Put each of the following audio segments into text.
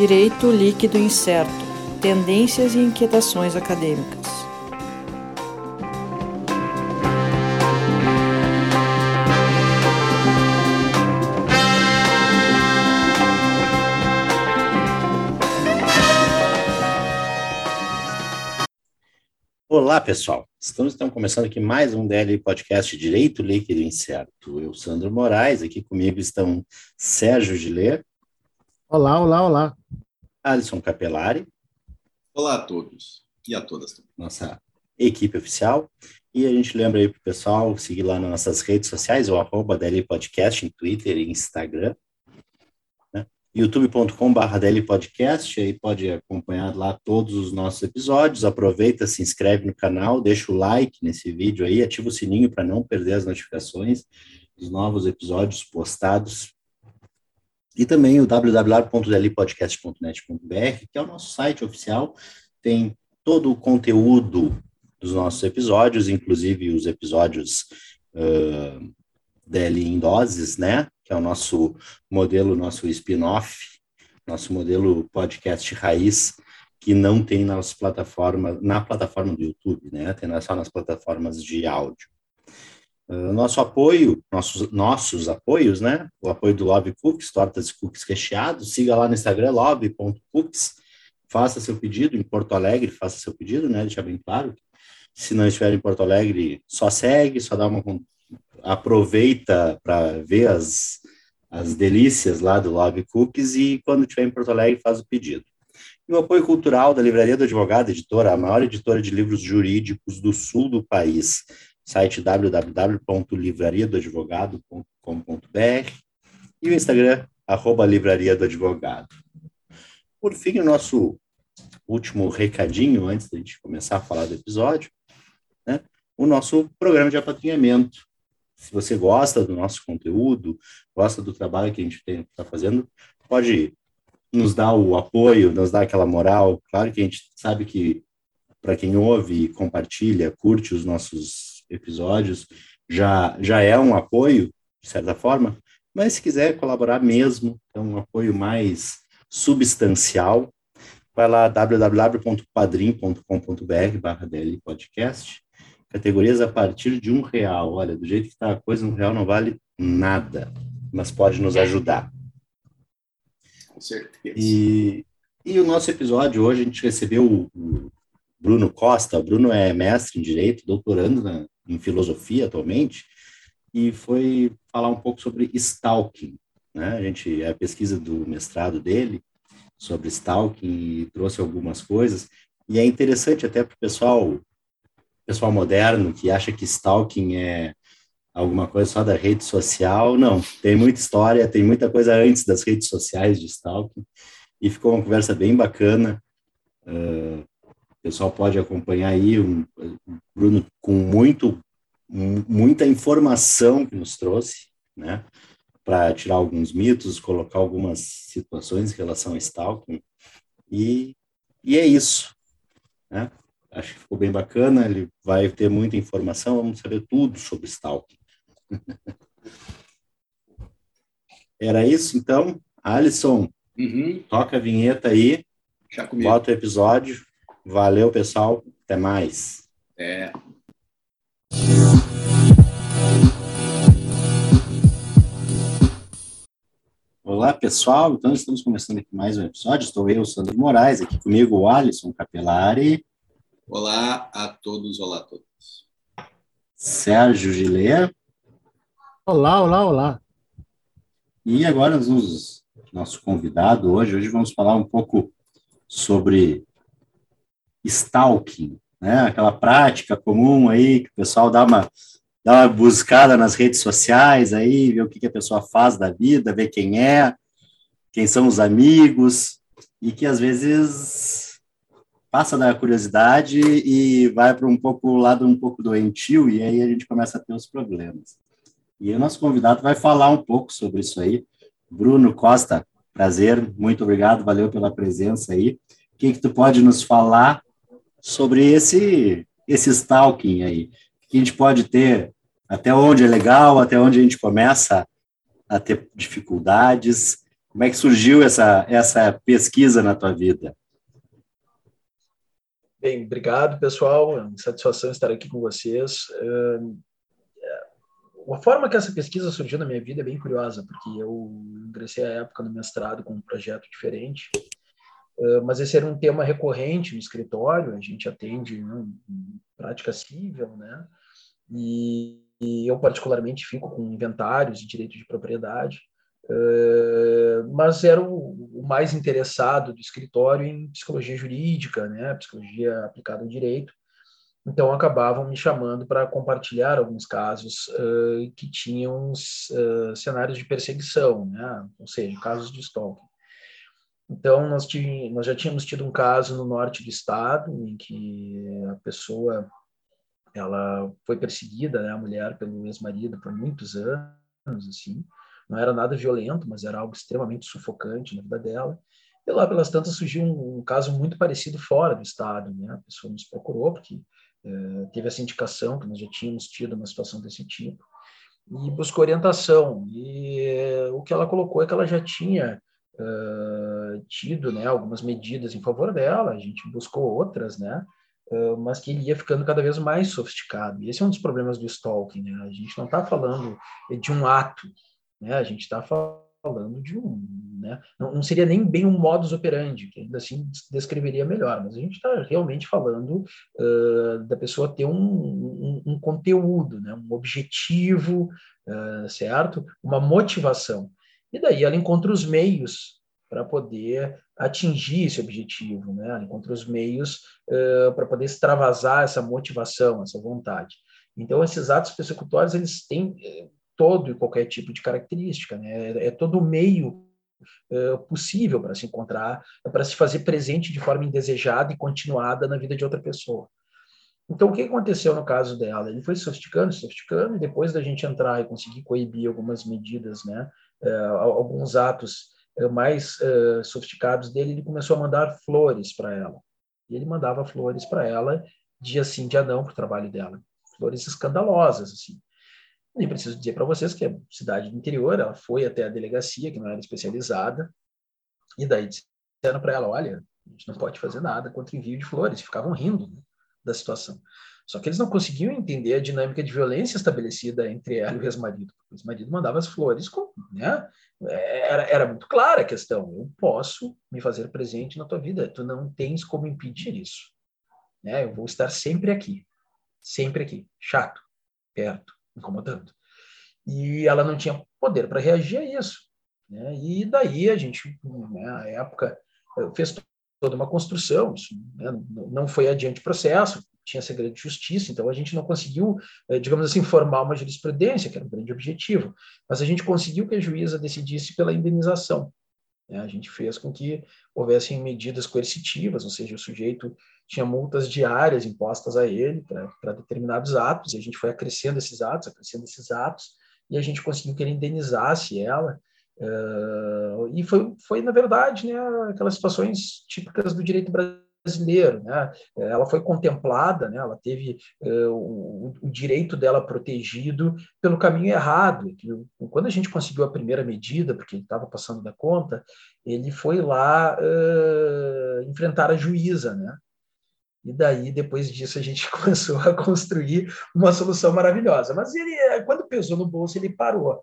Direito Líquido Incerto Tendências e Inquietações Acadêmicas. Olá, pessoal. Estamos então começando aqui mais um DL Podcast Direito Líquido Incerto. Eu, Sandro Moraes, aqui comigo estão Sérgio Giler. Olá, olá, olá. Alisson Capelari. Olá a todos e a todas. Nossa equipe oficial. E a gente lembra aí para o pessoal seguir lá nas nossas redes sociais, o arroba DL Podcast em Twitter e Instagram youtube.com.br podcast, aí pode acompanhar lá todos os nossos episódios, aproveita, se inscreve no canal, deixa o like nesse vídeo aí, ativa o sininho para não perder as notificações dos novos episódios postados, e também o www.dlpodcast.net.br, que é o nosso site oficial, tem todo o conteúdo dos nossos episódios, inclusive os episódios uh, DL em doses, né? que é o nosso modelo, nosso spin-off, nosso modelo podcast raiz, que não tem nas plataformas, na plataforma do YouTube, né? Tem só nas plataformas de áudio. Uh, nosso apoio, nossos, nossos apoios, né? O apoio do Love Cookies, tortas e cookies recheados. Siga lá no Instagram, love.cookies. Faça seu pedido em Porto Alegre, faça seu pedido, né? Deixa bem claro. Se não estiver em Porto Alegre, só segue, só dá uma aproveita para ver as, as delícias lá do Love Cookies e quando estiver em Porto Alegre faz o pedido. E o apoio cultural da Livraria do Advogado, editora, a maior editora de livros jurídicos do sul do país, site www.livrariadoadvogado.com.br e o Instagram, arroba Livraria do Advogado. Por fim, o nosso último recadinho, antes da gente começar a falar do episódio, né, o nosso programa de apadrinhamento. Se você gosta do nosso conteúdo, gosta do trabalho que a gente está fazendo, pode nos dar o apoio, nos dar aquela moral. Claro que a gente sabe que para quem ouve, compartilha, curte os nossos episódios, já, já é um apoio, de certa forma, mas se quiser colaborar mesmo, é um apoio mais substancial, vai lá www.padrim.com.br barra podcast categorias a partir de um real. Olha, do jeito que está a coisa, um real não vale nada, mas pode nos ajudar. Com certeza. E, e o nosso episódio hoje, a gente recebeu o, Bruno Costa. O Bruno é mestre em Direito, doutorando na, em Filosofia atualmente, e foi falar um pouco sobre stalking. Né? A gente, é a pesquisa do mestrado dele sobre stalking e trouxe algumas coisas. E é interessante até para o pessoal pessoal moderno que acha que stalking é alguma coisa só da rede social. Não, tem muita história, tem muita coisa antes das redes sociais de stalking. E ficou uma conversa bem bacana. Uh, o pessoal pode acompanhar aí um, Bruno com muito muita informação que nos trouxe, né? Para tirar alguns mitos, colocar algumas situações em relação a stalking. E, e é isso. Né? Acho que ficou bem bacana, ele vai ter muita informação, vamos saber tudo sobre Stalking. Era isso, então? Alisson, uhum. toca a vinheta aí, Já bota o episódio. Valeu, pessoal. Até mais. É. Olá, pessoal. Então, estamos começando aqui mais um episódio. Estou eu, Sandro Moraes, aqui comigo o Alisson Capelari. Olá a todos, olá a todos. Sérgio Gilea. Olá, olá, olá. E agora, nos, nosso convidado hoje, hoje vamos falar um pouco sobre stalking, né? Aquela prática comum aí que o pessoal dá uma, dá uma buscada nas redes sociais aí, ver o que, que a pessoa faz da vida, ver quem é, quem são os amigos, e que às vezes passa da curiosidade e vai para um pouco lado um pouco doentio e aí a gente começa a ter os problemas. E o nosso convidado vai falar um pouco sobre isso aí. Bruno Costa, prazer, muito obrigado, valeu pela presença aí. O que, que tu pode nos falar sobre esse esse stalking aí? Que a gente pode ter? Até onde é legal? Até onde a gente começa a ter dificuldades? Como é que surgiu essa, essa pesquisa na tua vida? Bem, obrigado, pessoal. É satisfação estar aqui com vocês. A forma que essa pesquisa surgiu na minha vida é bem curiosa, porque eu ingressei à época no mestrado com um projeto diferente, mas esse era um tema recorrente no escritório, a gente atende né, prática civil, né? E, e, eu particularmente fico com inventários e direito de propriedade, mas era o, o, mais interessado do escritório em psicologia jurídica, né? Psicologia aplicada ao direito. Então, acabavam me chamando para compartilhar alguns casos uh, que tinham uh, cenários de perseguição, né? ou seja, casos de stalking. Então, nós, tínhamos, nós já tínhamos tido um caso no norte do estado, em que a pessoa ela foi perseguida, né, a mulher, pelo ex-marido por muitos anos, assim. Não era nada violento, mas era algo extremamente sufocante na vida dela. E lá pelas tantas surgiu um, um caso muito parecido fora do estado, né? A pessoa nos procurou porque eh, teve essa indicação que nós já tínhamos tido uma situação desse tipo e buscou orientação. E eh, o que ela colocou é que ela já tinha tido né, algumas medidas em favor dela, a gente buscou outras, né, uh, mas que ele ia ficando cada vez mais sofisticado. E esse é um dos problemas do stalking. Né? A gente não está falando de um ato, né? a gente está falando falando de um, né? Não, não, seria nem bem um modus operandi, que ainda assim descreveria melhor, mas a gente está realmente falando uh, da pessoa ter um, um, um, conteúdo, né? um objetivo, uh, certo? Uma motivação. E daí ela encontra os meios para poder atingir esse objetivo, né? Ela encontra os meios uh, para poder extravasar essa motivação, essa vontade. Então, esses atos persecutórios, eles têm todo e qualquer tipo de característica, né? É, é todo o meio é, possível para se encontrar, para se fazer presente de forma indesejada e continuada na vida de outra pessoa. Então, o que aconteceu no caso dela? Ele foi sofisticando, sofisticando, e depois da gente entrar e conseguir coibir algumas medidas, né, alguns atos é, mais é, sofisticados dele, ele começou a mandar flores para ela. E ele mandava flores para ela dia sim, dia não, para o trabalho dela. Flores escandalosas, assim. Nem preciso dizer para vocês que é cidade do interior, ela foi até a delegacia, que não era especializada, e daí disseram para ela: olha, a gente não pode fazer nada contra envio de flores. Ficavam rindo né, da situação. Só que eles não conseguiam entender a dinâmica de violência estabelecida entre ela e o ex-marido. O ex-marido mandava as flores, com, né? Era, era muito clara a questão. Eu posso me fazer presente na tua vida. Tu não tens como impedir isso. Né? Eu vou estar sempre aqui. Sempre aqui. Chato. Perto incomodando. E ela não tinha poder para reagir a isso. Né? E daí a gente, né, na época, fez toda uma construção, isso, né, não foi adiante processo, tinha segredo de justiça, então a gente não conseguiu, eh, digamos assim, formar uma jurisprudência, que era um grande objetivo, mas a gente conseguiu que a juíza decidisse pela indenização. Né? A gente fez com que houvessem medidas coercitivas, ou seja, o sujeito tinha multas diárias impostas a ele para determinados atos, e a gente foi acrescendo esses atos, acrescendo esses atos, e a gente conseguiu que ele indenizasse ela. Uh, e foi, foi, na verdade, né, aquelas situações típicas do direito brasileiro brasileiro, né? Ela foi contemplada, né? Ela teve uh, o, o, direito dela protegido pelo caminho errado. Quando a gente conseguiu a primeira medida, porque ele estava passando da conta, ele foi lá uh, enfrentar a juíza, né? E daí, depois disso, a gente começou a construir uma solução maravilhosa. Mas ele, quando pesou no bolso, ele parou.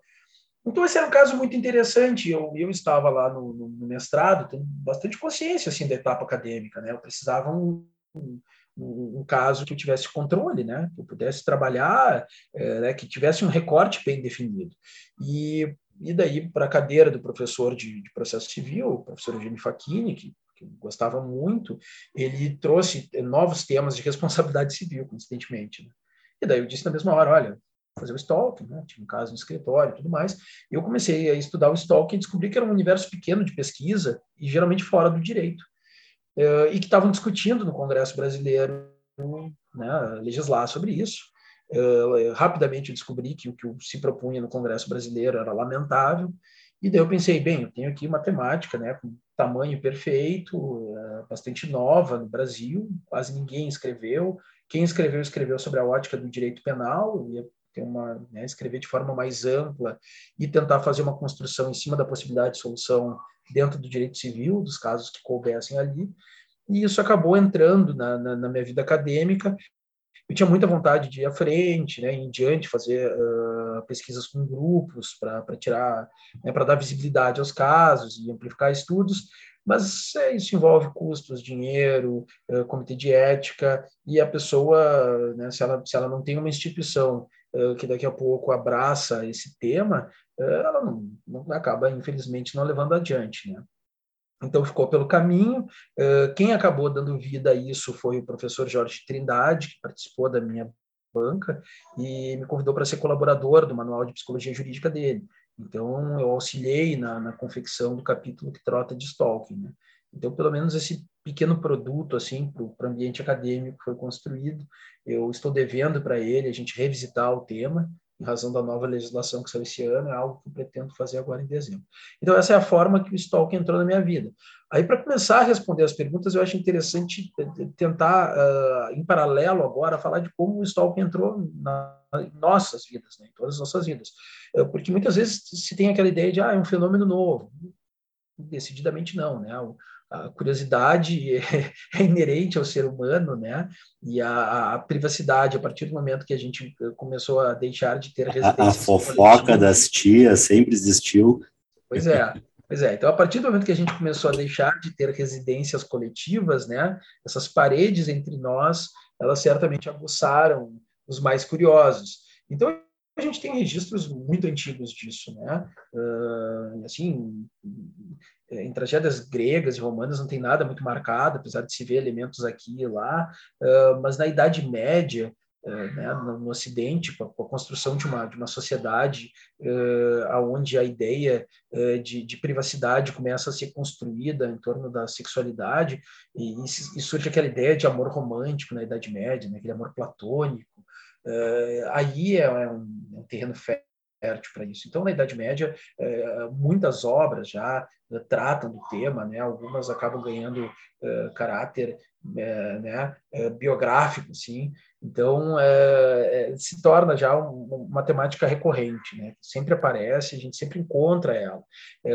Então, esse era um caso muito interessante. Eu, eu estava lá no, no mestrado, tenho bastante consciência assim, da etapa acadêmica. Né? Eu precisava um, um, um caso que eu tivesse controle, né? que eu pudesse trabalhar, é, né? que tivesse um recorte bem definido. E, e daí, para a cadeira do professor de, de processo civil, o professor Eugênio Facchini, que que eu gostava muito, ele trouxe novos temas de responsabilidade civil, coincidentemente. Né? E daí eu disse na mesma hora, olha, fazer o stalking, né? tinha um caso no escritório e tudo mais. E eu comecei a estudar o stalking e descobri que era um universo pequeno de pesquisa e geralmente fora do direito. Uh, e que estavam discutindo no Congresso Brasileiro né, legislar sobre isso. Uh, rapidamente eu descobri que o que se propunha no Congresso Brasileiro era lamentável. E daí eu pensei, bem, eu tenho aqui uma temática, né, com tamanho perfeito, uh, bastante nova no Brasil, quase ninguém escreveu. Quem escreveu, escreveu sobre a ótica do direito penal, e ter uma, né, escrever de forma mais ampla e tentar fazer uma construção em cima da possibilidade de solução dentro do direito civil, dos casos que coubessem ali. E isso acabou entrando na, na, na minha vida acadêmica. Eu tinha muita vontade de ir à frente, né, em diante, fazer uh, pesquisas com grupos para tirar, né, para dar visibilidade aos casos e amplificar estudos, mas é, isso envolve custos, dinheiro, uh, comitê de ética, e a pessoa, né, se, ela, se ela não tem uma instituição que daqui a pouco abraça esse tema, ela não, não, acaba, infelizmente, não levando adiante. Né? Então ficou pelo caminho. Quem acabou dando vida a isso foi o professor Jorge Trindade, que participou da minha banca e me convidou para ser colaborador do manual de psicologia jurídica dele. Então eu auxiliei na, na confecção do capítulo que trata de stalking. Né? Então pelo menos esse pequeno produto assim para o ambiente acadêmico foi construído. Eu estou devendo para ele a gente revisitar o tema em razão da nova legislação que saiu esse ano, é algo que eu pretendo fazer agora em dezembro. Então, essa é a forma que o Stalk entrou na minha vida. Aí, para começar a responder as perguntas, eu acho interessante tentar, uh, em paralelo agora, falar de como o Stalk entrou na, nossas vidas, né, em todas as nossas vidas. Uh, porque muitas vezes se tem aquela ideia de, ah, é um fenômeno novo. Decididamente não, né? O, a curiosidade é, inerente ao ser humano, né? E a, a, privacidade, a partir do momento que a gente começou a deixar de ter residência. A, a fofoca das tias sempre existiu. Pois é. Pois é, então a partir do momento que a gente começou a deixar de ter residências coletivas, né, essas paredes entre nós, elas certamente aguçaram os mais curiosos. Então a gente tem registros muito antigos disso, né? Uh, assim, em tragédias gregas e romanas não tem nada muito marcado, apesar de se ver elementos aqui e lá, uh, mas na Idade Média, uh, né, no, no, Ocidente, com a, com a, construção de uma, de uma sociedade uh, onde a ideia de, de, privacidade começa a ser construída em torno da sexualidade, e, e surge aquela ideia de amor romântico na Idade Média, né, aquele amor platônico, aí é, é, um, é um terreno fértil para isso. Então, na Idade Média, é, muitas obras já é, tratam do tema, né? algumas acabam ganhando caráter né? biográfico, assim. Então, se torna já uma temática recorrente, né? sempre aparece, a gente sempre encontra ela.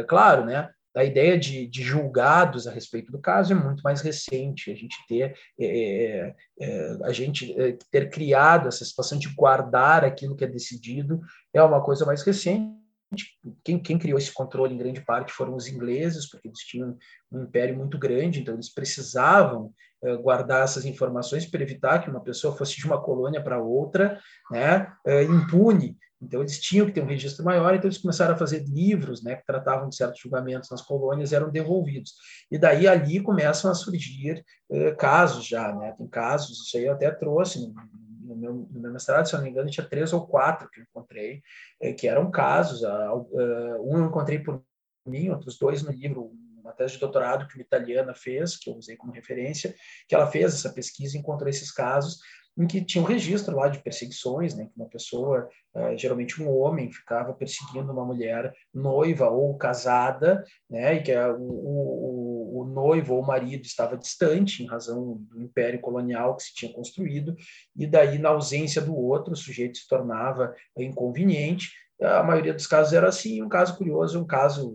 Claro, né? A ideia de, de, julgados a respeito do caso é muito mais recente. A gente ter, é, é, é, a gente é, ter criado essa situação de guardar aquilo que é decidido é uma coisa mais recente. Quem, quem, criou esse controle em grande parte foram os ingleses, porque eles tinham um império muito grande, então eles precisavam é, guardar essas informações para evitar que uma pessoa fosse de uma colônia para outra, né, impune então, eles tinham que ter um registro maior, então eles começaram a fazer livros né, que tratavam de certos julgamentos nas colônias eram devolvidos. E daí ali começam a surgir uh, casos já, né? Tem casos, isso aí eu até trouxe no, no, meu, no meu mestrado, se eu não me engano, tinha três ou quatro que eu encontrei, uh, que eram casos. Uh, um eu encontrei por mim, outros dois no livro, uma tese de doutorado que uma italiana fez, que eu usei como referência, que ela fez essa pesquisa e encontrou esses casos em que tinha um registro lá de perseguições, né, que uma pessoa, uh, geralmente um homem, ficava perseguindo uma mulher noiva ou casada, né, e que o, o, o, noivo ou o marido estava distante em razão do império colonial que se tinha construído, e daí, na ausência do outro, o sujeito se tornava inconveniente. A maioria dos casos era assim. Um caso curioso, um caso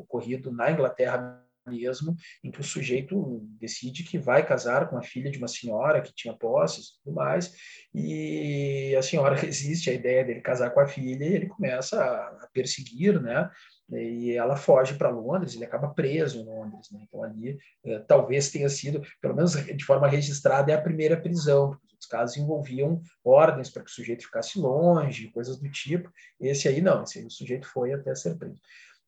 ocorrido na Inglaterra mesmo, em que o sujeito decide que vai casar com a filha de uma senhora que tinha posses e tudo mais, e a senhora resiste à ideia dele casar com a filha e ele começa a perseguir, né? E ela foge para Londres, ele acaba preso em Londres, né? Então ali eh, talvez tenha sido, pelo menos de forma registrada, é a primeira prisão, os casos envolviam ordens para que o sujeito ficasse longe, coisas do tipo. Esse aí não, esse aí o sujeito foi até ser preso.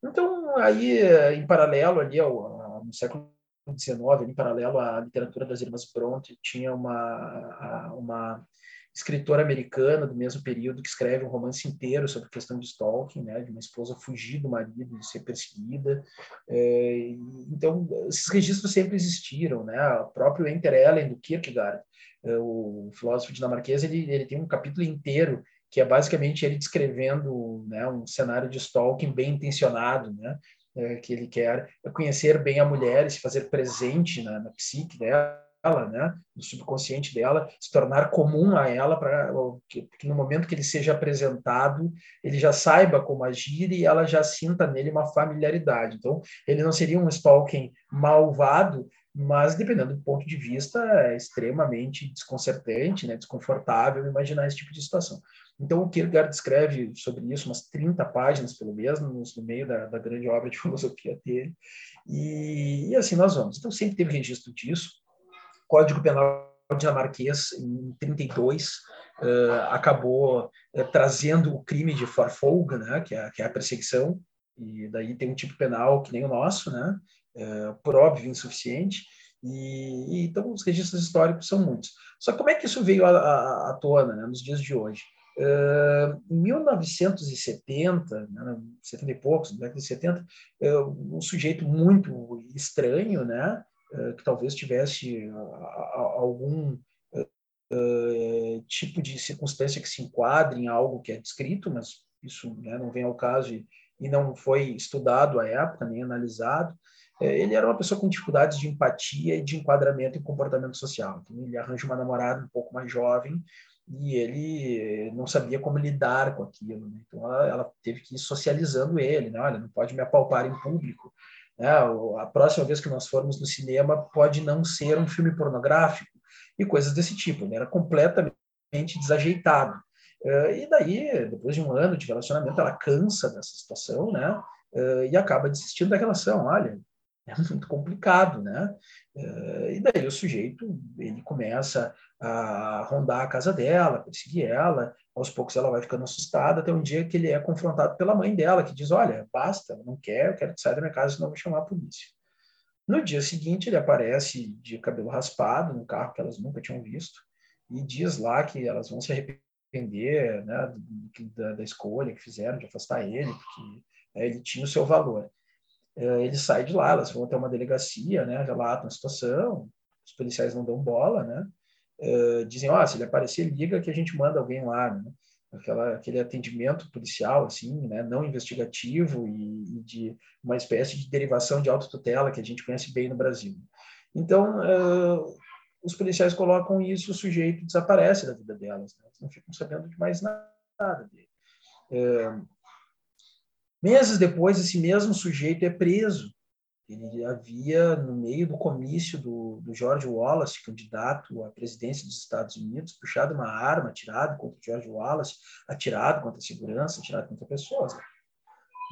Então, aí, em paralelo ali ao, no século XIX, em paralelo à literatura das irmãs Bronte, tinha uma, uma escritora americana do mesmo período que escreve um romance inteiro sobre a questão de stalking, né, de uma esposa fugir do marido e ser perseguida. É, então, esses registros sempre existiram, né? O próprio Enter Ellen do Kierkegaard, é, o filósofo dinamarquês, ele, ele tem um capítulo inteiro que é basicamente ele descrevendo né, um cenário de stalking bem intencionado, né, é, que ele quer conhecer bem a mulher e se fazer presente na, na psique dela, né, no subconsciente dela, se tornar comum a ela, para que, que, no momento que ele seja apresentado, ele já saiba como agir e ela já sinta nele uma familiaridade. Então, ele não seria um Tolkien malvado, mas dependendo do ponto de vista, é extremamente desconcertante, né, desconfortável imaginar esse tipo de situação. Então, o Kierkegaard descreve sobre isso umas 30 páginas, pelo menos, no meio da, da grande obra de filosofia dele, e, e assim nós vamos. Então, sempre teve registro disso, Código Penal dinamarquês, em 32, uh, acabou uh, trazendo o crime de forfolga, né, que é, que é a perseguição, e daí tem um tipo penal que nem o nosso, né, uh, por óbvio insuficiente, e, e, então os registros históricos são muitos. Só como é que isso veio à, tona né, nos dias de hoje? Uh, em 1970, né, 70 e poucos, década de 70, uh, um sujeito muito estranho, né, eh, que talvez tivesse algum eh, tipo de circunstância que se enquadre em algo que é descrito, mas isso né, não vem ao caso e, e, não foi estudado à época, nem analisado. Eh, ele era uma pessoa com dificuldades de empatia e de enquadramento em comportamento social. Então, ele arranja uma namorada um pouco mais jovem e ele não sabia como lidar com aquilo. Né? Então, ela, ela, teve que ir socializando ele. Né? Olha, não pode me apalpar em público, né? A próxima vez que nós formos no cinema pode não ser um filme pornográfico e coisas desse tipo. Né? Era completamente desajeitado. Uh, e daí, depois de um ano de relacionamento, ela cansa dessa situação, né? Uh, e acaba desistindo da relação. Olha, é muito complicado, né? Uh, e daí o sujeito ele começa a rondar a casa dela, perseguir ela. Aos poucos ela vai ficando assustada, até um dia que ele é confrontado pela mãe dela, que diz: Olha, basta, não quer, eu quero que saia da minha casa, senão eu vou chamar a polícia. No dia seguinte, ele aparece de cabelo raspado, no carro que elas nunca tinham visto, e diz lá que elas vão se arrepender né, da, da escolha que fizeram de afastar ele, porque né, ele tinha o seu valor. É, ele sai de lá, elas vão até uma delegacia, né, relatam a situação, os policiais não dão bola, né? uh, dizem, ó, oh, se ele aparecer, liga que a gente manda alguém lá, né? Aquela, aquele atendimento policial, assim, né? Não investigativo e, e de uma espécie de derivação de autotutela que a gente conhece bem no Brasil. Então, uh, os policiais colocam isso, o sujeito desaparece da vida delas, né? não ficam sabendo de mais nada dele. Uh, meses depois, esse mesmo sujeito é preso ele havia, no meio do comício do, do George Wallace, candidato à presidência dos Estados Unidos, puxado uma arma, atirado contra o George Wallace, atirado contra a segurança, atirado contra pessoas.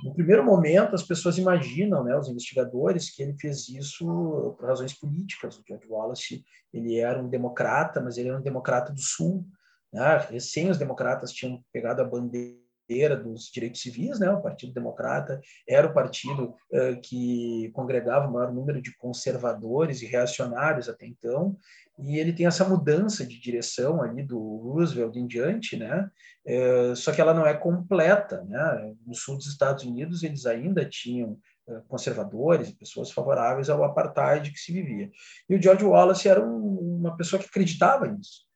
No primeiro momento, as pessoas imaginam, né, os investigadores, que ele fez isso por razões políticas. O George Wallace ele era um democrata, mas ele era um democrata do Sul. Né? Recém os democratas tinham pegado a bandeira bandeira dos direitos civis, né? O Partido Democrata era o partido uh, que congregava o maior número de conservadores e reacionários até então, e ele tem essa mudança de direção ali do Roosevelt em diante, né? Uh, só que ela não é completa, né? No sul dos Estados Unidos eles ainda tinham conservadores, pessoas favoráveis ao apartheid que se vivia. E o George Wallace era um, uma pessoa que acreditava nisso.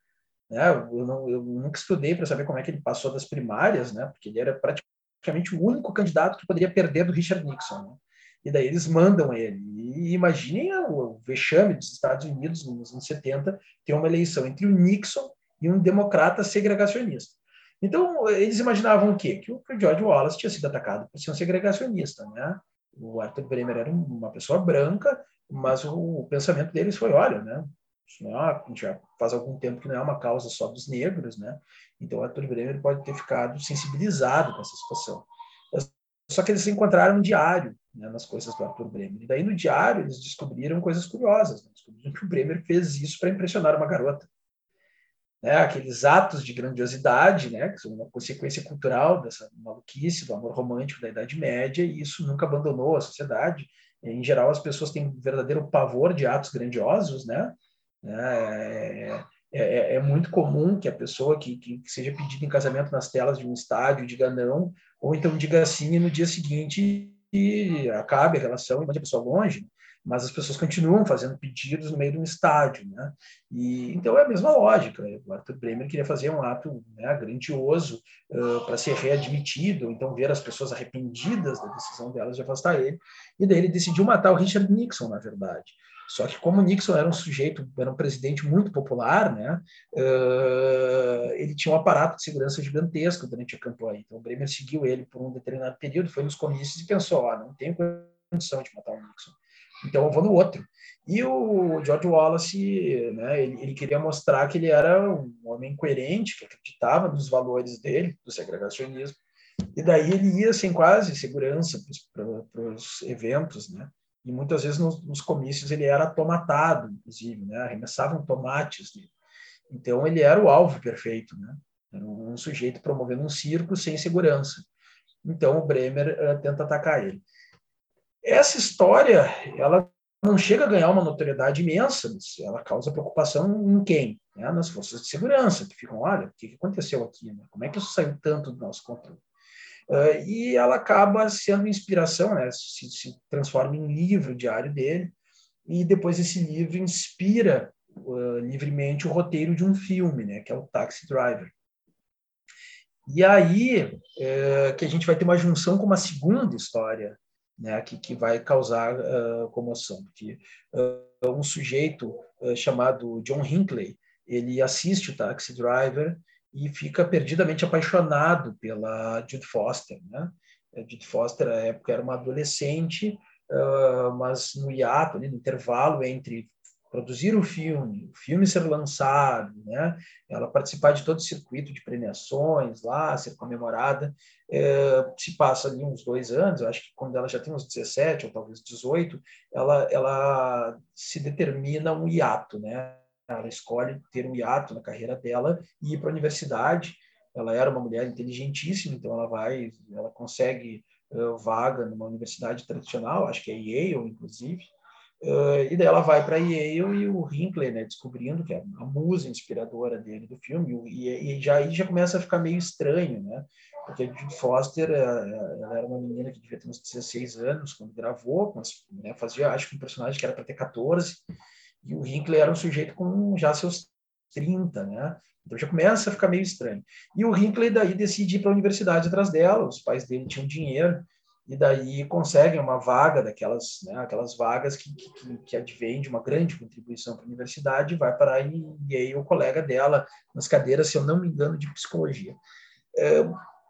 Né? Eu, não, eu nunca estudei para saber como é que ele passou das primárias, né? porque ele era praticamente o único candidato que poderia perder do Richard Nixon. Né? E daí eles mandam ele. E imaginem o vexame dos Estados Unidos nos anos 70 ter uma eleição entre o Nixon e um democrata segregacionista. Então, eles imaginavam o quê? Que o George Wallace tinha sido atacado por ser um segregacionista. Né? O Arthur Bremer era uma pessoa branca, mas o pensamento deles foi, olha, né, isso não é uma, já faz algum tempo que não é uma causa só dos negros, né? Então, o Arthur Bremer pode ter ficado sensibilizado com essa situação. Só que eles encontraram no diário, né, nas coisas do Arthur Bremer. E daí, no diário, eles descobriram coisas curiosas. Né? Descobriram que o Bremer fez isso para impressionar uma garota. Né? Aqueles atos de grandiosidade, né, que são uma consequência cultural dessa maluquice, do amor romântico da Idade Média, e isso nunca abandonou a sociedade. Em geral, as pessoas têm um verdadeiro pavor de atos grandiosos, né? Né? É, é, é, muito comum que a pessoa que, que, seja pedida em casamento nas telas de um estádio diga não, ou então diga sim e no dia seguinte acabe a relação e mande a pessoa longe, mas as pessoas continuam fazendo pedidos no meio de um estádio, né? E então é a mesma lógica. O Arthur Bremer queria fazer um ato né, grandioso uh, para ser readmitido, então ver as pessoas arrependidas da decisão delas de afastar ele, e daí ele decidiu matar o Richard Nixon, na verdade. Só que como Nixon era um sujeito, era um presidente muito popular, né, uh, ele tinha um aparato de segurança gigantesco durante a campanha. Então, o Bremer seguiu ele por um determinado período, foi nos comícios e pensou, ah, não tenho condição de matar o Nixon. Então, eu vou no outro. E o George Wallace, né, ele, ele, queria mostrar que ele era um homem coerente, que acreditava nos valores dele, do segregacionismo, e daí ele ia sem quase segurança para os eventos, né? E muitas vezes nos, nos, comícios ele era tomatado, inclusive, né? Arremessavam tomates dele. Então ele era o alvo perfeito, né? Era um sujeito promovendo um circo sem segurança. Então o Bremer uh, tenta atacar ele. Essa história, ela não chega a ganhar uma notoriedade imensa, mas ela causa preocupação em quem? Né? Nas forças de segurança, que ficam, olha, o que aconteceu aqui? Né? Como é que isso saiu tanto do nosso controle? Uh, e ela acaba sendo inspiração, né? se, se, transforma em livro diário dele, e depois esse livro inspira uh, livremente o roteiro de um filme, né? que é o Taxi Driver. E aí uh, que a gente vai ter uma junção com uma segunda história né? que, que vai causar comoção, porque um sujeito chamado John Hinckley, ele assiste o Taxi Driver e fica perdidamente apaixonado pela Jude Foster. Né? A Jude Foster, na época, era uma adolescente, uh, mas no hiato, ali, no intervalo entre produzir o filme, o filme ser lançado, né? ela participar de todo o circuito de premiações lá, ser comemorada, é, se passa ali uns dois anos, eu acho que quando ela já tem uns 17 ou talvez 18, ela, ela se determina um hiato, né? Ela escolhe ter um hiato na carreira dela e ir para a universidade. Ela era uma mulher inteligentíssima, então ela vai, ela consegue uh, vaga numa universidade tradicional, acho que é Yale, inclusive. Uh, e daí ela vai para Yale e o Hinckley, né, descobrindo que é a musa inspiradora dele do filme, e, e já aí já começa a ficar meio estranho, né? Porque a Judy Foster, ela era uma menina que devia ter uns 16 anos quando gravou, mas, né, fazia, acho que um personagem que era para ter 14, e o Hinckley era um sujeito com já seus 30, né? Então já começa a ficar meio estranho. E o Hinckley daí decide ir para a universidade atrás dela, os pais dele tinham dinheiro, e daí conseguem uma vaga daquelas, né, aquelas vagas que, que, que advém de uma grande contribuição para a universidade, vai para e aí o colega dela nas cadeiras, se eu não me engano, de psicologia. É,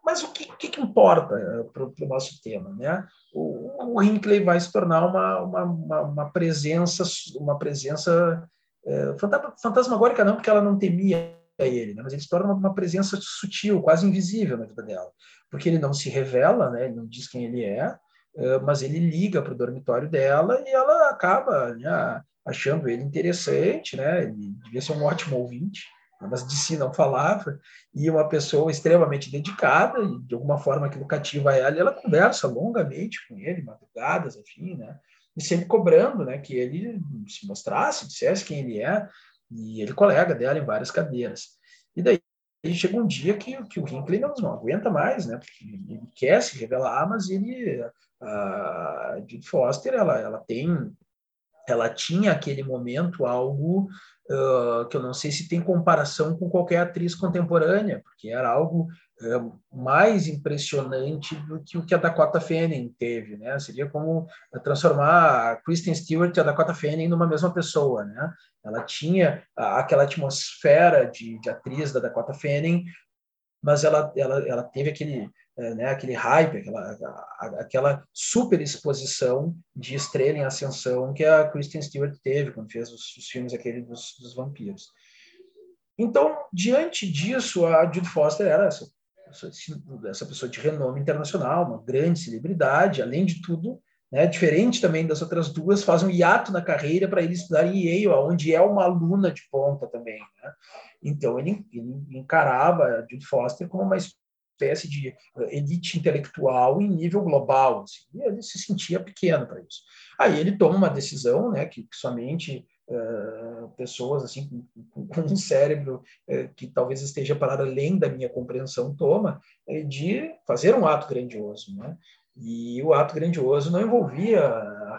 mas o que, que, que importa é, para o nosso tema? Né? O, o Hinckley vai se tornar uma, uma, uma, uma presença, uma presença é, fantasmagórica não, porque ela não temia ele, né? mas ele se torna uma, presença sutil, quase invisível na vida dela, porque ele não se revela, né? ele não diz quem ele é, é mas ele liga para o dormitório dela e ela acaba né, achando ele interessante, né? ele devia ser um ótimo ouvinte, mas de si não falava, e uma pessoa extremamente dedicada, e de alguma forma que cativa ela, e ela conversa longamente com ele, madrugadas, enfim, né? E sempre cobrando, né, que ele se mostrasse, dissesse quem ele é, e ele colega dela em várias cadeiras. E daí chega um dia que, que o Hinckley não, não aguenta mais, né? Porque ele quer se revelar, mas ele a Judy Foster, ela, ela tem ela tinha aquele momento algo uh, que eu não sei se tem comparação com qualquer atriz contemporânea, porque era algo uh, mais impressionante do que o que a Dakota Fanning teve, né? Seria como transformar a Kristen Stewart e a Dakota Fanning numa mesma pessoa, né? Ela tinha aquela atmosfera de, de atriz da Dakota Fanning, mas ela, ela, ela teve aquele né, aquele hype, aquela, aquela super exposição de estrela em ascensão que a Kristen Stewart teve quando fez os, os filmes aquele dos, dos, vampiros. Então, diante disso, a Jude Foster era essa, essa pessoa de renome internacional, uma grande celebridade, além de tudo, né, diferente também das outras duas, faz um hiato na carreira para ele estudar em Yale, onde é uma aluna de ponta também. Né? Então, ele, ele encarava a Jude Foster como uma espécie de eh, elite intelectual em nível global. Assim, e ele se sentia pequeno para isso. Aí ele toma uma decisão, né, que, que somente uh, pessoas assim com, com, um cérebro uh, que talvez esteja para além da minha compreensão toma, uh, de fazer um ato grandioso, né? E o ato grandioso não envolvia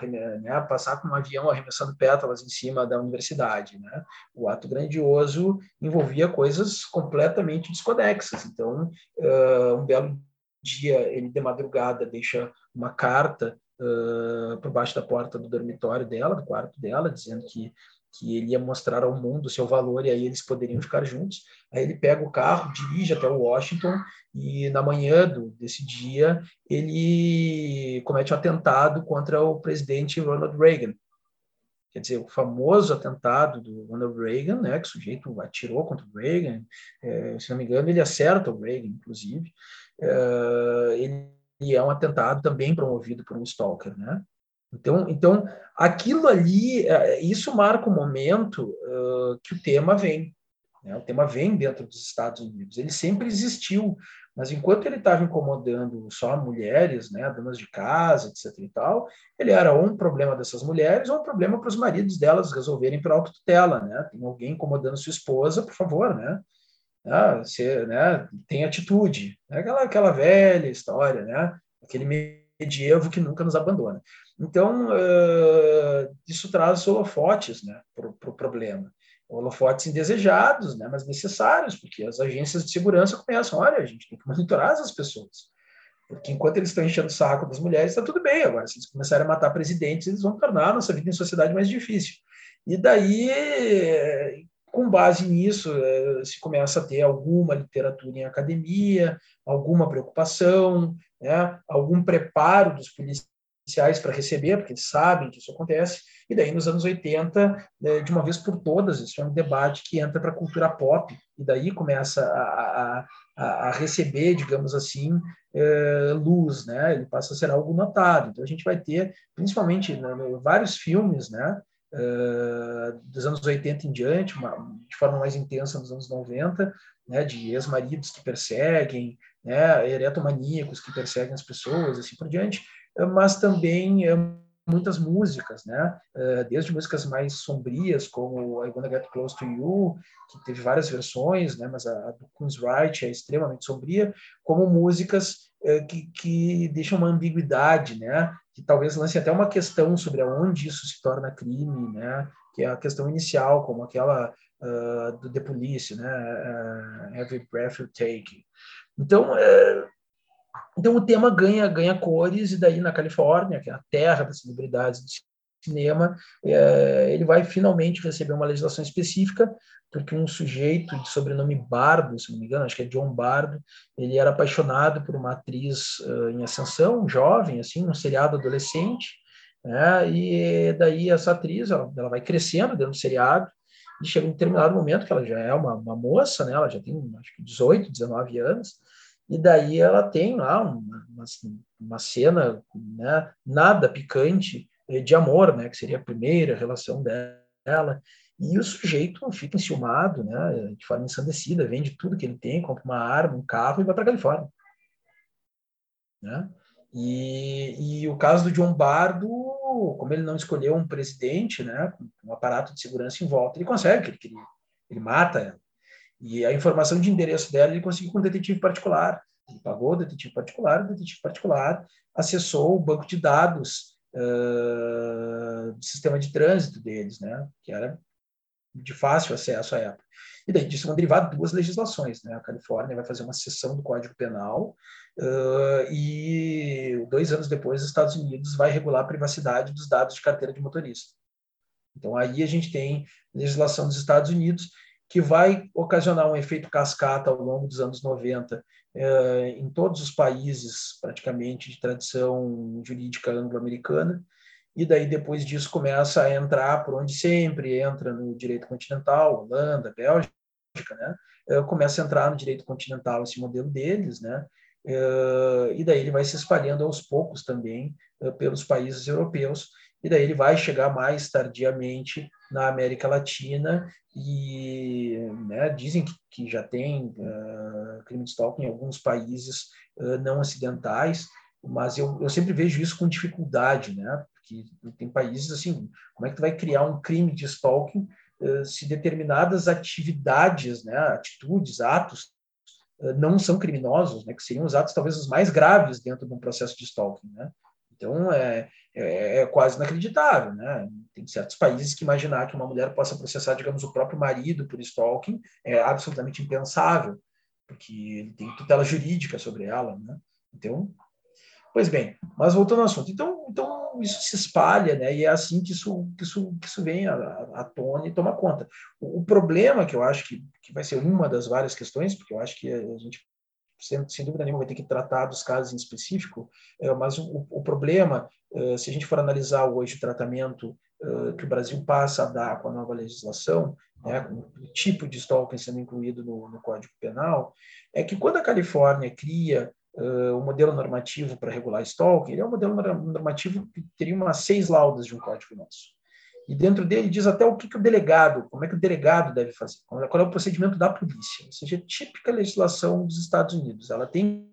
né, passar com um avião arremessando pétalas em cima da universidade. Né? O ato grandioso envolvia coisas completamente desconexas. Então, uh, um belo dia, ele de madrugada deixa uma carta uh, por baixo da porta do dormitório dela, do quarto dela, dizendo que que ele ia mostrar ao mundo o seu valor e aí eles poderiam ficar juntos. Aí ele pega o carro, dirige até Washington e na manhã do, desse dia ele comete um atentado contra o presidente Ronald Reagan. Quer dizer, o famoso atentado do Ronald Reagan, né, que o sujeito atirou contra o Reagan, é, se não me engano, ele acerta o Reagan, inclusive. É, ele é um atentado também promovido por um stalker, né? Então, então aquilo ali, é, isso marca o momento uh, que o tema vem. Né? O tema vem dentro dos Estados Unidos. Ele sempre existiu, mas enquanto ele estava incomodando só mulheres, né, donas de casa, etc. e tal, ele era ou um problema dessas mulheres ou um problema para os maridos delas resolverem por autotutela, né? Tem alguém incomodando sua esposa, por favor, né? Ah, você, né, tem atitude, né? aquela, aquela velha história, né? Aquele medievo que nunca nos abandona. Então, uh, isso traz holofotes né, para o pro problema. Holofotes indesejados, né, mas necessários, porque as agências de segurança começam, olha, a gente tem que monitorar essas pessoas. Porque enquanto eles estão enchendo o saco das mulheres, está tudo bem. Agora, se eles começarem a matar presidentes, eles vão tornar a nossa vida em sociedade mais difícil. E daí, com base nisso, eh, se começa a ter alguma literatura em academia, alguma preocupação, né, algum preparo dos policiais policiais para receber, porque eles sabem que isso acontece, e daí nos anos 80, né, de uma vez por todas, isso é um debate que entra para a cultura pop, e daí começa a, a, a receber, digamos assim, é, luz, né? ele passa a ser algo notado. Então a gente vai ter, principalmente, né, vários filmes, né? Uh, dos anos 80 em diante, uma, de forma mais intensa nos anos 90, né, de ex-maridos que perseguem, né, eretomaníacos que perseguem as pessoas, assim por diante, mas também eh, muitas músicas, né? Eh, desde músicas mais sombrias, como I Wanna Get Close to You, que teve várias versões, né? Mas a, do Queen's é extremamente sombria, como músicas eh, que, que deixam uma ambiguidade, né? Que talvez lance até uma questão sobre aonde isso se torna crime, né? Que é a questão inicial, como aquela uh, do The Police, né? Uh, Every Breath You Take. Então, uh, então o tema ganha ganha cores e daí na Califórnia, que é a terra das celebridades do cinema, é, ele vai finalmente receber uma legislação específica, porque um sujeito de sobrenome Bardo, se não me engano, acho que é John Bardo, ele era apaixonado por uma atriz uh, em ascensão, jovem, assim, um seriado adolescente, né? e daí essa atriz, ela, ela vai crescendo dentro do seriado, e chega um determinado momento que ela já é uma, uma moça, né? ela já tem acho que 18, 19 anos, e daí ela tem lá uma, uma, uma cena né, nada picante eh, de amor, né, que seria a primeira relação dela, e o sujeito fica enciumado, né, de forma ensandecida, vende tudo que ele tem, compra uma arma, um carro e vai para a Califórnia. Né? E, e, o caso do John Bardo, como ele não escolheu um presidente, né, um aparato de segurança em volta, ele consegue ele queria. Ele mata ela. E a informação de endereço dela ele conseguiu com um detetive particular. Ele pagou o detetive particular, o detetive particular acessou o banco de dados uh, do sistema de trânsito deles, né? que era de fácil acesso à época. E daí disso vão derivar duas legislações. Né? A Califórnia vai fazer uma seção do Código Penal uh, e dois anos depois os Estados Unidos vai regular a privacidade dos dados de carteira de motorista. Então aí a gente tem legislação dos Estados Unidos que vai ocasionar um efeito cascata ao longo dos anos 90 eh, em todos os países, praticamente, de tradição jurídica anglo-americana, e daí depois disso começa a entrar por onde sempre entra no direito continental, Holanda, Bélgica, né? Eh, começa a entrar no direito continental esse modelo deles, né? Eh, e daí ele vai se espalhando aos poucos também pelos países europeus, e daí ele vai chegar mais tardiamente na América Latina e né, dizem que, que, já tem uh, crime de stalking em alguns países uh, não ocidentais, mas eu, eu sempre vejo isso com dificuldade, né? Porque tem países assim, como é que tu vai criar um crime de stalking uh, se determinadas atividades, né, atitudes, atos não são criminosos, né, que seriam os atos talvez os mais graves dentro de um processo de stalking, né? Então, é, é, é, quase inacreditável, né? Tem certos países que imaginar que uma mulher possa processar, digamos, o próprio marido por stalking é absolutamente impensável, porque ele tem tutela jurídica sobre ela, né? Então, Pois bem, mas voltando ao assunto. Então, então isso se espalha, né? E é assim que isso, que isso, que isso vem à, à tona e toma conta. O, o, problema que eu acho que, que vai ser uma das várias questões, porque eu acho que a gente sem, sem dúvida nenhuma vai ter que tratar dos casos em específico, é, mas o, o problema, é, se a gente for analisar hoje o tratamento é, que o Brasil passa a dar com a nova legislação, né, com o tipo de stalking sendo incluído no, no Código Penal, é que quando a Califórnia cria uh, o modelo normativo para regular stalking, ele é um modelo normativo que teria umas seis laudas de um código nosso. E dentro dele diz até o que, que o delegado, como é que o delegado deve fazer, qual é o procedimento da polícia. Ou seja, é típica legislação dos Estados Unidos. Ela tem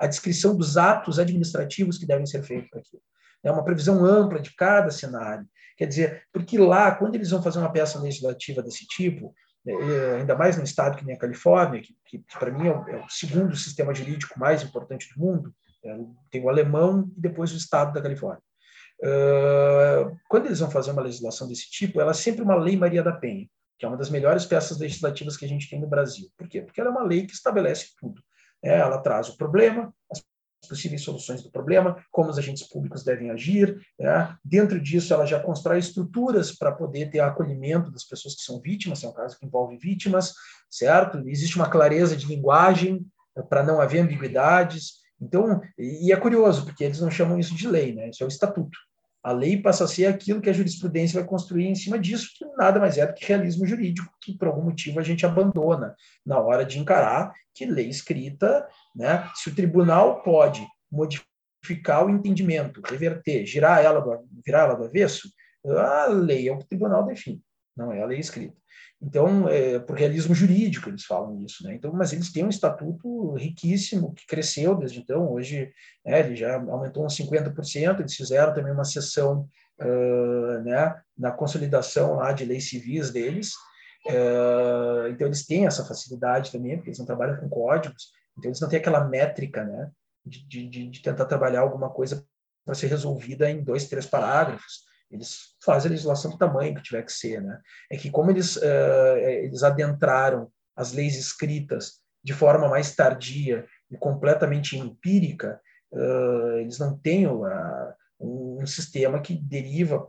a descrição dos atos administrativos que devem ser feitos aquilo. É uma previsão ampla de cada cenário. Quer dizer, porque lá, quando eles vão fazer uma peça legislativa desse tipo, é, é, ainda mais num estado que nem a Califórnia, que, que, que para mim é o, é o, segundo sistema jurídico mais importante do mundo, é, tem o alemão e depois o estado da Califórnia. Uh, quando eles vão fazer uma legislação desse tipo, ela é sempre uma lei Maria da Penha, que é uma das melhores peças legislativas que a gente tem no Brasil. Por quê? Porque ela é uma lei que estabelece tudo. É, ela traz o problema, as possíveis soluções do problema, como os agentes públicos devem agir. Né? Dentro disso, ela já constrói estruturas para poder ter acolhimento das pessoas que são vítimas, é um caso que envolve vítimas, certo? Existe uma clareza de linguagem eh, para não haver ambiguidades. Então, e é curioso, porque eles não chamam isso de lei, né? Isso é o estatuto. A lei passa a ser aquilo que a jurisprudência vai construir em cima disso, que nada mais é do que realismo jurídico, que por algum motivo a gente abandona na hora de encarar que lei escrita, né, se o tribunal pode modificar o entendimento, reverter, girar ela virar ela do avesso, a lei é o que o tribunal define, não é a lei escrita. Então, é, por realismo jurídico eles falam isso, né? Então, mas eles têm um estatuto riquíssimo que cresceu desde então. Hoje, né, ele já aumentou uns 50%. Eles fizeram também uma sessão, uh, né, na consolidação lá de leis civis deles. Uh, então, eles têm essa facilidade também, porque eles não trabalham com códigos. Então, eles não têm aquela métrica, né, de, de, de tentar trabalhar alguma coisa para ser resolvida em dois, três parágrafos. Eles fazem a legislação do tamanho que tiver que ser, né? É que como eles uh, eles adentraram as leis escritas de forma mais tardia e completamente empírica, uh, eles não têm uh, um, sistema que deriva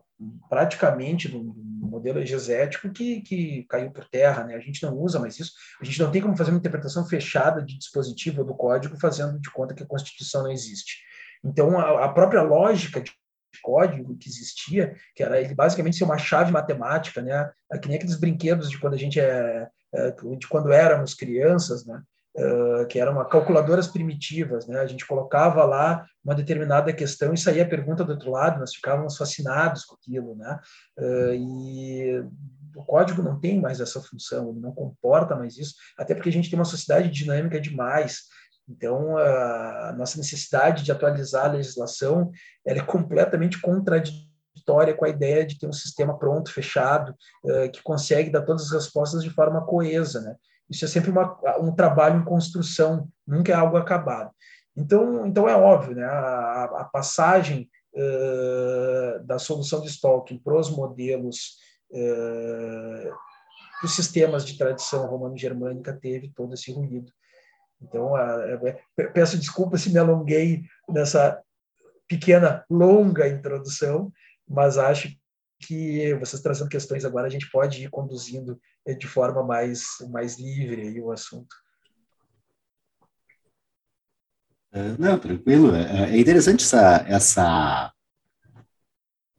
praticamente do, modelo exegético que, que caiu por terra, né? A gente não usa mais isso. A gente não tem como fazer uma interpretação fechada de dispositivo do código fazendo de conta que a Constituição não existe. Então, a, a própria lógica de código que existia, que era ele basicamente ser uma chave matemática, né? É que nem aqueles brinquedos de quando a gente é, é de quando éramos crianças, né? Uh, que eram calculadoras primitivas, né? A gente colocava lá uma determinada questão e saía a pergunta do outro lado, nós ficávamos fascinados com aquilo, né? E o código não tem mais essa função, ele não comporta mais isso, até porque a gente tem uma sociedade dinâmica demais. Então, a nossa necessidade de atualizar a legislação ela é completamente contraditória com a ideia de ter um sistema pronto, fechado, que consegue dar todas as respostas de forma coesa. Né? Isso é sempre uma, um trabalho em construção, nunca é algo acabado. Então, então é óbvio, né? a, a passagem uh, da solução de stalking para os modelos, uh, os sistemas de tradição romano-germânica teve todo esse ruído. Então, peço desculpa se me alonguei nessa pequena, longa introdução, mas acho que vocês trazendo questões agora, a gente pode ir conduzindo eh, de forma mais, mais livre o assunto. É, não, tranquilo. É, é interessante essa, essa,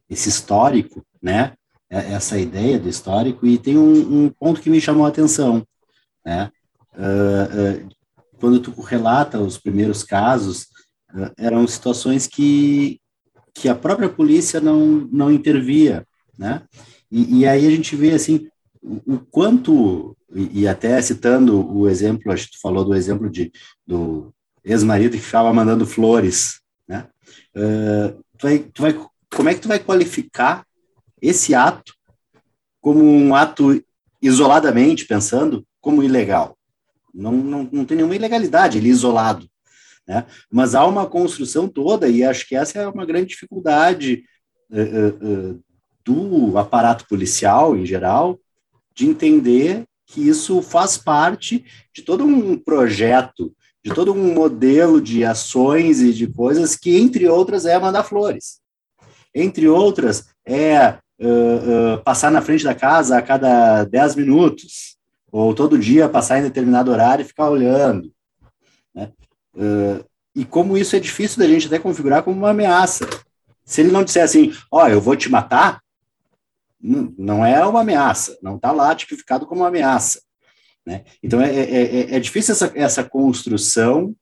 esse histórico, né? Essa ideia do histórico, e tem um, um ponto que me chamou a atenção, né? Uh, uh, quando tu relata os primeiros casos, eh, eram situações que, que a própria polícia não, não intervia, né? E, e aí a gente vê, assim, o, o quanto, e, e, até citando o exemplo, acho que tu falou do exemplo de, do ex-marido que ficava mandando flores, né? Uh, tu vai, tu vai, como é que tu vai qualificar esse ato como um ato isoladamente, pensando, como ilegal? Não, não, não tem nenhuma ilegalidade, ele é isolado. Né? Mas há uma construção toda, e acho que essa é uma grande dificuldade uh, uh, do aparato policial em geral, de entender que isso faz parte de todo um projeto de todo um modelo de ações e de coisas que, entre outras, é mandar flores. Entre outras, é uh, passar na frente da casa a cada 10 minutos, ou todo dia passar em determinado horário e ficar olhando. Né? Uh, e como isso é difícil da gente até configurar como uma ameaça. Se ele não disser assim, ó, oh, eu vou te matar, não é uma ameaça, não está lá tipificado como uma ameaça. Né? Então é, é, é, é difícil essa, essa construção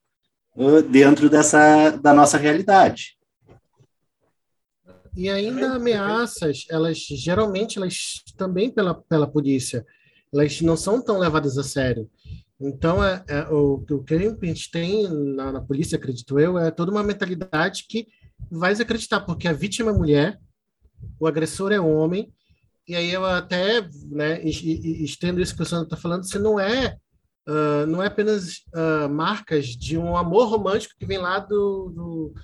uh, dentro dessa da nossa realidade. E ainda ameaças, elas geralmente elas também pela, pela polícia, elas não são tão levadas a sério. Então, é, é o, o que a gente tem na, na, polícia, acredito eu, é toda uma mentalidade que vai acreditar, porque a vítima é mulher, o agressor é homem, e aí eu até né, estendo isso que o Sandro está falando, se não é uh, não é apenas uh, marcas de um amor romântico que vem lá do, do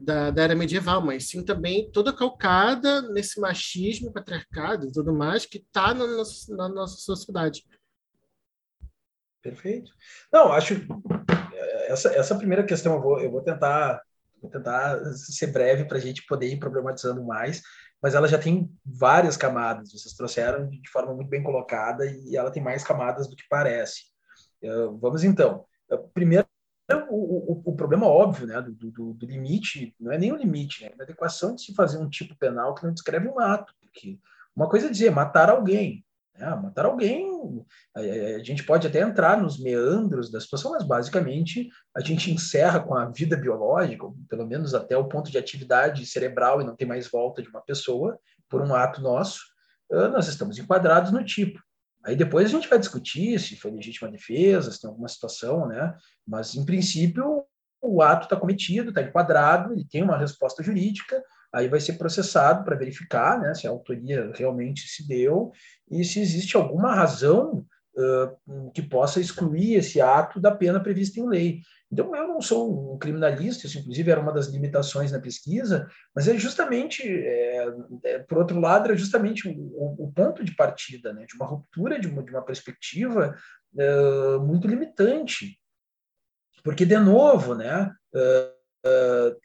da, da, era medieval, mas sim também toda calcada nesse machismo, patriarcado e tudo mais que está na na nossa sociedade. Perfeito. Não, acho essa, essa primeira questão eu vou, eu vou tentar vou tentar ser breve para a gente poder ir problematizando mais, mas ela já tem várias camadas. Vocês trouxeram de forma muito bem colocada e ela tem mais camadas do que parece. Uh, vamos então. Uh, primeiro, o, o, o, problema óbvio né, do, do, do, limite, não é nem o limite, né, é a adequação de se fazer um tipo penal que não descreve um ato. Porque uma coisa é dizer matar alguém, né? Matar alguém, a, a, gente pode até entrar nos meandros da situação, mas basicamente a gente encerra com a vida biológica, pelo menos até o ponto de atividade cerebral e não tem mais volta de uma pessoa, por um ato nosso, nós estamos enquadrados no tipo. Aí depois a gente vai discutir se foi legítima defesa, se tem alguma situação, né? Mas, em princípio, o ato está cometido, está enquadrado, ele tem uma resposta jurídica, aí vai ser processado para verificar né, se a autoria realmente se deu e se existe alguma razão que possa excluir esse ato da pena prevista em lei. Então, eu não sou um criminalista, isso inclusive era uma das limitações na pesquisa, mas é justamente, é, é, por outro lado, é justamente o, o, ponto de partida, né, de uma ruptura de uma, de uma perspectiva muito limitante. Porque, de novo, né,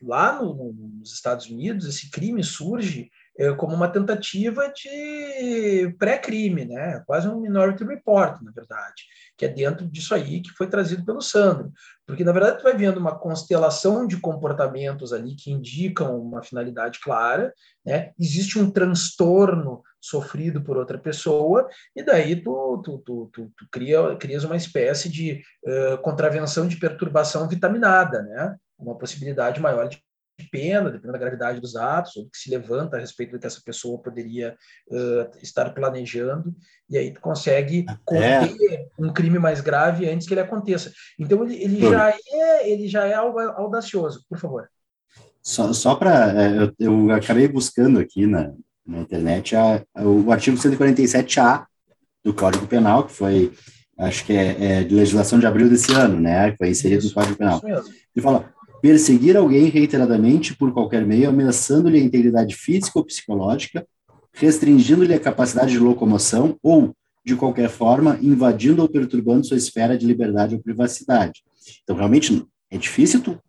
lá no, nos Estados Unidos, esse crime surge como uma tentativa de pré-crime, né? quase um Minority Report, na verdade, que é dentro disso aí que foi trazido pelo Sandro. Porque, na verdade, tu vai vendo uma constelação de comportamentos ali que indicam uma finalidade clara, né? existe um transtorno sofrido por outra pessoa, e daí tu, tu, tu, tu, tu cria, uma espécie de uh, contravenção de perturbação vitaminada, né? uma possibilidade maior de pena, dependendo da gravidade dos atos, ou que se levanta a respeito do que essa pessoa poderia uh, estar planejando, e aí tu consegue conter um crime mais grave antes que ele aconteça. Então ele, ele já é ele já é audacioso, por favor. Só, só para é, eu, eu, acabei buscando aqui na, na internet a, a, o artigo 147A do Código Penal, que foi acho que é, é, de legislação de abril desse ano, né? Que foi inserido no Código Penal. Ele fala: perseguir alguém reiteradamente por qualquer meio, ameaçando-lhe a integridade física ou psicológica, restringindo-lhe a capacidade de locomoção ou, de qualquer forma, invadindo ou perturbando sua esfera de liberdade ou privacidade. Então, realmente, é difícil tu,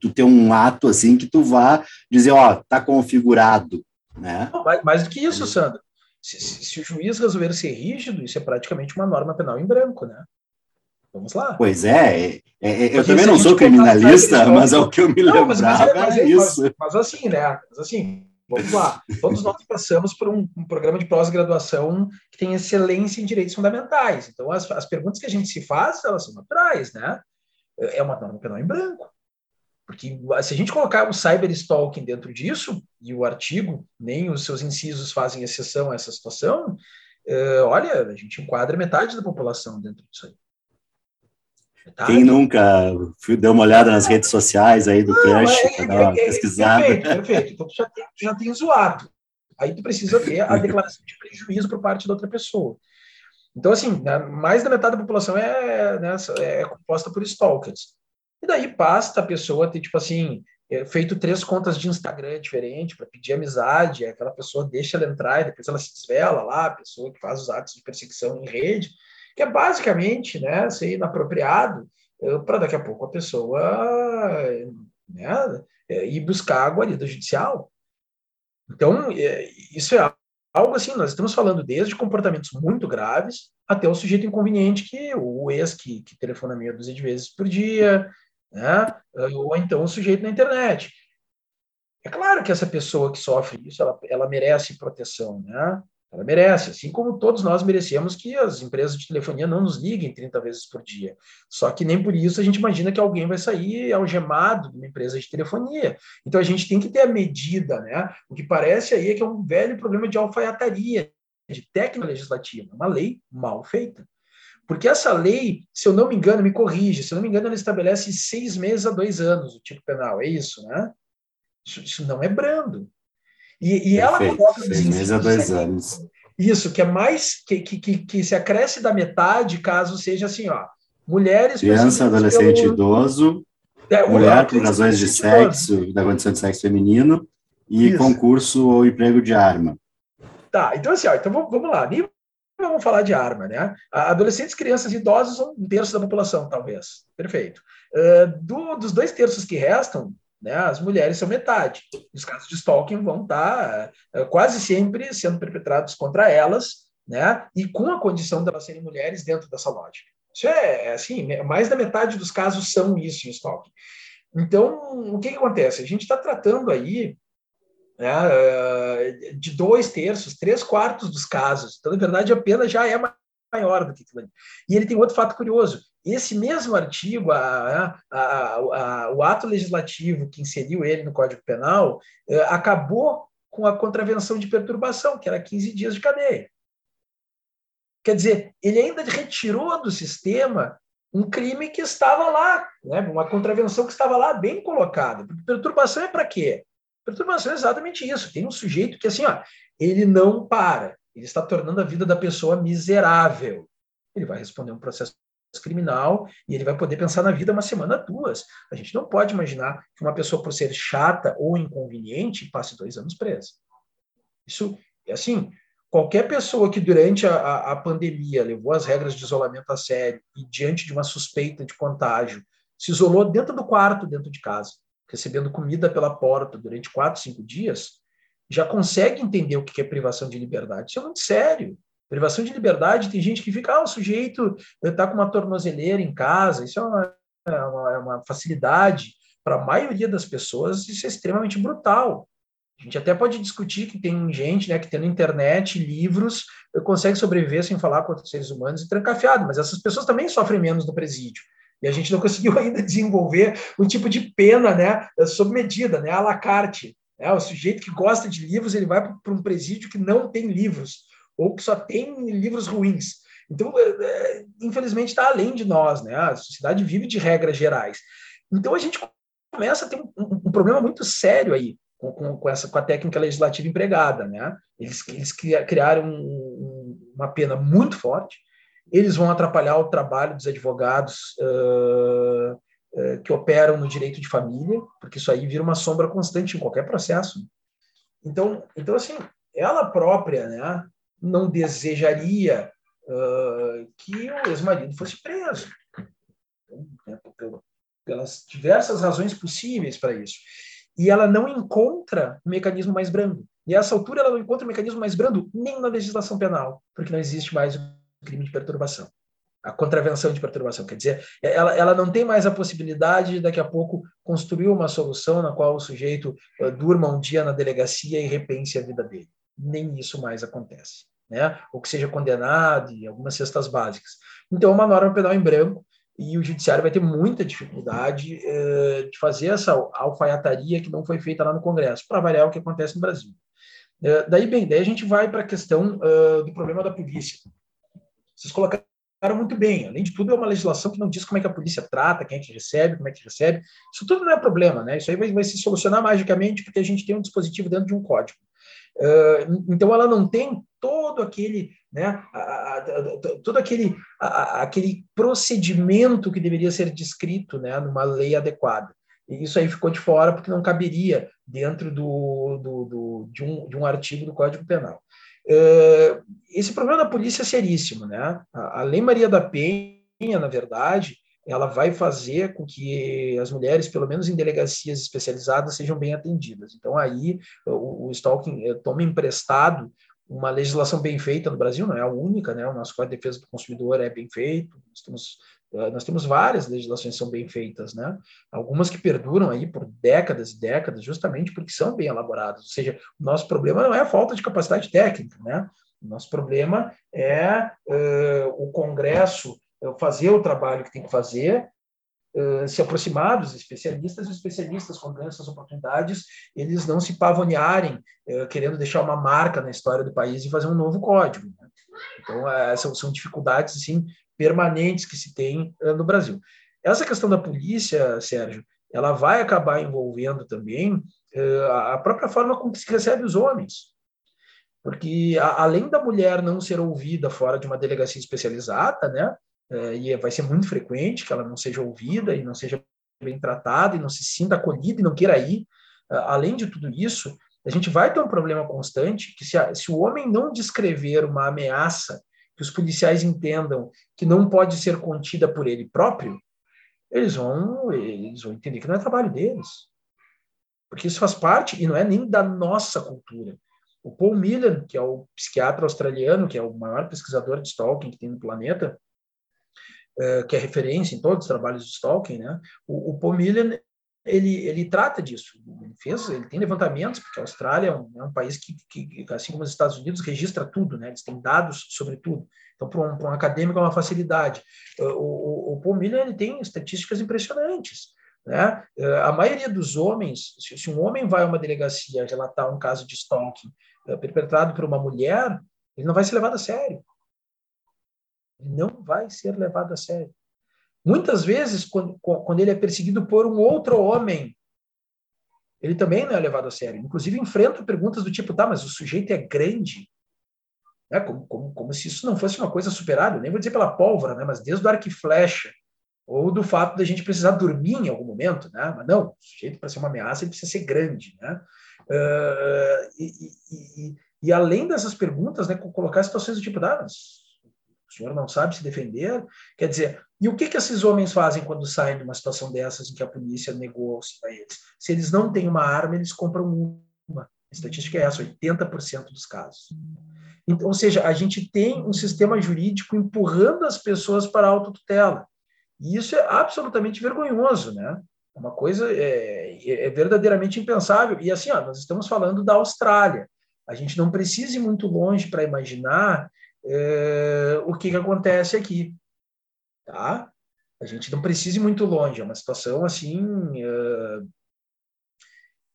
tu ter um ato assim que tu vá dizer, ó, tá configurado, né? Mais, mais do que isso, Sandro. Se, se, se, o juiz resolver ser rígido, isso é praticamente uma norma penal em branco, né? Vamos lá. Pois é, é, é eu também não sou criminalista, mas é o que eu me lembrava, mas, mas, é, isso. Mas, mas, assim, né? Mas assim, vamos lá. Todos nós passamos por um, um programa de pós-graduação que tem excelência em direitos fundamentais. Então, as, as perguntas que a gente se faz, elas são naturais, né? É uma norma penal em branco. Porque se a gente colocar o cyberstalking dentro disso, e o artigo, nem os seus incisos fazem exceção a essa situação, uh, olha, a gente enquadra metade da população dentro disso aí. Tá? Quem nunca deu uma olhada nas redes sociais aí do Crush, é, dar uma é, é, pesquisada. Perfeito, perfeito. Então tu já tem, tu já tem zoado. Aí tu precisa ter a declaração de prejuízo por parte da outra pessoa. Então, assim, né, mais da metade da população é, né, é composta por stalkers. E daí basta a pessoa ter, tipo assim, feito três contas de Instagram diferentes para pedir amizade, aquela pessoa deixa ela entrar e depois ela se desvela lá, a pessoa que faz os atos de perseguição em rede que é basicamente né, ser inapropriado para daqui a pouco a pessoa né, ir buscar a guarida judicial. Então, isso é algo assim, nós estamos falando desde comportamentos muito graves até o sujeito inconveniente, que o ex que, que telefona meia dúzia de vezes por dia, né? ou então o sujeito na internet. É claro que essa pessoa que sofre isso, ela, ela merece proteção, né? Ela merece, assim como todos nós merecemos que as empresas de telefonia não nos liguem 30 vezes por dia. Só que nem por isso a gente imagina que alguém vai sair algemado de uma empresa de telefonia. Então a gente tem que ter a medida, né? O que parece aí é que é um velho problema de alfaiataria, de técnica legislativa, uma lei mal feita. Porque essa lei, se eu não me engano, me corrija, se eu não me engano, ela estabelece seis meses a dois anos o tipo penal, é isso, né? Isso, isso não é brando. E, e ela coloca seis meses a dois anos. Isso, que é mais que, que, que, se acresce da metade, caso seja assim, ó, mulheres. Criança, adolescente, pelo... idoso, é, mulher por razões de sexo, da condição de sexo feminino, e Isso. concurso ou emprego de arma. Tá, então assim, ó, então vamos lá. Nem vamos falar de arma, né? Adolescentes, crianças e idosos são um terço da população, talvez. Perfeito. Uh, do, dos dois terços que restam, né? As mulheres são metade. Os casos de stalking vão estar é, quase sempre sendo perpetrados contra elas, né? E com a condição de serem mulheres dentro dessa lógica. Isso é, é assim, mais da metade dos casos são isso em stalking. Então, o que, que acontece? A gente está tratando aí né, é, de dois terços, três quartos dos casos. Então, na verdade, a pena já é maior do que aquilo ali. E ele tem outro fato curioso. Esse mesmo artigo, a, a, a, o ato legislativo que inseriu ele no Código Penal, eh, acabou com a contravenção de perturbação, que era 15 dias de cadeia. Quer dizer, ele ainda retirou do sistema um crime que estava lá, né? uma contravenção que estava lá bem colocada. Perturbação é para quê? Perturbação é exatamente isso. Tem um sujeito que, assim, ó, ele não para. Ele está tornando a vida da pessoa miserável. Ele vai responder um processo criminal e ele vai poder pensar na vida uma semana, duas. A gente não pode imaginar que uma pessoa, por ser chata ou inconveniente, passe dois anos presa. Isso é assim. Qualquer pessoa que durante a, a pandemia levou as regras de isolamento a sério e diante de uma suspeita de contágio se isolou dentro do quarto, dentro de casa, recebendo comida pela porta durante quatro, cinco dias, já consegue entender o que é privação de liberdade. Isso é muito sério. Privação de liberdade, tem gente que fica, ah, o sujeito está com uma tornozeleira em casa, isso é uma, é uma, é uma facilidade. Para a maioria das pessoas, isso é extremamente brutal. A gente até pode discutir que tem gente né, que na internet livros, consegue sobreviver sem falar com outros seres humanos e trancafiado, mas essas pessoas também sofrem menos no presídio. E a gente não conseguiu ainda desenvolver um tipo de pena né, sob medida, né, à la carte. Né? O sujeito que gosta de livros, ele vai para um presídio que não tem livros ou que só tem livros ruins. Então, é, é, infelizmente, está além de nós, né? A sociedade vive de regras gerais. Então, a gente começa a ter um, um, problema muito sério aí com, com, com, essa com a técnica legislativa empregada, né? Eles, eles criaram um, uma pena muito forte. Eles vão atrapalhar o trabalho dos advogados uh, uh, que operam no direito de família, porque isso aí vira uma sombra constante em qualquer processo. Então, então assim, ela própria, né? Não desejaria uh, que o ex-marido fosse preso. Né, pelas diversas razões possíveis para isso. E ela não encontra um mecanismo mais brando. E a essa altura ela não encontra um mecanismo mais brando nem na legislação penal, porque não existe mais o crime de perturbação. A contravenção de perturbação. Quer dizer, ela, ela não tem mais a possibilidade de, daqui a pouco, construir uma solução na qual o sujeito uh, durma um dia na delegacia e repense a vida dele. Nem isso mais acontece né? ou que seja condenado e algumas cestas básicas. Então, é uma norma penal em branco e o judiciário vai ter muita dificuldade eh, de fazer essa alfaiataria que não foi feita lá no Congresso, para variar o que acontece no Brasil. Eh, daí, bem, daí a gente vai para a questão uh, do problema da polícia. Vocês colocaram muito bem. Além de tudo, é uma legislação que não diz como é que a polícia trata, quem é que recebe, como é que recebe. Isso tudo não é problema, né? Isso aí vai, vai se solucionar magicamente porque a gente tem um dispositivo dentro de um código. Uh, então, ela não tem todo aquele, né, todo aquele, aquele procedimento que deveria ser descrito, né, numa lei adequada. E isso aí ficou de fora porque não caberia dentro do, do, do de, um, de um artigo do Código Penal. Uh, esse problema da polícia é seríssimo, né? A, Lei Maria da Penha, na verdade, ela vai fazer com que as mulheres, pelo menos em delegacias especializadas, sejam bem atendidas. Então, aí, o, o stalking eh, toma emprestado uma legislação bem feita no Brasil, não é a única, né? O nosso Código de Defesa do Consumidor é bem feito, nós temos, eh, nós temos várias legislações que são bem feitas, né? Algumas que perduram aí por décadas e décadas, justamente porque são bem elaboradas. Ou seja, o nosso problema não é a falta de capacidade técnica, né? O nosso problema é uh, o Congresso fazer o trabalho que tem que fazer, se aproximar dos especialistas, os especialistas, quando ganham essas oportunidades, eles não se pavonearem querendo deixar uma marca na história do país e fazer um novo código. Né? Então, essas são dificuldades assim, permanentes que se tem no Brasil. Essa questão da polícia, Sérgio, ela vai acabar envolvendo também a própria forma como se recebe os homens. Porque, além da mulher não ser ouvida fora de uma delegacia especializada, né, é, e vai ser muito frequente que ela não seja ouvida e não seja bem tratada e não se sinta acolhida e não queira ir, além de tudo isso, a gente vai ter um problema constante que se, a, se o homem não descrever uma ameaça que os policiais entendam que não pode ser contida por ele próprio, eles vão, eles vão entender que não é trabalho deles. Porque isso faz parte, e não é nem da nossa cultura. O Paul Millen, que é o psiquiatra australiano, que é o maior pesquisador de stalking que tem no planeta, é, que é referência em todos os trabalhos de stalking, né? O, o Paul Millen, ele, ele trata disso. Ele fez, ele tem levantamentos, porque a Austrália é um, é um país que, que, assim como os Estados Unidos, registra tudo, né? Eles têm dados sobre tudo. Então, para um, um, acadêmico é uma facilidade. O, o, o Paul Millen, ele tem estatísticas impressionantes. Né? É, a maioria dos homens, se, um homem vai a uma delegacia relatar um caso de stalking é, perpetrado por uma mulher, ele não vai ser levado a sério. Ele não vai ser levado a sério. Muitas vezes, quando, quando ele é perseguido por um outro homem, ele também não é levado a sério. Inclusive, enfrenta perguntas do tipo, tá, mas o sujeito é grande. Né? Como, como, como se isso não fosse uma coisa superável. Nem vou dizer pela pólvora, né? mas desde o arco e flecha ou do fato da gente precisar dormir em algum momento, né? Mas não, o sujeito para ser uma ameaça ele precisa ser grande, né? Uh, e, e, e, além dessas perguntas, né, colocar situações do tipo, ah, mas o senhor não sabe se defender? Quer dizer, e o que, que esses homens fazem quando saem de uma situação dessas em que a polícia negou a eles? Se eles não têm uma arma, eles compram uma. A estatística é essa, 80% dos casos. Então, ou seja, a gente tem um sistema jurídico empurrando as pessoas para a autotutela. E isso é absolutamente vergonhoso, né? Uma coisa é, é verdadeiramente impensável. E assim, ó, nós estamos falando da Austrália. A gente não precisa ir muito longe para imaginar é, o que, que acontece aqui, tá? A gente não precisa ir muito longe. É uma situação assim é,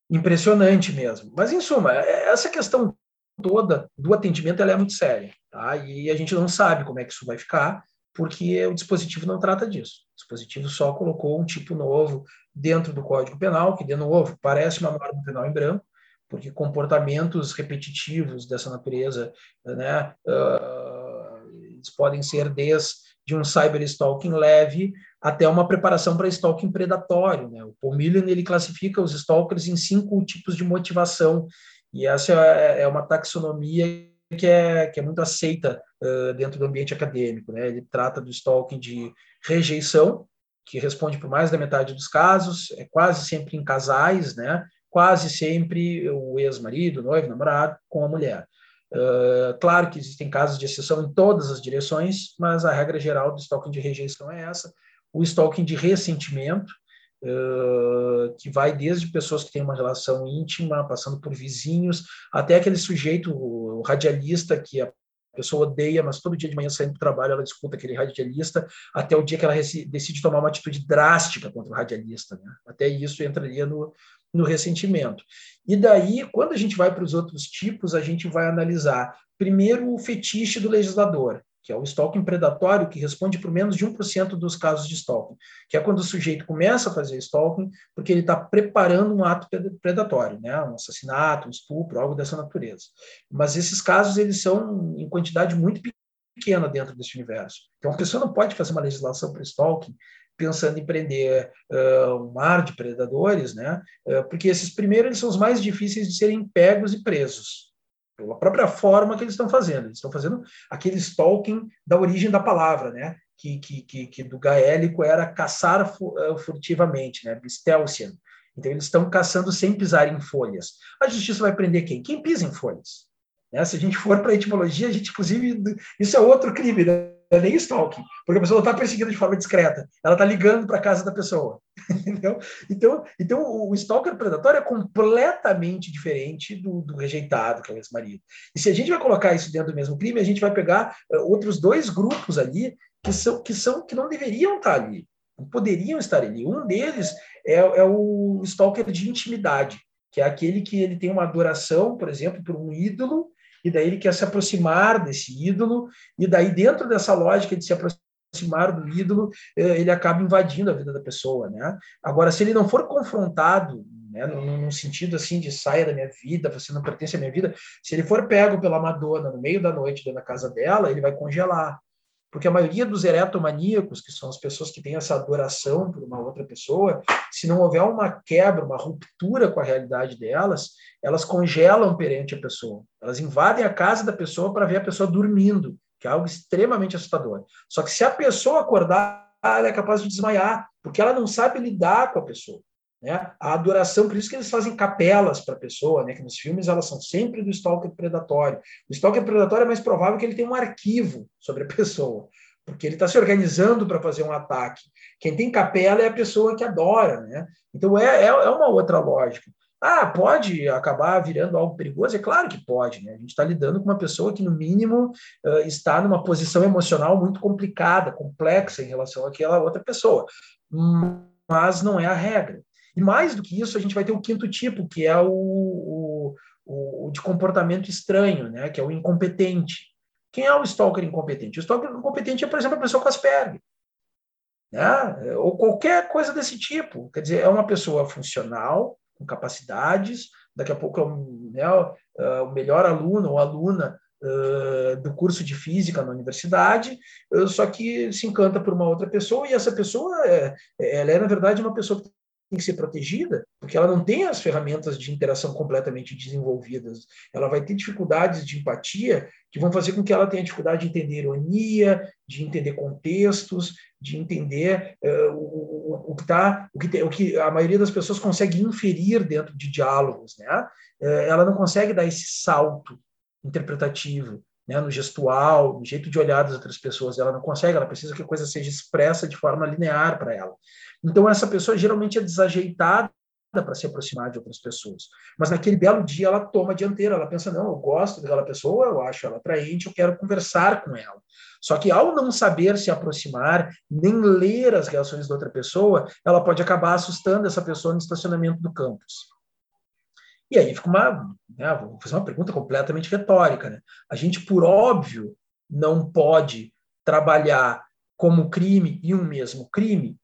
impressionante mesmo. Mas em suma, é, essa questão toda do atendimento ela é muito séria, tá? E a gente não sabe como é que isso vai ficar porque o dispositivo não trata disso. O dispositivo só colocou um tipo novo dentro do Código Penal, que, de novo, parece uma norma penal em branco, porque comportamentos repetitivos dessa natureza, né, uh, podem ser desde um cyberstalking leve até uma preparação para stalking predatório. Né? O Paul Millen, ele classifica os stalkers em cinco tipos de motivação, e essa é, é uma taxonomia que é, que é muito aceita uh, dentro do ambiente acadêmico. Né? Ele trata do stalking de rejeição, que responde por mais da metade dos casos, é quase sempre em casais, né? Quase sempre o ex-marido, noivo, namorado, com a mulher. Uh, claro que existem casos de exceção em todas as direções, mas a regra geral do stalking de rejeição é essa. O stalking de ressentimento, Uh, que vai desde pessoas que têm uma relação íntima, passando por vizinhos, até aquele sujeito, radialista, que pessoa odeia, mas todo dia de manhã saindo do trabalho ela escuta aquele radialista, até o dia que ela decide tomar uma atitude drástica contra o radialista. Né? Até isso entraria no, no ressentimento. E daí, quando a gente vai para os outros tipos, a gente vai analisar primeiro o fetiche do legislador que é o stalking predatório, que responde por menos de 1% dos casos de stalking, que é quando o sujeito começa a fazer stalking porque ele está preparando um ato predatório, né? um assassinato, um estupro, algo dessa natureza. Mas esses casos eles são em quantidade muito pequena dentro desse universo. Então, a pessoa não pode fazer uma legislação para stalking pensando em prender uh, um mar de predadores, né? Uh, porque esses primeiros eles são os mais difíceis de serem pegos e presos pela própria forma que eles estão fazendo. Eles estão fazendo aquele stalking da origem da palavra, né? que, que, que, que do gaélico era caçar furtivamente, né? Stelcian. Então, eles estão caçando sem pisar em folhas. A justiça vai prender quem? Quem pisa em folhas. Né? Se a gente for para a etimologia, a gente, inclusive, isso é outro crime, né? É nem stalking, porque a pessoa não está perseguindo de forma discreta, ela está ligando para a casa da pessoa. Entendeu? Então, então, o stalker predatório é completamente diferente do, do rejeitado, que é o ex-marido. E se a gente vai colocar isso dentro do mesmo crime, a gente vai pegar uh, outros dois grupos ali que são, que são que não deveriam estar ali, não poderiam estar ali. Um deles é, é o stalker de intimidade, que é aquele que ele tem uma adoração, por exemplo, por um ídolo e daí ele quer se aproximar desse ídolo, e daí, dentro dessa lógica de se aproximar do ídolo, eh, ele acaba invadindo a vida da pessoa, né? Agora, se ele não for confrontado, né, num, sentido assim de saia da minha vida, você não pertence à minha vida, se ele for pego pela Madonna no meio da noite dentro da casa dela, ele vai congelar. Porque a maioria dos eretomaníacos, que são as pessoas que têm essa adoração por uma outra pessoa, se não houver uma quebra, uma ruptura com a realidade delas, elas congelam perante a pessoa. Elas invadem a casa da pessoa para ver a pessoa dormindo, que é algo extremamente assustador. Só que se a pessoa acordar, ela é capaz de desmaiar, porque ela não sabe lidar com a pessoa. Né? A adoração, por isso que eles fazem capelas para a pessoa, né? que nos filmes elas são sempre do stalker predatório. O stalker predatório é mais provável que ele tenha um arquivo sobre a pessoa, porque ele está se organizando para fazer um ataque. Quem tem capela é a pessoa que adora. Né? Então é, é, é uma outra lógica. Ah, pode acabar virando algo perigoso? É claro que pode. Né? A gente está lidando com uma pessoa que, no mínimo, está numa posição emocional muito complicada, complexa em relação àquela outra pessoa. Mas não é a regra. E mais do que isso, a gente vai ter o quinto tipo, que é o, o, o, de comportamento estranho, né? que é o incompetente. Quem é o stalker incompetente? O stalker incompetente é, por exemplo, a pessoa com Asperger. Né? Ou qualquer coisa desse tipo. Quer dizer, é uma pessoa funcional, com capacidades, daqui a pouco é né, é o melhor aluno ou aluna uh, do curso de física na universidade, uh, só que se encanta por uma outra pessoa e essa pessoa, é, ela é, na verdade, uma pessoa que tem que ser protegida, porque ela não tem as ferramentas de interação completamente desenvolvidas. Ela vai ter dificuldades de empatia que vão fazer com que ela tenha dificuldade de entender ironia, de entender contextos, de entender uh, o, o, que tá, o que, tem, o que a maioria das pessoas consegue inferir dentro de diálogos, né? Uh, ela não consegue dar esse salto interpretativo, né, no gestual, no jeito de olhar das outras pessoas. Ela não consegue, ela precisa que a coisa seja expressa de forma linear para ela. Então, essa pessoa geralmente é desajeitada para se aproximar de outras pessoas. Mas naquele belo dia ela toma a dianteira, ela pensa: não, eu gosto daquela pessoa, eu acho ela atraente, eu quero conversar com ela. Só que ao não saber se aproximar, nem ler as reações da outra pessoa, ela pode acabar assustando essa pessoa no estacionamento do campus. E aí fica uma. Né, vou fazer uma pergunta completamente retórica. Né? A gente, por óbvio, não pode trabalhar como crime e um mesmo crime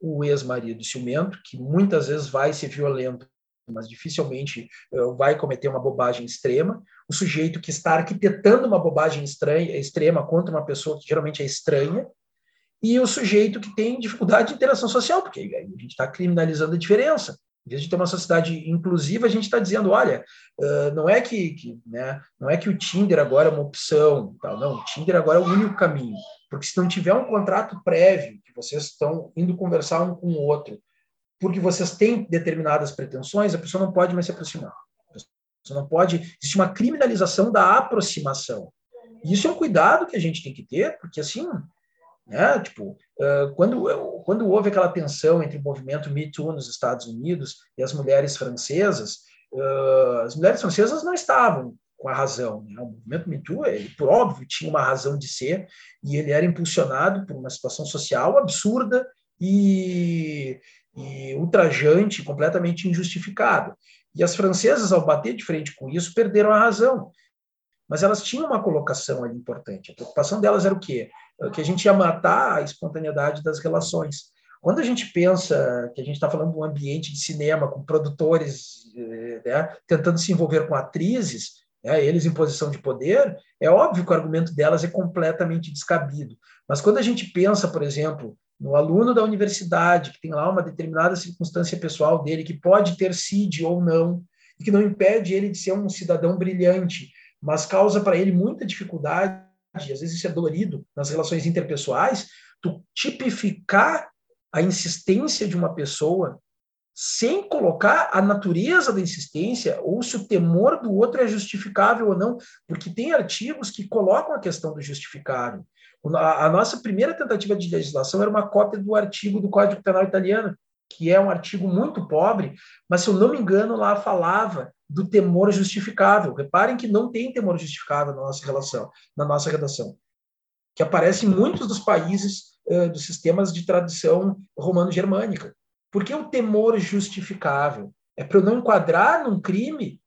o ex-marido ciumento, que muitas vezes vai ser violento, mas dificilmente uh, vai cometer uma bobagem extrema, o sujeito que está arquitetando uma bobagem estranha, extrema contra uma pessoa que geralmente é estranha, e o sujeito que tem dificuldade de interação social, porque a gente está criminalizando a diferença. Em vez de ter uma sociedade inclusiva, a gente está dizendo, olha, não é que, que, né, não é que o Tinder agora é uma opção, tal, não, o Tinder agora é o único caminho, porque se não tiver um contrato prévio, que vocês estão indo conversar um com o outro, porque vocês têm determinadas pretensões, a pessoa não pode mais se aproximar. Pessoa não pode, existe uma criminalização da aproximação. E isso é um cuidado que a gente tem que ter, porque assim, né? Tipo, quando, quando houve aquela tensão entre o movimento Me Too nos Estados Unidos e as mulheres francesas, as mulheres francesas não estavam com a razão. Né? O movimento Me Too, ele, por óbvio, tinha uma razão de ser e ele era impulsionado por uma situação social absurda e, e ultrajante, completamente injustificada. E as francesas, ao bater de frente com isso, perderam a razão. Mas elas tinham uma colocação ali importante. A preocupação delas era o quê? que a gente ia matar a espontaneidade das relações. Quando a gente pensa que a gente está falando de um ambiente de cinema com produtores eh, né, tentando se envolver com atrizes, né, eles em posição de poder, é óbvio que o argumento delas é completamente descabido. Mas quando a gente pensa, por exemplo, no aluno da universidade, que tem lá uma determinada circunstância pessoal dele, que pode ter CID ou não, e que não impede ele de ser um cidadão brilhante, mas causa para ele muita dificuldade às vezes isso é dolorido nas relações interpessoais, tu tipificar a insistência de uma pessoa sem colocar a natureza da insistência ou se o temor do outro é justificável ou não, porque tem artigos que colocam a questão do justificável. A, nossa primeira tentativa de legislação era uma cópia do artigo do Código Penal italiano, que é um artigo muito pobre, mas se eu não me engano, lá falava do temor justificável. Reparem que não tem temor justificável na nossa relação, na nossa redação, que aparece em muitos dos países uh, dos sistemas de tradição romano-germânica. Por que o temor justificável? É para eu não enquadrar num crime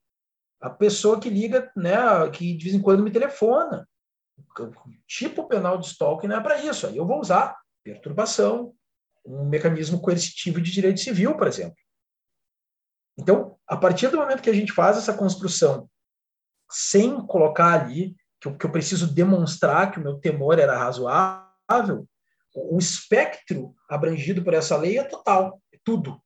a pessoa que liga, né, que de vez em quando me telefona. O tipo penal de stalking não é para isso. Aí eu vou usar perturbação, um mecanismo coercitivo de direito civil, por exemplo. Então, a partir do momento que a gente faz essa construção sem colocar ali que eu, que eu preciso demonstrar que o meu temor era razoável, o espectro abrangido por essa lei é total, é tudo.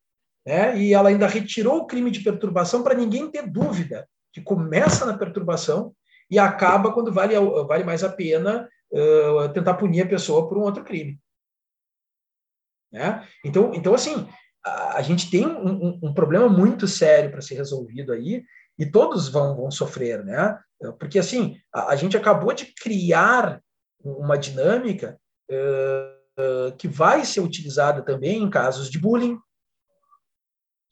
Né? E ela ainda retirou o crime de perturbação para ninguém ter dúvida, que começa na perturbação e acaba quando vale, vale mais a pena uh, tentar punir a pessoa por um outro crime. Né? Então, então, assim, a, gente tem um, um, problema muito sério para ser resolvido aí, e todos vão, vão sofrer, né? Porque, assim, a, a gente acabou de criar uma dinâmica uh, uh, que vai ser utilizada também em casos de bullying,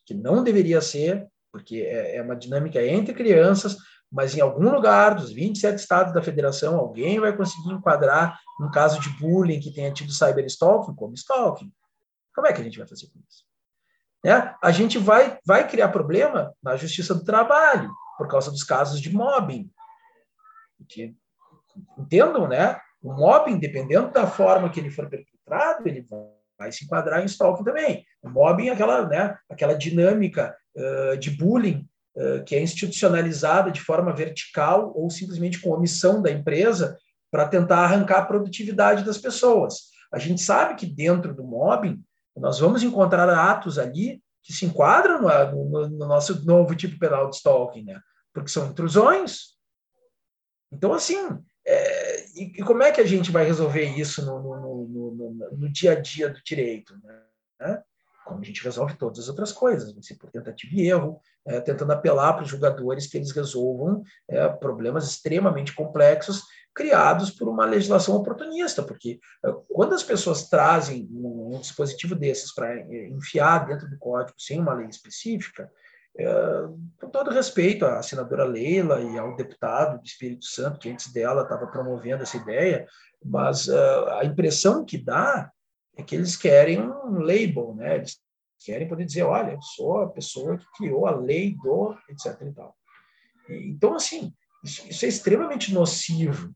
que não deveria ser, porque é, é uma dinâmica entre crianças, mas em algum lugar dos 27 estados da federação, alguém vai conseguir enquadrar um caso de bullying que tenha tido cyberstalking como stalking. Como é que a gente vai fazer com isso? Né? A gente vai, vai criar problema na justiça do trabalho, por causa dos casos de mobbing. Que, entendam, né? O mobbing, dependendo da forma que ele for perpetrado, ele vai se enquadrar em stalking também. O mobbing é aquela, né, aquela dinâmica uh, de bullying uh, que é institucionalizada de forma vertical ou simplesmente com omissão da empresa para tentar arrancar a produtividade das pessoas. A gente sabe que dentro do mobbing nós vamos encontrar atos ali que se enquadram no, no, no nosso novo tipo penal de stalking, né? porque são intrusões. Então, assim, é, e, e, como é que a gente vai resolver isso no, no, dia a dia do direito? Né? Como a gente resolve todas as outras coisas, ser por tentativa e erro, é, tentando apelar para os jogadores que eles resolvam é, problemas extremamente complexos criados por uma legislação oportunista, porque eh, quando as pessoas trazem um, dispositivo desses para eh, enfiar dentro do código sem uma lei específica, é, com todo respeito à senadora Leila e ao deputado do Espírito Santo, que antes dela estava promovendo essa ideia, mas uh, a impressão que dá é que eles querem um label, né? Eles querem poder dizer, olha, eu sou a pessoa que criou a lei do, etc. E tal. Então, assim, isso, isso é extremamente nocivo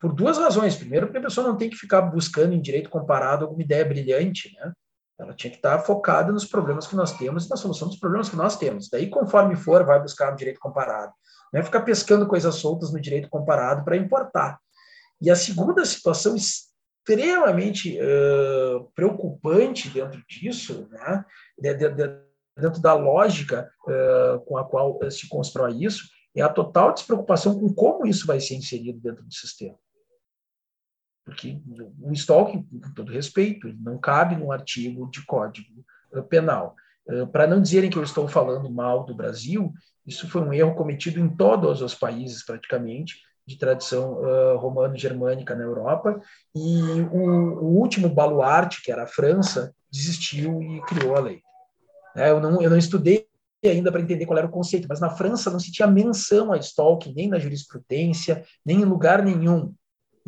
por duas razões. Primeiro, porque a pessoa não tem que ficar buscando em direito comparado alguma ideia brilhante, né? Ela tinha que estar focada nos problemas que nós temos e na solução dos problemas que nós temos. Daí, conforme for, vai buscar no direito comparado. Não é ficar pescando coisas soltas no direito comparado para importar. E a segunda situação extremamente uh, preocupante dentro disso, né? De, de, de, dentro da lógica uh, com a qual se constrói isso, é a total despreocupação com como isso vai ser inserido dentro do sistema. Porque o stalking, com todo respeito, não cabe num artigo de código eh, penal. Eh, para não dizerem que eu estou falando mal do Brasil, isso foi um erro cometido em todos os países, praticamente, de tradição uh, romano-germânica na Europa, e o, o, último baluarte, que era a França, desistiu e criou a lei. É, eu, não, eu não estudei ainda para entender qual era o conceito, mas na França não se tinha menção a stalking, nem na jurisprudência, nem em lugar nenhum.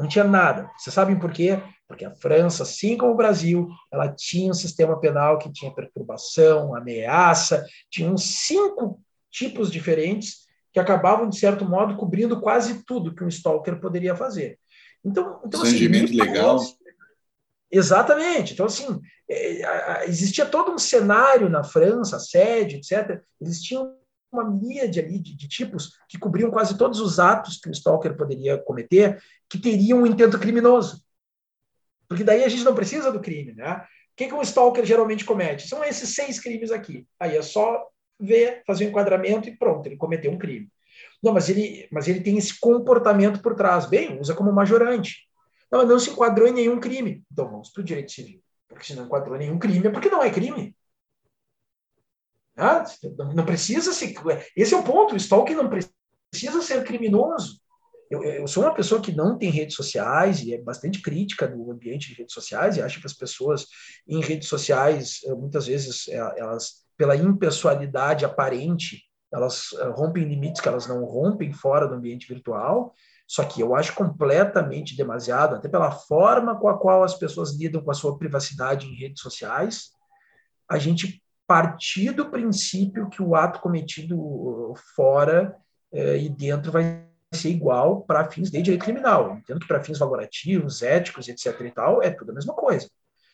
Não tinha nada. Vocês sabem por quê? Porque a França, assim como o Brasil, ela tinha um sistema penal que tinha perturbação, ameaça, tinha uns cinco tipos diferentes que acabavam, de certo modo, cobrindo quase tudo que um stalker poderia fazer. Então, então assim, legal. Exatamente. Então, assim, é, existia todo um cenário na França, sede, etc. Eles tinham uma míade ali de, de, tipos que cobriam quase todos os atos que o stalker poderia cometer, que teriam um intento criminoso. Porque daí a gente não precisa do crime, né? O que, que um stalker geralmente comete? São esses seis crimes aqui. Aí é só ver, fazer um enquadramento e pronto, ele cometeu um crime. Não, mas ele, mas ele tem esse comportamento por trás. Bem, usa como majorante. Não, não se enquadrou em nenhum crime. Então vamos para o direito civil. Porque se não enquadrou em nenhum crime, é porque não é crime. Ah, não precisa ser. Esse é o ponto. O stalking não precisa ser criminoso. Eu, eu, sou uma pessoa que não tem redes sociais e é bastante crítica do ambiente de redes sociais e acho que as pessoas em redes sociais, eh, muitas vezes, eh, elas, pela impessoalidade aparente, elas eh, rompem limites que elas não rompem fora do ambiente virtual. Só que eu acho completamente demasiado, até pela forma com a qual as pessoas lidam com a sua privacidade em redes sociais, a gente partir do princípio que o ato cometido fora eh, e dentro vai ser igual para fins de direito criminal. Entendo que para fins valorativos, éticos, etc. e tal, é tudo a mesma coisa.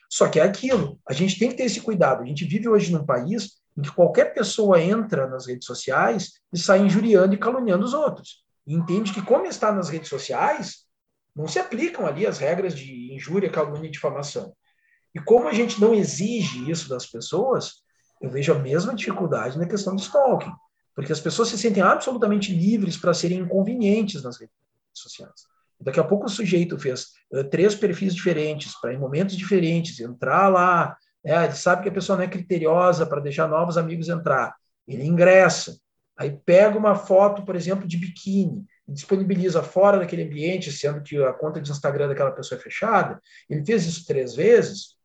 Só que é aquilo, a gente tem que ter esse cuidado. A gente vive hoje num país em que qualquer pessoa entra nas redes sociais e sai injuriando e caluniando os outros. E entende que, como está nas redes sociais, não se aplicam ali as regras de injúria, calúnia e difamação. E como a gente não exige isso das pessoas, eu vejo a mesma dificuldade na questão do stalking. Porque as pessoas se sentem absolutamente livres para serem inconvenientes nas redes sociais. Daqui a pouco o sujeito fez uh, três perfis diferentes, para em momentos diferentes, entrar lá, né, ele sabe que a pessoa não é criteriosa para deixar novos amigos entrar. Ele ingressa, aí pega uma foto, por exemplo, de biquíni, disponibiliza fora daquele ambiente, sendo que a conta de Instagram daquela pessoa é fechada. Ele fez isso três vezes,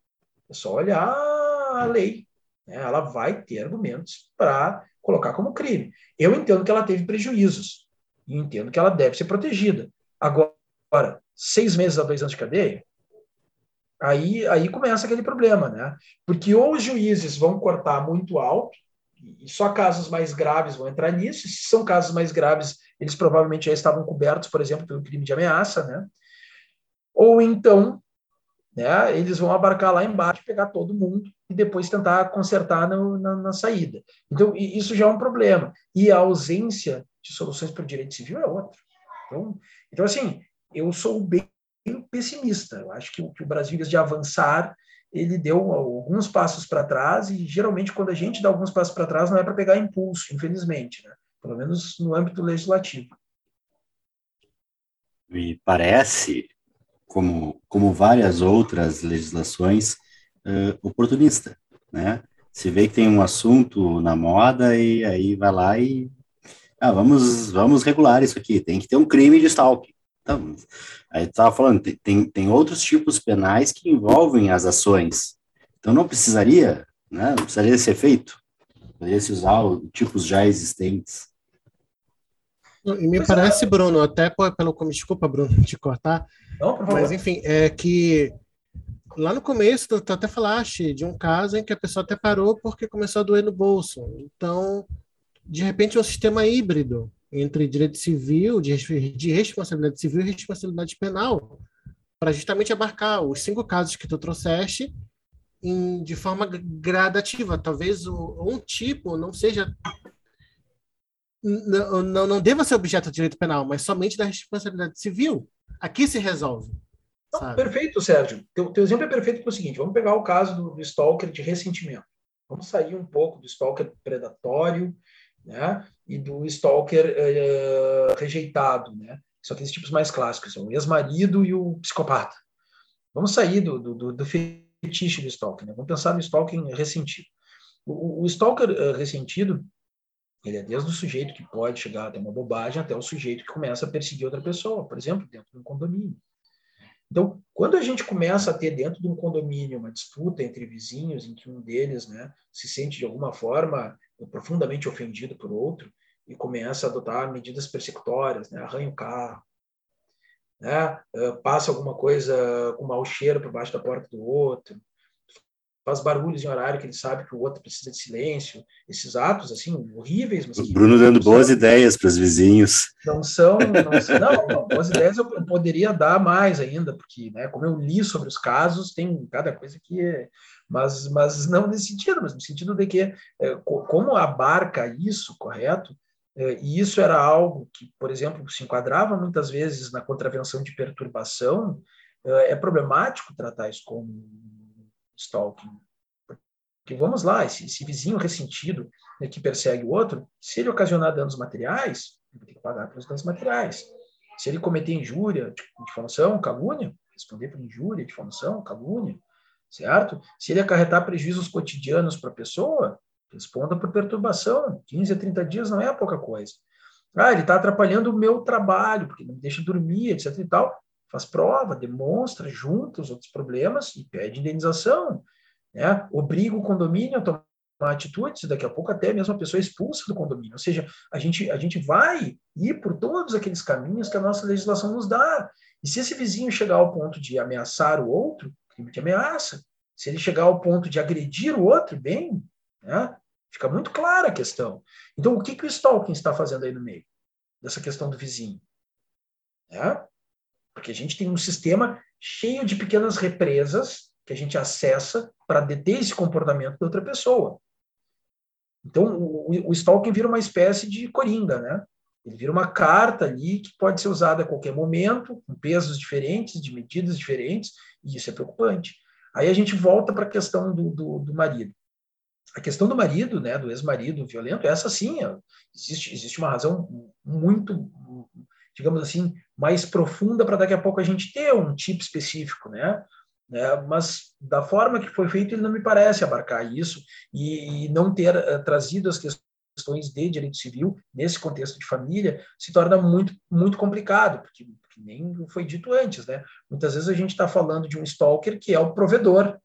é só olhar a lei. Né? Ela vai ter argumentos para colocar como crime. Eu entendo que ela teve prejuízos e entendo que ela deve ser protegida. Agora, seis meses a dois anos de cadeia, aí, aí começa aquele problema, né? Porque ou os juízes vão cortar muito alto, e só casos mais graves vão entrar nisso, se são casos mais graves, eles provavelmente já estavam cobertos, por exemplo, pelo crime de ameaça, né? Ou então né? Eles vão abarcar lá embaixo, pegar todo mundo e depois tentar consertar no, na, na, saída. Então, isso já é um problema. E a ausência de soluções para o direito civil é outro. Então, então assim, eu sou bem pessimista. Eu acho que, que o Brasil, de avançar, ele deu alguns passos para trás e, geralmente, quando a gente dá alguns passos para trás, não é para pegar impulso, infelizmente, né? pelo menos no âmbito legislativo. Me parece como, como várias outras legislações, uh, oportunista, né? Se vê que tem um assunto na moda e aí vai lá e ah, vamos, vamos regular isso aqui, tem que ter um crime de stalking. Então, aí estava falando, tem, tem outros tipos penais que envolvem as ações. Então não precisaria, né? Não precisaria ser feito. Poderia se usar os tipos já existentes. E me parece, Bruno, até pelo. Desculpa, Bruno, te cortar. Não, por favor. Mas, enfim, é que lá no começo, tu, tu, até falaste de um caso em que a pessoa até parou porque começou a doer no bolso. Então, de repente, é um sistema híbrido entre direito civil, de, de responsabilidade civil e responsabilidade penal, para justamente abarcar os cinco casos que tu trouxeste em, de forma gradativa. Talvez o, um tipo não seja não, não, não deva ser objeto de direito penal, mas somente da responsabilidade civil. Aqui se resolve. Não, perfeito, Sérgio. Teu, teu exemplo é perfeito para o seguinte: vamos pegar o caso do, do stalker de ressentimento. Vamos sair um pouco do stalker predatório né, e do stalker uh, rejeitado. Né? São aqueles tipos mais clássicos, são o ex-marido e o psicopata. Vamos sair do, do, do fetiche do stalker. Né? Vamos pensar no stalker ressentido. O, o stalker uh, ressentido ele é desde o sujeito que pode chegar até uma bobagem até o sujeito que começa a perseguir outra pessoa, por exemplo, dentro de um condomínio. Então, quando a gente começa a ter dentro de um condomínio uma disputa entre vizinhos, em que um deles né, se sente de alguma forma profundamente ofendido por outro e começa a adotar medidas persecutórias, né, arranha o carro, né, eh, passa alguma coisa com mau cheiro por baixo da porta do outro, faz barulhos em horário que ele sabe que o outro precisa de silêncio, esses atos assim horríveis. Mas o Bruno dando boas são, ideias para os vizinhos. Não são, não, são, não, boas ideias eu poderia dar mais ainda, porque, né, como eu li sobre os casos, tem cada coisa que é, mas, mas não nesse sentido, mas no sentido de que é, como abarca isso, correto? É, e isso era algo que, por exemplo, se enquadrava muitas vezes na contravenção de perturbação. É, é problemático tratar isso como stalking. Porque vamos lá, esse, esse vizinho ressentido né, que persegue o outro, se ele ocasionar danos materiais, ele ter que pagar pelos danos materiais. Se ele cometer injúria, difamação, calúnia, responder por injúria, difamação, calúnia, certo? Se ele acarretar prejuízos cotidianos para a pessoa, responda por perturbação. 15 a 30 dias não é pouca coisa. Ah, ele está atrapalhando o meu trabalho, porque não me deixa dormir, etc e tal. Faz prova, demonstra, junta os outros problemas e pede indenização. Né? Obriga o condomínio a tomar atitudes, daqui a pouco até mesmo a pessoa é expulsa do condomínio. Ou seja, a gente, a gente vai ir por todos aqueles caminhos que a nossa legislação nos dá. E se esse vizinho chegar ao ponto de ameaçar o outro, crime de ameaça. Se ele chegar ao ponto de agredir o outro, bem, né? fica muito clara a questão. Então, o que, que o stalking está fazendo aí no meio dessa questão do vizinho? É? Porque a gente tem um sistema cheio de pequenas represas que a gente acessa para deter esse comportamento da outra pessoa. Então, o, o stalking vira uma espécie de coringa, né? Ele vira uma carta ali que pode ser usada a qualquer momento, com pesos diferentes, de medidas diferentes, e isso é preocupante. Aí a gente volta para a questão do, do, do, marido. A questão do marido, né, do ex-marido violento, essa sim, existe, existe uma razão muito, digamos assim, mais profunda para daqui a pouco a gente ter um tipo específico, né? né? Mas da forma que foi feito, ele não me parece abarcar isso e, e não ter uh, trazido as questões de direito civil nesse contexto de família se torna muito muito complicado porque, porque nem foi dito antes né muitas vezes a gente está falando de um stalker que é o provedor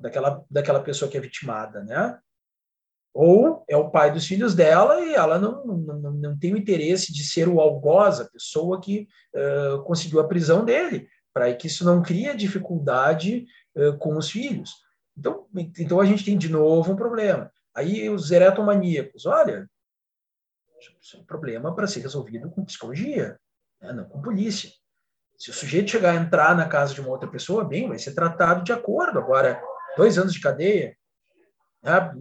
daquela daquela pessoa que é vitimada né ou é o pai dos filhos dela e ela não, não, não tem o interesse de ser o algoz, a pessoa que uh, conseguiu a prisão dele, para que isso não crie dificuldade uh, com os filhos. Então, então a gente tem de novo um problema. Aí os eretomaníacos, olha, isso é um problema para ser resolvido com psicologia, né? não com polícia. Se o sujeito chegar a entrar na casa de uma outra pessoa, bem, vai ser tratado de acordo. Agora, dois anos de cadeia, né?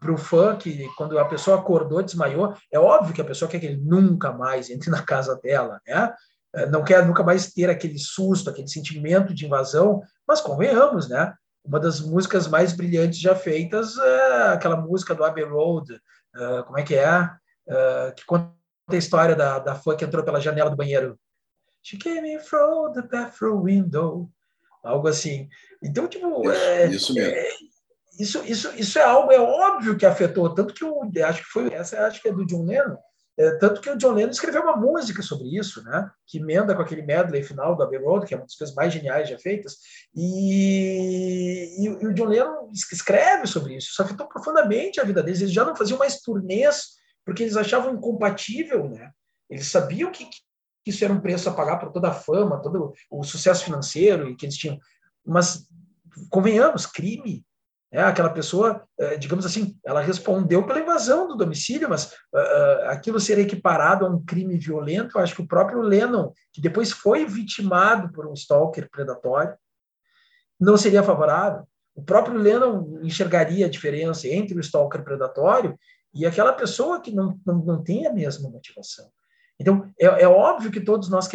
para o fã, que quando a pessoa acordou, desmaiou, é óbvio que a pessoa quer que ele nunca mais entre na casa dela, né? É, não quer nunca mais ter aquele susto, aquele sentimento de invasão, mas convenhamos, né? uma das músicas mais brilhantes já feitas é aquela música do Abbey Road, uh, como é que é? Uh, que conta a história da, da fã que entrou pela janela do banheiro. She came in through the bathroom window. Algo assim. Então, tipo... É, isso mesmo. É, isso, isso, isso é algo, é óbvio que afetou, tanto que eu acho que foi, essa acho que é do John Lennon, é, tanto que o John Lennon escreveu uma música sobre isso, né? que emenda com aquele medley final do Abbey Road, que é uma das coisas mais geniais já feitas, e, e, e, o John Lennon escreve sobre isso. Isso afetou profundamente a vida deles. Eles já não faziam mais turnês porque eles achavam incompatível. Né? Eles sabiam que, que isso era um preço a pagar por toda a fama, todo o sucesso financeiro que eles tinham. Mas, convenhamos, crime é, aquela pessoa, é, digamos assim, ela respondeu pela invasão do domicílio, mas uh, aquilo ser equiparado a um crime violento, eu acho que o próprio Lennon, que depois foi vitimado por um stalker predatório, não seria favorável. O próprio Lennon enxergaria a diferença entre o stalker predatório e aquela pessoa que não, não, não tem a mesma motivação. Então, é, é óbvio que todos nós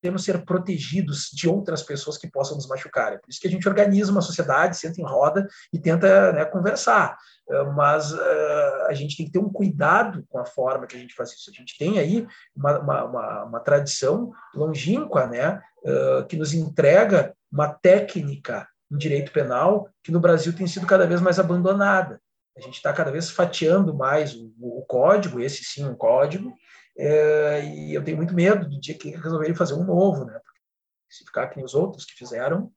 temos ser protegidos de outras pessoas que possam nos machucar. É por isso que a gente organiza uma sociedade, senta em roda e tenta né, conversar. Eh, mas uh, a gente tem que ter um cuidado com a forma que a gente faz isso. A gente tem aí uma, uma, uma, uma tradição longínqua, né, uh, que nos entrega uma técnica em direito penal que no Brasil tem sido cada vez mais abandonada. A gente está cada vez fatiando mais o, o código, esse sim um código, é, e eu tenho muito medo do dia que resolverem fazer um novo, né? Porque se ficar que nem os outros que fizeram,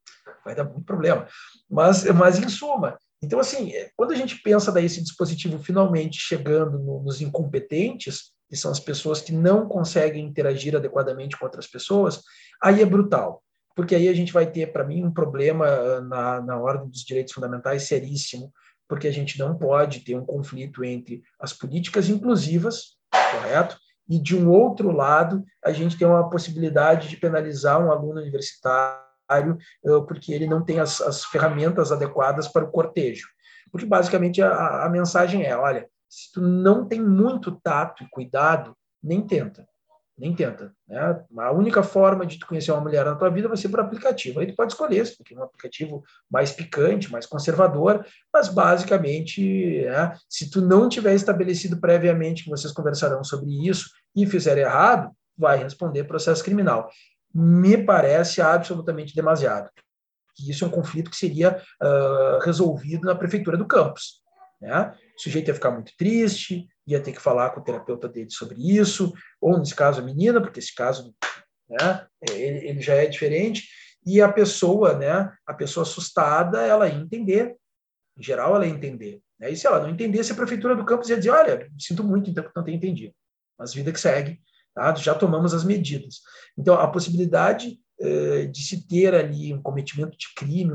vai dar muito problema. Mas, mas em suma, então assim, é, quando a gente pensa daí esse dispositivo finalmente chegando no, nos incompetentes, que são as pessoas que não conseguem interagir adequadamente com outras pessoas, aí é brutal. Porque aí a gente vai ter, para mim, um problema ah, na, na ordem dos direitos fundamentais seríssimo, porque a gente não pode ter um conflito entre as políticas inclusivas, correto? E de um outro lado, a gente tem uma possibilidade de penalizar um aluno universitário uh, porque ele não tem as, as, ferramentas adequadas para o cortejo. Porque basicamente a, a mensagem é: olha, se tu não tem muito tato e cuidado, nem tenta nem tenta. Né? A única forma de tu conhecer uma mulher na tua vida vai ser por aplicativo. Aí tu pode escolher se tu quer um aplicativo mais picante, mais conservador, mas basicamente, né, se tu não tiver estabelecido previamente que vocês conversarão sobre isso e fizer errado, vai responder processo criminal. me parece absolutamente demasiado. Isso é um conflito que seria uh, resolvido na prefeitura do campus. Né? O sujeito ia ficar muito triste, ia ter que falar com o terapeuta dele sobre isso, ou nesse caso a menina, porque esse caso né, ele, ele já é diferente, e a pessoa, né, a pessoa assustada, ela ia entender, em geral ela ia entender. Né? E se ela não entendesse, a prefeitura do campus ia dizer, olha, sinto muito, então não tenho entendido. Mas vida que segue, tá? já tomamos as medidas. Então, a possibilidade eh, de se ter ali um cometimento de crime,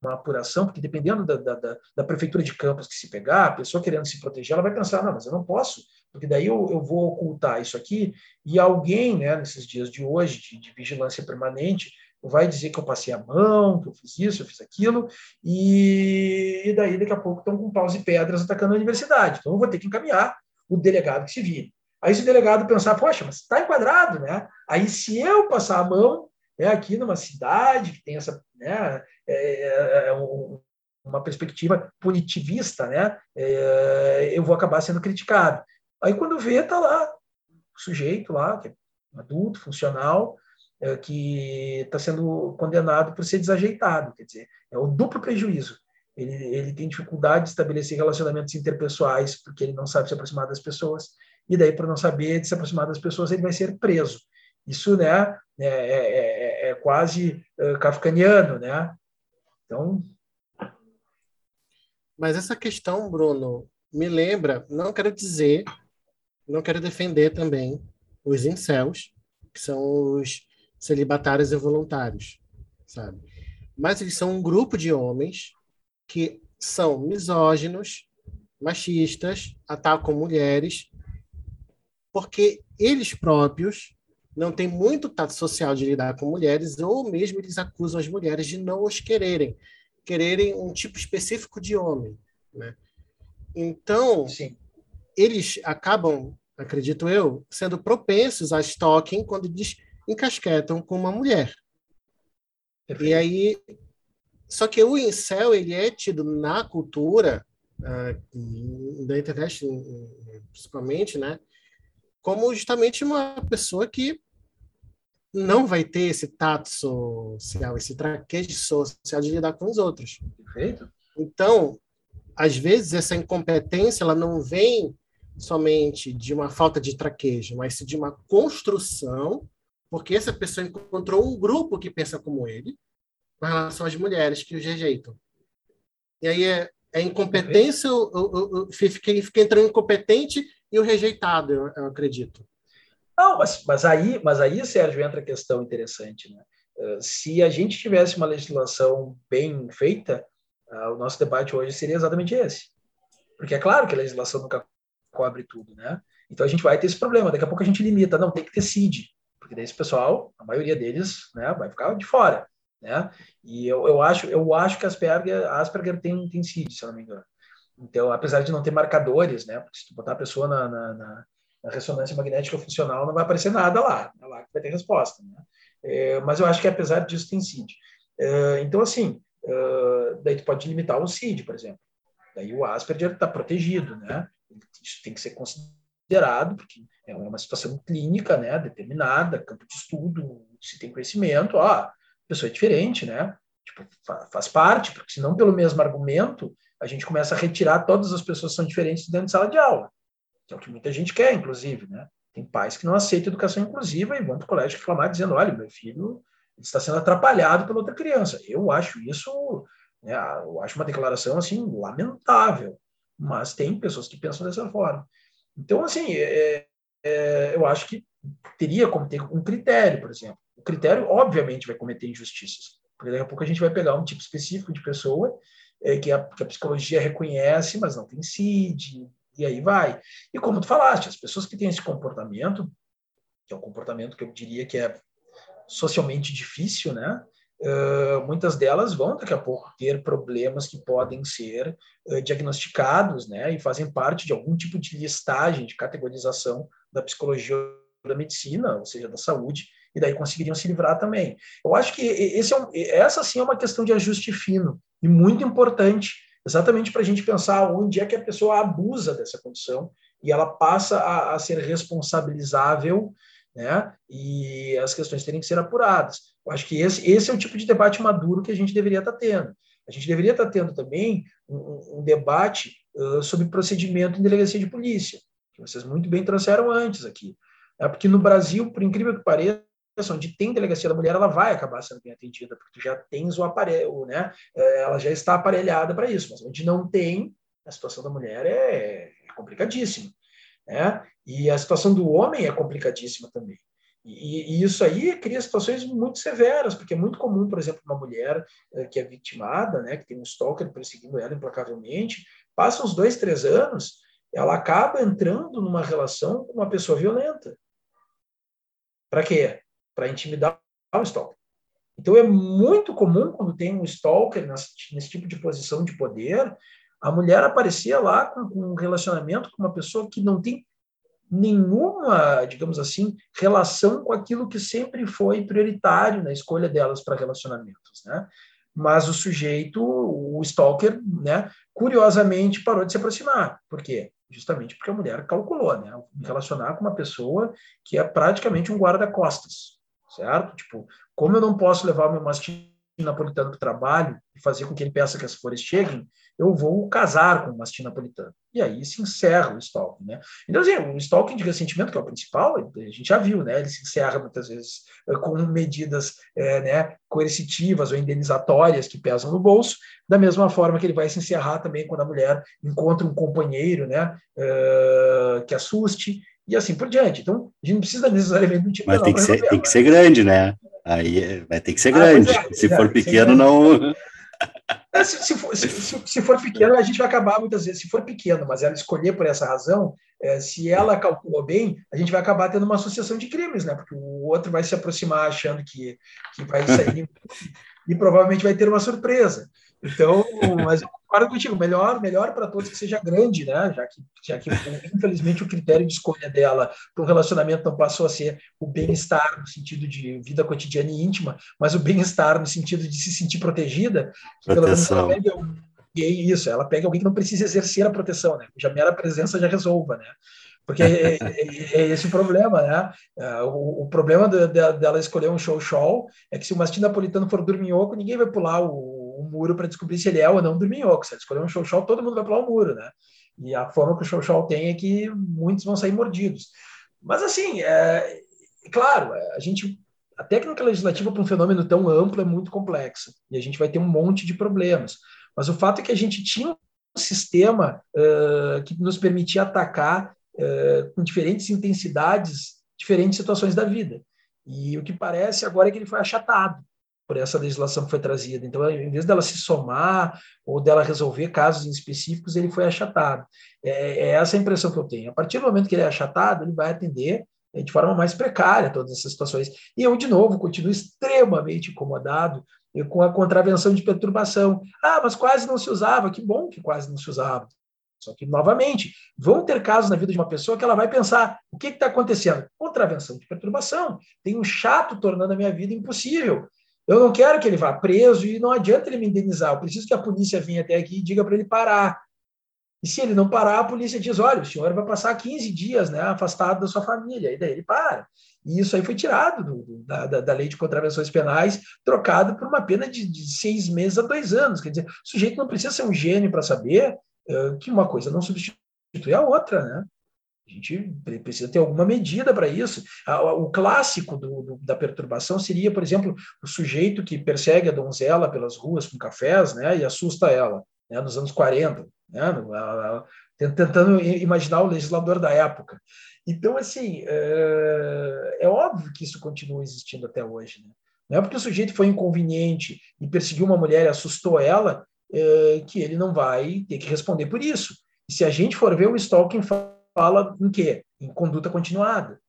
uma apuração, porque dependendo da, da, da, prefeitura de campus que se pegar, a pessoa querendo se proteger, ela vai pensar, não, mas eu não posso, porque daí eu, eu vou ocultar isso aqui, e alguém, né, nesses dias de hoje, de, de vigilância permanente, vai dizer que eu passei a mão, que eu fiz isso, eu fiz aquilo, e, e daí daqui a pouco estão com paus e pedras atacando a universidade. Então eu vou ter que encaminhar o delegado que se vire. Aí se o delegado pensar, poxa, mas está enquadrado, né? Aí se eu passar a mão, né, aqui numa cidade que tem essa, né, é, é, é um, uma perspectiva punitivista, né, é, eu vou acabar sendo criticado. Aí quando vê, está lá o sujeito lá, que é adulto, funcional, é, que está sendo condenado por ser desajeitado, quer dizer, é o duplo prejuízo. Ele, ele tem dificuldade de estabelecer relacionamentos interpessoais porque ele não sabe se aproximar das pessoas, e daí, por não saber se aproximar das pessoas, ele vai ser preso. Isso né, é, é, é, é quase uh, kafkaniano, né? Então... Mas essa questão, Bruno, me lembra, não quero dizer, não quero defender também os incels, que são os celibatários voluntários, sabe? Mas eles são um grupo de homens que são misóginos, machistas, atacam mulheres, porque eles próprios não têm muito tato social de lidar com mulheres, ou mesmo eles acusam as mulheres de não os quererem, quererem um tipo específico de homem. Né? Então, Sim. eles acabam, acredito eu, sendo propensos a stalking quando eles encasquetam com uma mulher. Perfeito. E aí, só que o incel, ele é tido na cultura uh, da internet, principalmente, né, como justamente uma pessoa que não vai ter esse tato social, esse traquejo social de lidar com os outros. Perfeito. Então, às vezes, essa incompetência ela não vem somente de uma falta de traquejo, mas de uma construção porque essa pessoa encontrou um grupo que pensa como ele, com relação às mulheres que os rejeitam. E aí é, é incompetência, o, o, o, fica, fica entre o incompetente e o rejeitado, eu, eu acredito. Não, mas, mas, aí, mas aí, Sérgio, entra a questão interessante. Né? Uh, se a gente tivesse uma legislação bem feita, uh, o nosso debate hoje seria exatamente esse. Porque é claro que a legislação nunca cobre tudo, né? Então a gente vai ter esse problema. Daqui a pouco a gente limita. Não, tem que ter CID porque daí esse pessoal, a maioria deles, né, vai ficar de fora, né? E eu, eu acho, eu acho que Asperger, Asperger tem, tem CID, se eu não me engano. Então, apesar de não ter marcadores, né? Porque se tu botar a pessoa na, na, na, na ressonância magnética funcional, não vai aparecer nada lá, é lá que vai ter resposta, né? É, mas eu acho que apesar disso tem CID. É, então, assim, é, daí tu pode limitar o CID, por exemplo. Daí o Asperger está protegido, né? Isso tem que ser considerado porque é uma situação clínica, né, determinada, campo de estudo, se tem conhecimento, ó, a pessoa é diferente, né, tipo, faz parte, porque senão pelo mesmo argumento a gente começa a retirar todas as pessoas que são diferentes dentro de sala de aula, que é o que muita gente quer, inclusive, né, tem pais que não aceitam educação inclusiva e vão para o colégio reclamar dizendo, olha, meu filho está sendo atrapalhado pela outra criança. Eu acho isso, né, eu acho uma declaração assim lamentável, mas tem pessoas que pensam dessa forma. Então, assim, é, é, eu acho que teria como ter um critério, por exemplo. O critério, obviamente, vai cometer injustiças, porque daqui a pouco a gente vai pegar um tipo específico de pessoa é, que, a, que, a, psicologia reconhece, mas não tem CID, e aí vai. E como tu falaste, as pessoas que têm esse comportamento, que é um comportamento que eu diria que é socialmente difícil, né? Uh, muitas delas vão daqui a pouco ter problemas que podem ser uh, diagnosticados, né, e fazem parte de algum tipo de listagem, de categorização da psicologia da medicina, ou seja, da saúde, e daí conseguiriam se livrar também. Eu acho que esse é um, essa sim é uma questão de ajuste fino e muito importante, exatamente para a gente pensar onde é que a pessoa abusa dessa condição e ela passa a, a ser responsabilizável né? E as questões terem que ser apuradas. Eu acho que esse, esse é o tipo de debate maduro que a gente deveria estar tendo. A gente deveria estar tendo também um, um debate uh, sobre procedimento em delegacia de polícia, que vocês muito bem trouxeram antes aqui. É porque no Brasil, por incrível que pareça, onde tem delegacia da mulher, ela vai acabar sendo bem atendida, porque tu já tens o aparelho, né? É, ela já está aparelhada para isso. Mas onde não tem, a situação da mulher é, é complicadíssima. Né? E a situação do homem é complicadíssima também. E, e, isso aí cria situações muito severas, porque é muito comum, por exemplo, uma mulher eh, que é vitimada, né, que tem um stalker perseguindo ela implacavelmente, passa uns dois, três anos, ela acaba entrando numa relação com uma pessoa violenta. Para quê? Para intimidar o stalker. Então é muito comum quando tem um stalker nesse, nesse tipo de posição de poder, a mulher aparecer lá com, com um relacionamento com uma pessoa que não tem nenhuma, digamos assim, relação com aquilo que sempre foi prioritário na escolha delas para relacionamentos, né? Mas o sujeito, o stalker, né, curiosamente parou de se aproximar. Por quê? Justamente porque a mulher calculou, né, me relacionar com uma pessoa que é praticamente um guarda-costas, certo? Tipo, como eu não posso levar o meu mastim napolitano para o trabalho e fazer com que ele peça que as flores cheguem, eu vou casar com o mastim napolitano. E aí se encerra o stalking. Né? Então, assim, o stalking de ressentimento, que é o principal, a gente já viu, né? ele se encerra muitas vezes eh, com medidas é, né, coercitivas ou indenizatórias que pesam no bolso, da mesma forma que ele vai se encerrar também quando a mulher encontra um companheiro né, uh, que assuste, e assim por diante. Então, a gente não precisa necessariamente tipo Mas tem que, ser, tem que ser grande, né? Aí vai ter que ser ah, grande. É, se é, for pequeno, não. É, se, se, for, se, se, for, pequeno, a gente vai acabar muitas vezes. Se for pequeno, mas ela escolher por essa razão, é, se ela calculou bem, a gente vai acabar tendo uma associação de crimes, né? Porque o outro vai se aproximar achando que, que vai sair e provavelmente vai ter uma surpresa. Então, mas concordo contigo, melhor, melhor para todos que seja grande, né? Já que, já que infelizmente o critério de escolha dela para o relacionamento não passou a ser o bem-estar no sentido de vida cotidiana e íntima, mas o bem-estar no sentido de se sentir protegida. Proteção. Pelo menos ela pega isso, ela pega alguém que não precisa exercer a proteção, né? Já mera presença já resolva, né? Porque é, é, é, esse o problema, né? É, o, o problema de, de, dela escolher um show-show é que se o mastim napolitano for dorminhoco, ninguém vai pular o, o muro para descobrir se ele é ou não dorminhoco. Se ele escolher um show-show, todo mundo vai pular o muro, né? E a forma que o show-show tem é que muitos vão sair mordidos. Mas, assim, é, claro, a gente a técnica legislativa para um fenômeno tão amplo é muito complexa e a gente vai ter um monte de problemas. Mas o fato é que a gente tinha um sistema uh, que nos permitia atacar uh, com diferentes intensidades, diferentes situações da vida. E o que parece agora é que ele foi achatado por essa legislação que foi trazida. Então, em vez dela se somar ou dela resolver casos específicos, ele foi achatado. É, é essa a impressão que eu tenho. A partir do momento que ele é achatado, ele vai atender é, de forma mais precária todas essas situações. E eu, de novo, continuo extremamente incomodado com a contravenção de perturbação. Ah, mas quase não se usava. Que bom que quase não se usava. Só que, novamente, vão ter casos na vida de uma pessoa que ela vai pensar: o que está acontecendo? Contravenção de perturbação. Tem um chato tornando a minha vida impossível. Eu não quero que ele vá preso e não adianta ele me indenizar. Eu preciso que a polícia venha até aqui e diga para ele parar. E se ele não parar, a polícia diz: olha, o senhor vai passar 15 dias né, afastado da sua família. E daí ele para. E isso aí foi tirado do, da, da, lei de contravenções penais, trocado por uma pena de, de, seis meses a dois anos. Quer dizer, o sujeito não precisa ser um gênio para saber uh, que uma coisa não substitui a outra, né? A gente precisa ter alguma medida para isso. O clássico do, do, da perturbação seria, por exemplo, o sujeito que persegue a donzela pelas ruas com cafés né, e assusta ela, né, nos anos 40, né, tentando imaginar o legislador da época. Então, assim, é, é óbvio que isso continua existindo até hoje. Né? Não é porque o sujeito foi inconveniente e perseguiu uma mulher e assustou ela é, que ele não vai ter que responder por isso. E se a gente for ver o stalking fala em quê? Em conduta continuada.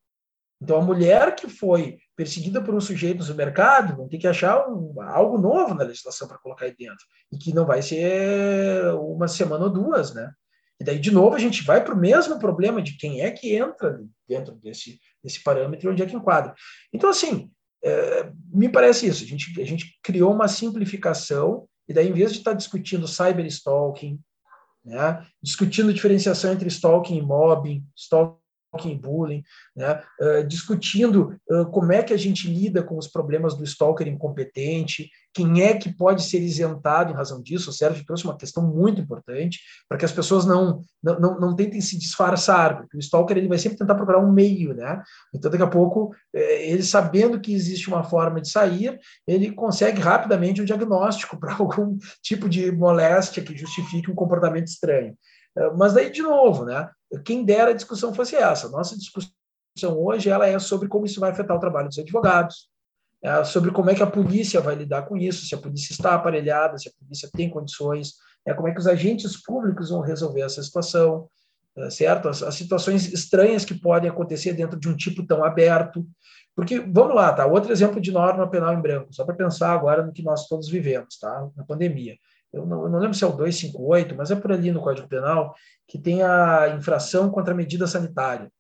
Então, a mulher que foi perseguida por um sujeito no mercado vai ter que achar um, algo novo na legislação para colocar aí dentro. E que não vai ser uma semana ou duas, né? E daí, de novo, a gente vai para o mesmo problema de quem é que entra dentro desse, desse parâmetro e onde é que enquadra. Então, assim, é, me parece isso. A gente, a gente criou uma simplificação, e daí, em vez de estar tá discutindo cyberstalking, né? discutindo diferenciação entre stalking e mobbing, stalking stalking bullying, né? uh, discutindo uh, como é que a gente lida com os problemas do stalker incompetente, quem é que pode ser isentado em razão disso. O Sérgio trouxe uma questão muito importante para que as pessoas não, não, não, não, tentem se disfarçar, porque o stalker ele vai sempre tentar procurar um meio, né? Então, daqui a pouco, eh, ele sabendo que existe uma forma de sair, ele consegue rapidamente um diagnóstico para algum tipo de moléstia que justifique um comportamento estranho. Mas daí, de novo, né? Quem dera a discussão fosse essa. Nossa discussão hoje ela é sobre como isso vai afetar o trabalho dos advogados, é sobre como é que a polícia vai lidar com isso, se a polícia está aparelhada, se a polícia tem condições, é como é que os agentes públicos vão resolver essa situação, é, certo? As, as, situações estranhas que podem acontecer dentro de um tipo tão aberto. Porque, vamos lá, tá? Outro exemplo de norma penal em branco, só para pensar agora no que nós todos vivemos, tá? Na pandemia. Eu não, eu não lembro se é o 258, mas é por ali no Código Penal, que tem a infração contra a medida sanitária.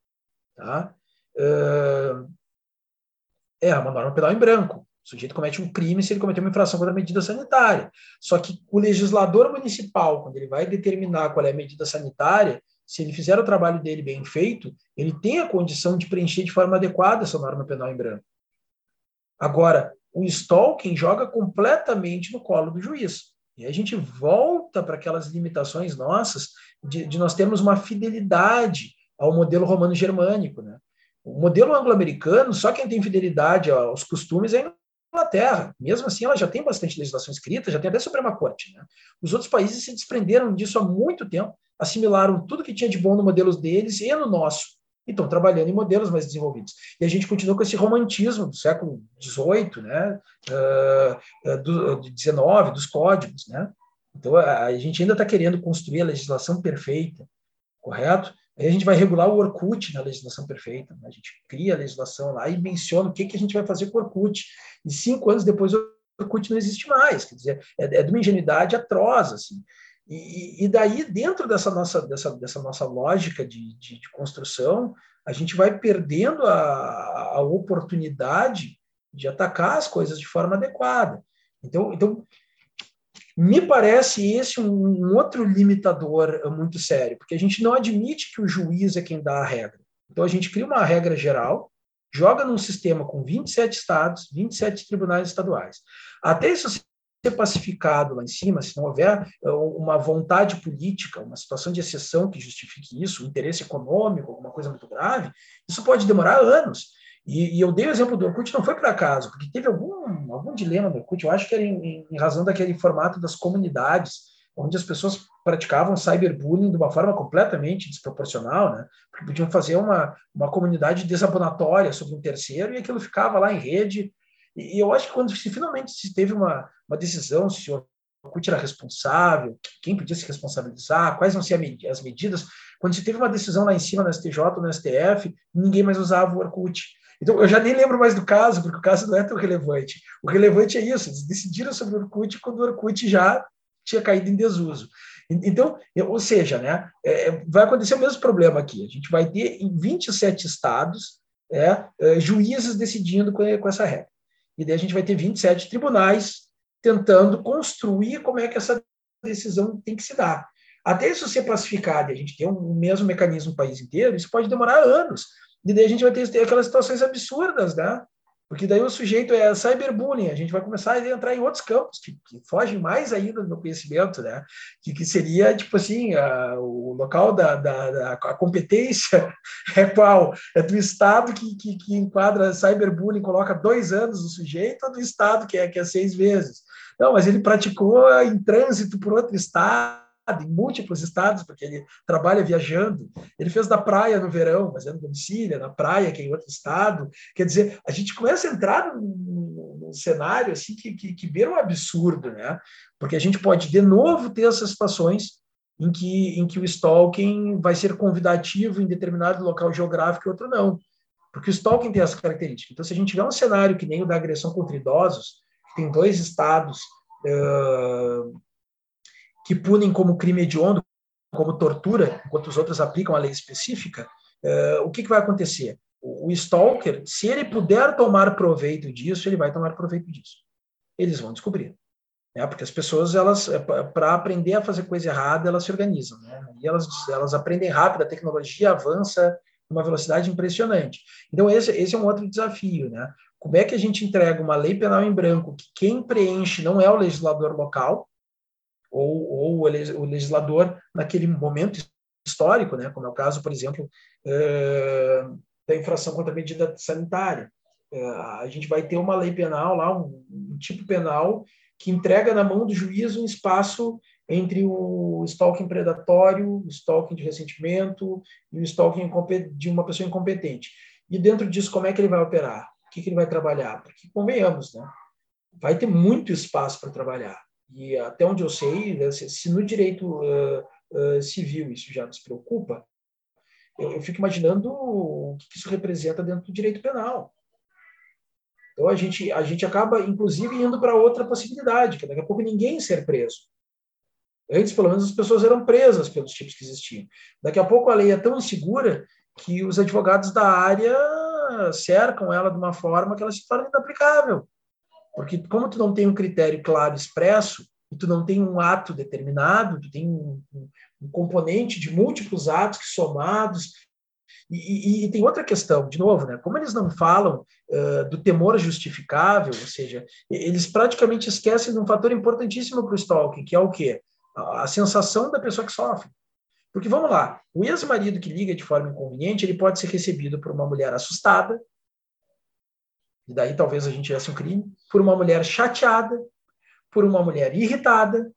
Tá? É uma norma penal em branco. O sujeito comete um crime se ele cometer uma infração contra a medida sanitária. Só que o legislador municipal, quando ele vai determinar qual é a medida sanitária, se ele fizer o trabalho dele bem feito, ele tem a condição de preencher de forma adequada essa norma penal em branco. Agora, o stalking joga completamente no colo do juiz. E a gente volta para aquelas limitações nossas de, de nós termos uma fidelidade ao modelo romano-germânico. Né? O modelo anglo-americano, só quem tem fidelidade aos costumes é a Inglaterra. Mesmo assim, ela já tem bastante legislação escrita, já tem até Suprema Corte. Né? Os outros países se desprenderam disso há muito tempo, assimilaram tudo que tinha de bom no modelo deles e no nosso. E estão trabalhando em modelos mais desenvolvidos. E a gente continua com esse romantismo do século XVIII, né? Uh, do, XIX, dos códigos. Né? Então, a, a gente ainda está querendo construir a legislação perfeita, correto? Aí a gente vai regular o Orkut na legislação perfeita. Né? A gente cria a legislação lá e menciona o que, que a gente vai fazer com o Orkut. E cinco anos depois o Orkut não existe mais. Quer dizer, é, é de uma ingenuidade atroz. Assim. E, e, daí, dentro dessa nossa, dessa, dessa nossa lógica de, de, de construção, a gente vai perdendo a, a oportunidade de atacar as coisas de forma adequada. Então, então me parece esse um, um, outro limitador muito sério, porque a gente não admite que o juiz é quem dá a regra. Então a gente cria uma regra geral, joga num sistema com 27 estados, 27 tribunais estaduais. Até isso ser pacificado lá em cima, se não houver eh, uma vontade política, uma situação de exceção que justifique isso, um interesse econômico, alguma coisa muito grave, isso pode demorar anos. E, e, eu dei o exemplo do Orkut, não foi por acaso, porque teve algum, algum dilema do Orkut, eu acho que era em, em razão daquele formato das comunidades, onde as pessoas praticavam cyberbullying de uma forma completamente desproporcional, né? Porque podiam fazer uma, uma comunidade desabonatória sobre um terceiro e aquilo ficava lá em rede. E, eu acho que quando se finalmente se teve uma, uma decisão se o Orkut era responsável, quem podia se responsabilizar, quais vão ser as medidas, quando se teve uma decisão lá em cima no STJ, no STF, ninguém mais usava o Orkut. Então, eu já nem lembro mais do caso, porque o caso não é tão relevante. O relevante é isso, eles decidiram sobre o Orkut quando o Orkut já tinha caído em desuso. Então, ou seja, né, é, vai acontecer o mesmo problema aqui. A gente vai ter em 27 estados é, é, juízes decidindo com essa regra. E daí a gente vai ter 27 tribunais tentando construir como é que essa decisão tem que se dar. Até isso ser pacificado e a gente ter um mesmo mecanismo no país inteiro, isso pode demorar anos. E daí a gente vai ter aquelas situações absurdas, né? Porque daí o sujeito é cyberbullying, a gente vai começar a entrar em outros campos que, que fogem mais ainda do meu conhecimento, né? Que, que seria, tipo assim, a, o local da, da, da, a competência é qual? É do Estado que, que, que enquadra cyberbullying, coloca dois anos o sujeito, ou do Estado que é, que é seis meses? Não, mas ele praticou em trânsito por outro Estado, em múltiplos estados, porque ele trabalha viajando. Ele fez da praia no verão, mas é domicílio, é na praia, que é em outro estado. Quer dizer, a gente começa a entrar num, num cenário assim que, que, que beira um absurdo, né? Porque a gente pode, de novo, ter essas situações em que, em que o stalking vai ser convidativo em determinado local geográfico e outro não. Porque o stalking tem essa característica. Então, se a gente tiver um cenário que nem o da agressão contra idosos, que tem dois estados uh, que punem como crime hediondo, como tortura, enquanto os outros aplicam a lei específica, uh, o que, que vai acontecer? O, o stalker, se ele puder tomar proveito disso, ele vai tomar proveito disso. Eles vão descobrir. Né? Porque as pessoas, elas é, para aprender a fazer coisa errada, elas se organizam. Né? E elas, elas aprendem rápido, a tecnologia avança uma velocidade impressionante. Então, esse, esse é um outro desafio, né? Como é que a gente entrega uma lei penal em branco que quem preenche não é o legislador local, ou, ou o legislador naquele momento histórico, né? como é o caso, por exemplo, é, da infração contra a medida sanitária. É, a gente vai ter uma lei penal lá, um, um tipo penal que entrega na mão do juiz um espaço entre o stalking predatório, o stalking de ressentimento e o stalking de uma pessoa incompetente. E dentro disso, como é que ele vai operar? O que, que ele vai trabalhar? Porque, convenhamos, né? vai ter muito espaço para trabalhar. E até onde eu sei, né, se no direito uh, uh, civil isso já nos preocupa, eu, eu fico imaginando o que isso representa dentro do direito penal. Então a gente, a gente acaba, inclusive, indo para outra possibilidade, que daqui a pouco ninguém ser preso. Antes, pelo menos, as pessoas eram presas pelos tipos que existiam. Daqui a pouco a lei é tão insegura que os advogados da área cercam ela de uma forma que ela se torna inaplicável. Porque como tu não tem um critério claro expresso, e tu não tem um ato determinado, tu tem um, um, um componente de múltiplos atos que somados. E, e, e, tem outra questão, de novo, né? como eles não falam uh, do temor justificável, ou seja, eles praticamente esquecem de um fator importantíssimo para o stalking, que é o quê? A, a sensação da pessoa que sofre. Porque vamos lá, o ex-marido que liga de forma inconveniente, ele pode ser recebido por uma mulher assustada, e daí talvez a gente tivesse um crime, por uma mulher chateada, por uma mulher irritada,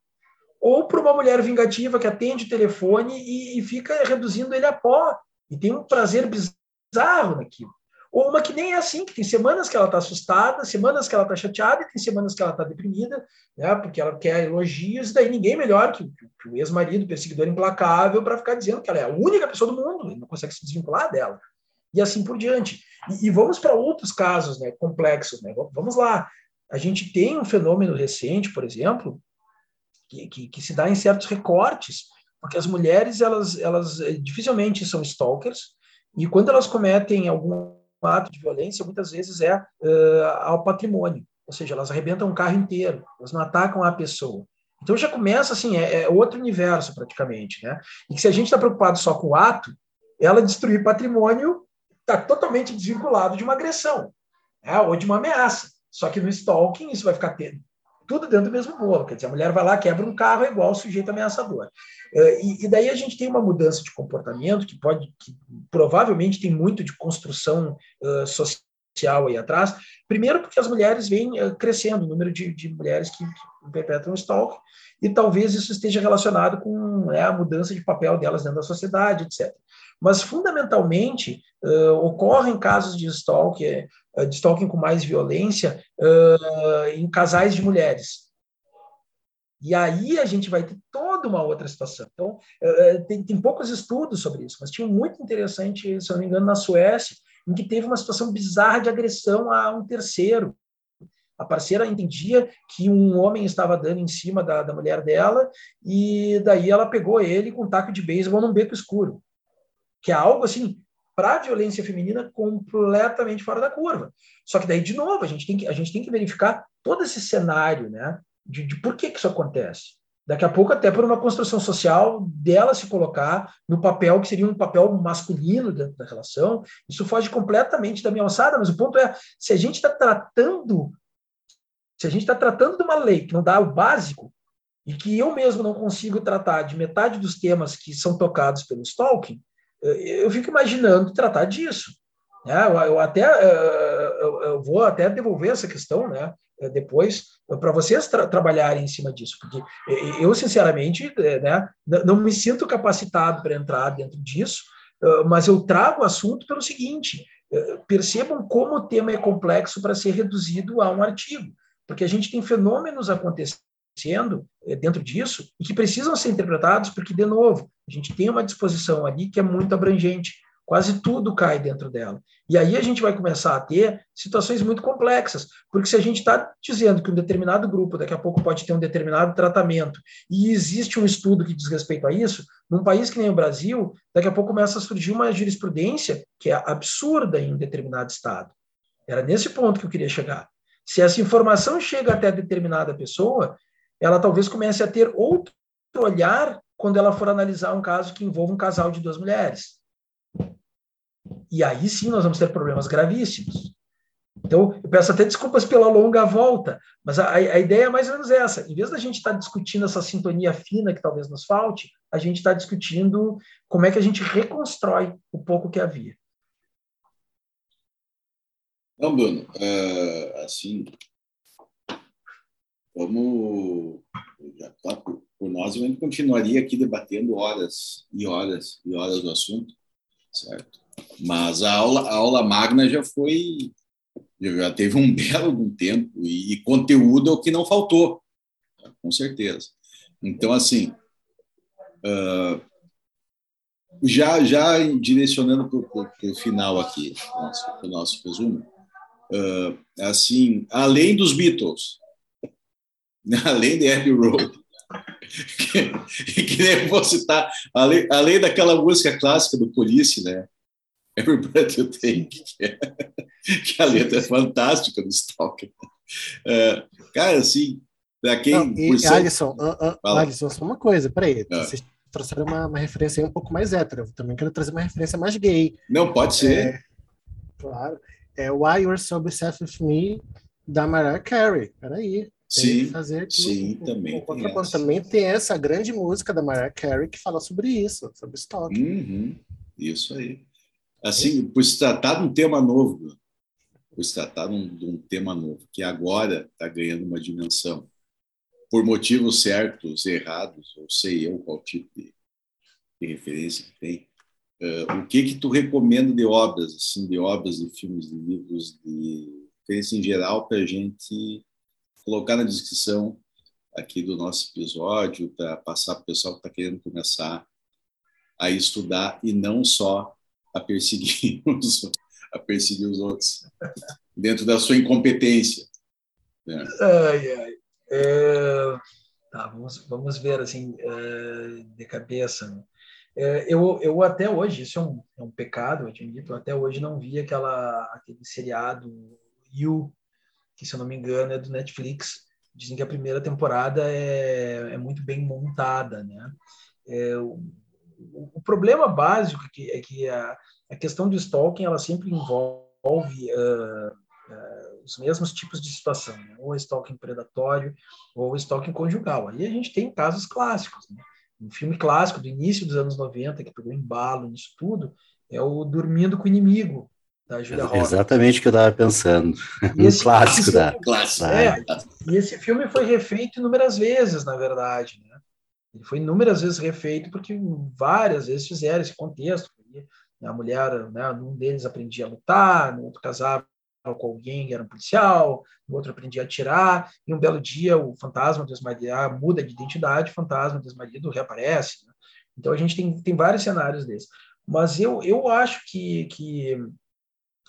ou por uma mulher vingativa que atende o telefone e, e fica reduzindo ele a pó, e tem um prazer bizarro naquilo. Ou uma que nem é assim, que tem semanas que ela está assustada, semanas que ela está chateada, e tem semanas que ela está deprimida, né, porque ela quer elogios, e daí ninguém melhor que, que o ex-marido, perseguidor implacável, para ficar dizendo que ela é a única pessoa do mundo, ele não consegue se desvincular dela. E assim por diante. E, e vamos para outros casos né, complexos. Né? Vamos lá. A gente tem um fenômeno recente, por exemplo, que, que, que se dá em certos recortes, porque as mulheres, elas, elas eh, dificilmente são stalkers, e quando elas cometem algum ato de violência, muitas vezes é uh, ao patrimônio, ou seja, elas arrebentam um carro inteiro, elas não atacam a pessoa. Então já começa assim, é, é outro universo praticamente, né? E que se a gente está preocupado só com o ato, ela destruir patrimônio está totalmente desvinculado de uma agressão, né? ou de uma ameaça. Só que no stalking isso vai ficar tendo tudo dentro do mesmo bolo. Quer dizer, a mulher vai lá, quebra um carro, é igual ao sujeito ameaçador. É, e, e, daí a gente tem uma mudança de comportamento que pode, que provavelmente tem muito de construção uh, social aí atrás. Primeiro, porque as mulheres vêm crescendo, o número de, de mulheres que, que perpetram stalking, e talvez isso esteja relacionado com né, a mudança de papel delas dentro da sociedade, etc. Mas, fundamentalmente, uh, ocorrem casos de stalking, de stalking com mais violência uh, em casais de mulheres. E aí a gente vai ter toda uma outra situação. Então, tem, tem poucos estudos sobre isso, mas tinha muito interessante, se não me engano, na Suécia, em que teve uma situação bizarra de agressão a um terceiro. A parceira entendia que um homem estava dando em cima da, da mulher dela, e daí ela pegou ele com um taco de beisebol num beco escuro que é algo assim para a violência feminina completamente fora da curva. Só que daí de novo a gente tem que a gente tem que verificar todo esse cenário, né, de, de por que que isso acontece. Daqui a pouco até por uma construção social dela se colocar no papel que seria um papel masculino dentro da relação, isso foge completamente da minha alçada. Mas o ponto é se a gente está tratando se a gente está tratando de uma lei que não dá o básico, e que eu mesmo não consigo tratar de metade dos temas que são tocados pelo stalking, eu fico imaginando tratar disso. Né? Eu, até eu, vou até devolver essa questão, né? Depois para vocês tra trabalharem em cima disso, porque eu sinceramente, né, não me sinto capacitado para entrar dentro disso, mas eu trago o assunto pelo seguinte: percebam como o tema é complexo para ser reduzido a um artigo, porque a gente tem fenômenos acontecendo acontecendo eh, dentro disso e que precisam ser interpretados, porque, de novo, a gente tem uma disposição ali que é muito abrangente, quase tudo cai dentro dela. E aí a gente vai começar a ter situações muito complexas, porque se a gente está dizendo que um determinado grupo daqui a pouco pode ter um determinado tratamento, e existe um estudo que diz respeito a isso, num país que nem o Brasil, daqui a pouco começa a surgir uma jurisprudência que é absurda em um determinado estado. Era nesse ponto que eu queria chegar. Se essa informação chega até determinada pessoa, ela talvez comece a ter outro olhar quando ela for analisar um caso que envolva um casal de duas mulheres. e aí sim nós vamos ter problemas gravíssimos. Então, eu peço até desculpas pela longa volta, mas a, a ideia é mais ou menos essa. Em vez da gente estar tá discutindo essa sintonia fina que talvez nos falte, a gente está discutindo como é que a gente reconstrói o pouco que havia. Não, Bruno, é, assim, como já tá por, por nós, a gente continuaria aqui debatendo horas e horas e horas do assunto, certo? Mas a aula, a aula magna já foi já teve um belo tempo e, e, conteúdo é o que não faltou, com certeza. Então, assim, uh, já, já direcionando para o final aqui, para o nosso resumo, uh, assim, além dos Beatles, além de Abbey Road, que, que nem vou citar, além, além daquela música clássica do Police, né? Every Breath You Take, que, é, que a letra é fantástica do Stalker. É, cara, assim, para quem. Não, e, ser... Alisson, uh, uh, Alisson, só uma coisa, peraí. Ah. Vocês trouxeram uma, uma referência aí um pouco mais hétero. Eu também quero trazer uma referência mais gay. Não, pode ser. É, claro. É Why You're So Obsessed With Me, da Mariah Carey. Peraí. Sim, fazer aqui sim, também, tem essa. também tem essa grande música da Mariah Carey que fala sobre isso, sobre estoque. Uhum, isso aí. Assim, por se tratar de um tema novo, por se tratar de um, de um tema novo, que agora está ganhando uma dimensão, por motivos certos, errados, ou sei eu qual tipo de, de referência que tem, uh, o que que tu recomenda de obras, assim, de obras, de filmes, de livros, de referência em geral, para a gente colocar na descrição aqui do nosso episódio, para passar para o pessoal que está querendo começar a estudar e não só a perseguir os, a perseguir os outros dentro da sua incompetência. Né? Ai, ai. É, tá, vamos, vamos ver assim é, de cabeça. Né? É, eu, eu até hoje, isso é um, é um pecado, eu admito, até hoje não vi aquela, aquele seriado You, que se eu não me engano é do Netflix. Dizem que a primeira temporada é, é muito bem montada, né? É, o, problema básico que, é que a, a questão do stalking ela sempre envolve uh, uh, os mesmos tipos de situação, né? ou stalking predatório ou stalking conjugal. Aí a gente tem casos clássicos. Né? Um filme clássico do início dos anos 90 que pegou embalo nisso tudo é o Dormindo com o Inimigo, da Julia Roberts. Exatamente o que eu estava pensando. Um clássico da. Clássico. É, e esse filme foi refeito inúmeras vezes, na verdade. Né? Ele foi inúmeras vezes refeito porque várias vezes fizeram esse contexto. A mulher, né, num deles aprendia a lutar, no outro casava com alguém que era um policial, no outro aprendia a atirar, e um belo dia o fantasma do ex-marido muda de identidade, o fantasma do ex-marido reaparece. Né? Então a gente tem, tem vários cenários desses. Mas eu, eu acho que, que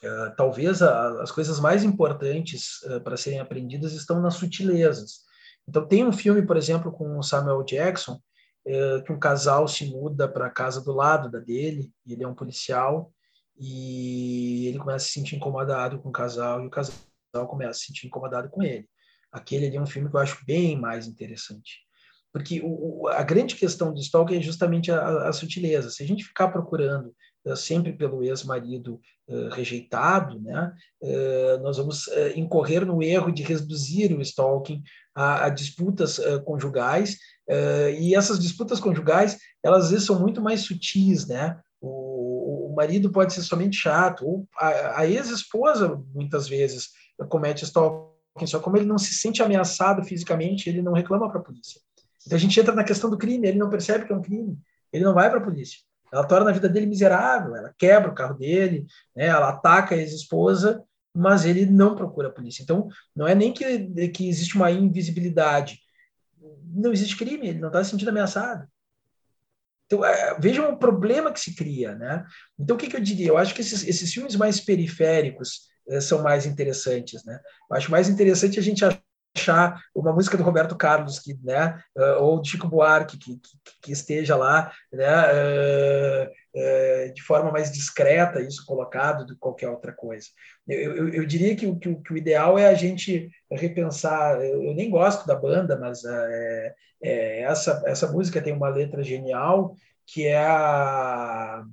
uh, talvez a, as coisas mais importantes uh, para serem aprendidas estão nas sutilezas. Então, tem um filme, por exemplo, com o Samuel Jackson, é, que um casal se muda para a casa do lado da dele, ele é um policial, e ele começa a se sentir incomodado com o casal, e o casal começa a se sentir incomodado com ele. Aquele ali é um filme que eu acho bem mais interessante. Porque o, a grande questão do Stalker é justamente a, a sutileza. Se a gente ficar procurando uh, sempre pelo ex-marido uh, rejeitado, né, uh, nós vamos incorrer no erro de reduzir o stalking a, disputas conjugais, e essas disputas conjugais, elas às vezes são muito mais sutis, né? O, o marido pode ser somente chato, ou a ex-esposa, muitas vezes, comete stalking, só como ele não se sente ameaçado fisicamente, ele não reclama para a polícia. Então a gente entra na questão do crime, ele não percebe que é um crime, ele não vai para a polícia. Ela torna a vida dele miserável, ela quebra o carro dele, né, ela ataca a ex-esposa mas ele não procura a polícia. Então, não é nem que, que existe uma invisibilidade. Não existe crime, ele não está se sentindo ameaçado. Então, é, vejam o problema que se cria. Né? Então, o que, que eu diria? Eu acho que esses, esses filmes mais periféricos é, são mais interessantes. Né? Eu acho mais interessante a gente achar uma música do Roberto Carlos que, né, uh, ou de Chico Buarque que, que, que esteja lá, né, uh, uh, de forma mais discreta, isso colocado do que qualquer outra coisa. Eu, eu, eu diria que, que, que, o ideal é a gente repensar. Eu, eu nem gosto da banda, mas é, essa essa música tem uma letra genial que é a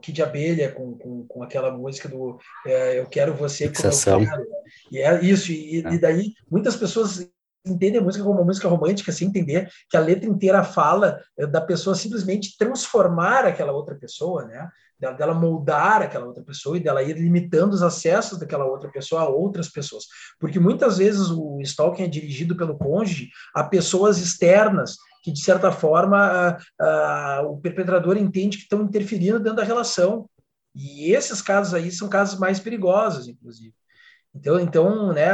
Kid Abelha com, com, com aquela música do é, Eu Quero Você Fixação. Como Eu Quero. E é isso, e, É. e daí muitas pessoas entendem a música como uma música romântica sem entender que a letra inteira fala é, da pessoa simplesmente transformar aquela outra pessoa, né? Dela, dela moldar aquela outra pessoa e dela ir limitando os acessos daquela outra pessoa a outras pessoas. Porque muitas vezes o stalking é dirigido pelo cônjuge a pessoas externas que, de certa forma, o perpetrador entende que estão interferindo dentro da relação. E esses casos aí são casos mais perigosos, inclusive. Então, então né,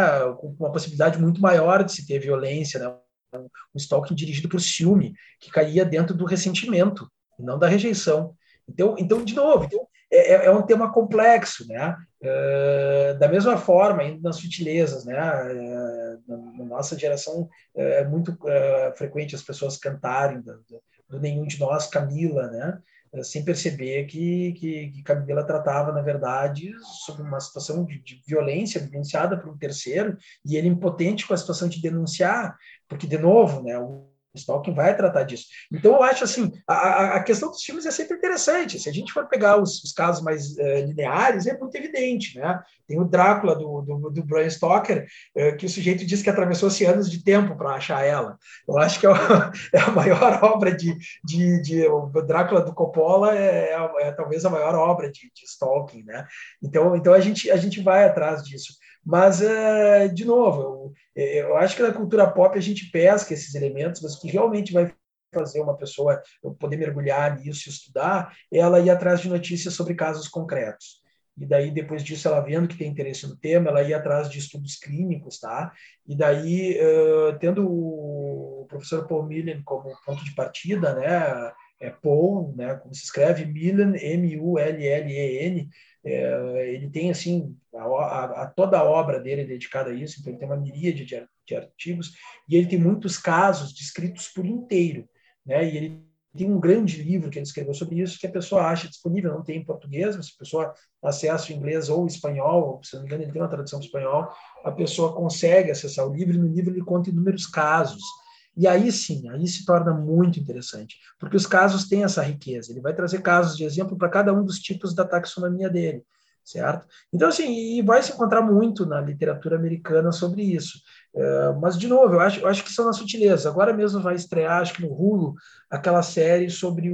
uma possibilidade muito maior de se ter violência, né, um stalking dirigido por ciúme, que caía dentro do ressentimento, e não da rejeição. Então, então de novo, então, é, é um tema complexo, né? É, da mesma forma, indo nas sutilezas, né? É, na, nossa geração é muito é, frequente as pessoas cantarem do, nenhum de nós, Camila, né? sem perceber que, que, que, Camila tratava, na verdade, sobre uma situação de, de, violência vivenciada por um terceiro, e ele impotente com a situação de denunciar, porque, de novo, né, o Stalking vai tratar disso. Então, eu acho assim, a, a questão dos filmes é sempre interessante. Se a gente for pegar os, os casos mais uh, lineares, é muito evidente, né? Tem o Drácula do, do, do Stoker, uh, que o sujeito diz que atravessou-se anos de tempo para achar ela. Eu acho que é, a, é a maior obra de, de, de, O Drácula do Coppola é, é, é talvez a maior obra de, de Stalking, né? Então, então a, gente, a gente vai atrás disso. Mas, uh, de novo, eu, eu, acho que na cultura pop a gente pesca esses elementos, mas o que realmente vai fazer uma pessoa poder mergulhar nisso e estudar é ela ir atrás de notícias sobre casos concretos. E daí, depois disso, ela vendo que tem interesse no tema, ela ir atrás de estudos clínicos, tá? E daí, uh, tendo o professor Paul Millen como ponto de partida, né? É Paul, né? Como se escreve, Millen, M-U-L-L-E-N, é, ele tem assim a, a, a, toda a obra dele é dedicada a isso, então ele tem uma miríade de, de, artigos e ele tem muitos casos descritos por inteiro, né? E ele tem um grande livro que ele escreveu sobre isso que a pessoa acha disponível, não tem em português, mas se a pessoa acessa o inglês ou espanhol, se não me engano ele tem uma tradução para espanhol, a pessoa consegue acessar o livro e no livro ele conta inúmeros casos. E aí sim, aí se torna muito interessante, porque os casos têm essa riqueza. Ele vai trazer casos de exemplo para cada um dos tipos da taxonomia dele, certo? Então, assim, e vai se encontrar muito na literatura americana sobre isso. Uh, mas, de novo, eu acho, eu acho que são nas sutilezas. Agora mesmo vai estrear, acho que no Hulu, aquela série sobre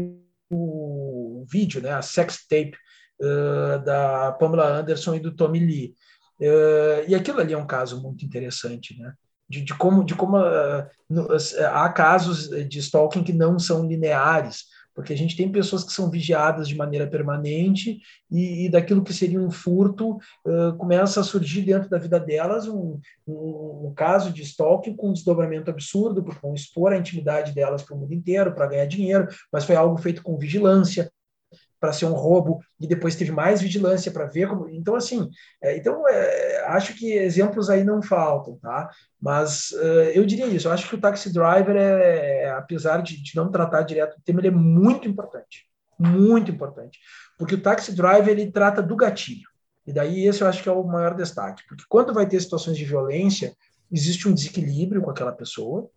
o, o vídeo, né, a sex tape uh, da Pamela Anderson e do Tommy Lee. Uh, e aquilo ali é um caso muito interessante, né? De, de, como, de como uh, no, há casos de stalking que não são lineares, porque a gente tem pessoas que são vigiadas de maneira permanente e, e daquilo que seria um furto uh, começa a surgir dentro da vida delas um, um, um, caso de stalking com um desdobramento absurdo, porque vão expor a intimidade delas para o mundo inteiro para ganhar dinheiro, mas foi algo feito com vigilância, para ser um roubo e depois teve mais vigilância para ver como então assim é, então é, acho que exemplos aí não faltam tá? Mas uh, eu diria isso eu acho que o taxi driver é, apesar de, de, não tratar direto do tema ele é muito importante muito importante porque o taxi driver ele trata do gatilho e daí esse eu acho que é o maior destaque porque quando vai ter situações de violência existe um desequilíbrio com aquela pessoa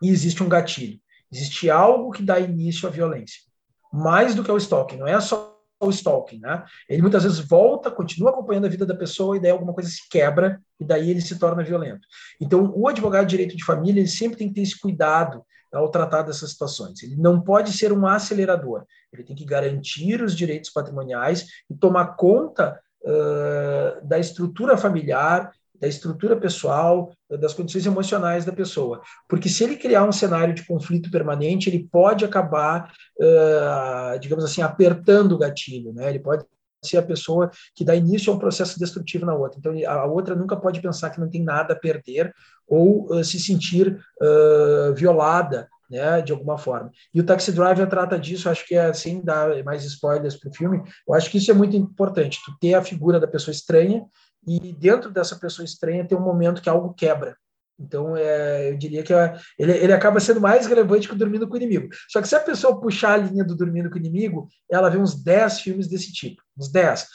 e existe um gatilho existe algo que dá início à violência mais do que o stalking, não é só o stalking, né? Ele muitas vezes volta, continua acompanhando a vida da pessoa e daí alguma coisa se quebra e daí ele se torna violento. Então, o advogado de direito de família ele sempre tem que ter esse cuidado ao tratar dessas situações. Ele não pode ser um acelerador. Ele tem que garantir os direitos patrimoniais e tomar conta uh, da estrutura familiar da estrutura pessoal, das condições emocionais da pessoa. Porque se ele criar um cenário de conflito permanente, ele pode acabar, uh, digamos assim, apertando o gatilho, né? Ele pode ser a pessoa que dá início a um processo destrutivo na outra. Então, a outra nunca pode pensar que não tem nada a perder ou uh, se sentir uh, violada né, de alguma forma. E o Taxi Driver trata disso, acho que é, sem dar mais spoilers para o filme, eu acho que isso é muito importante, tu ter a figura da pessoa estranha e dentro dessa pessoa estranha tem um momento que algo quebra. Então, é, eu diria que é, ele, ele acaba sendo mais relevante que o Dormindo com o Inimigo. Só que se a pessoa puxar a linha do Dormindo com o Inimigo, ela vê uns 10 filmes desse tipo. Uns 10.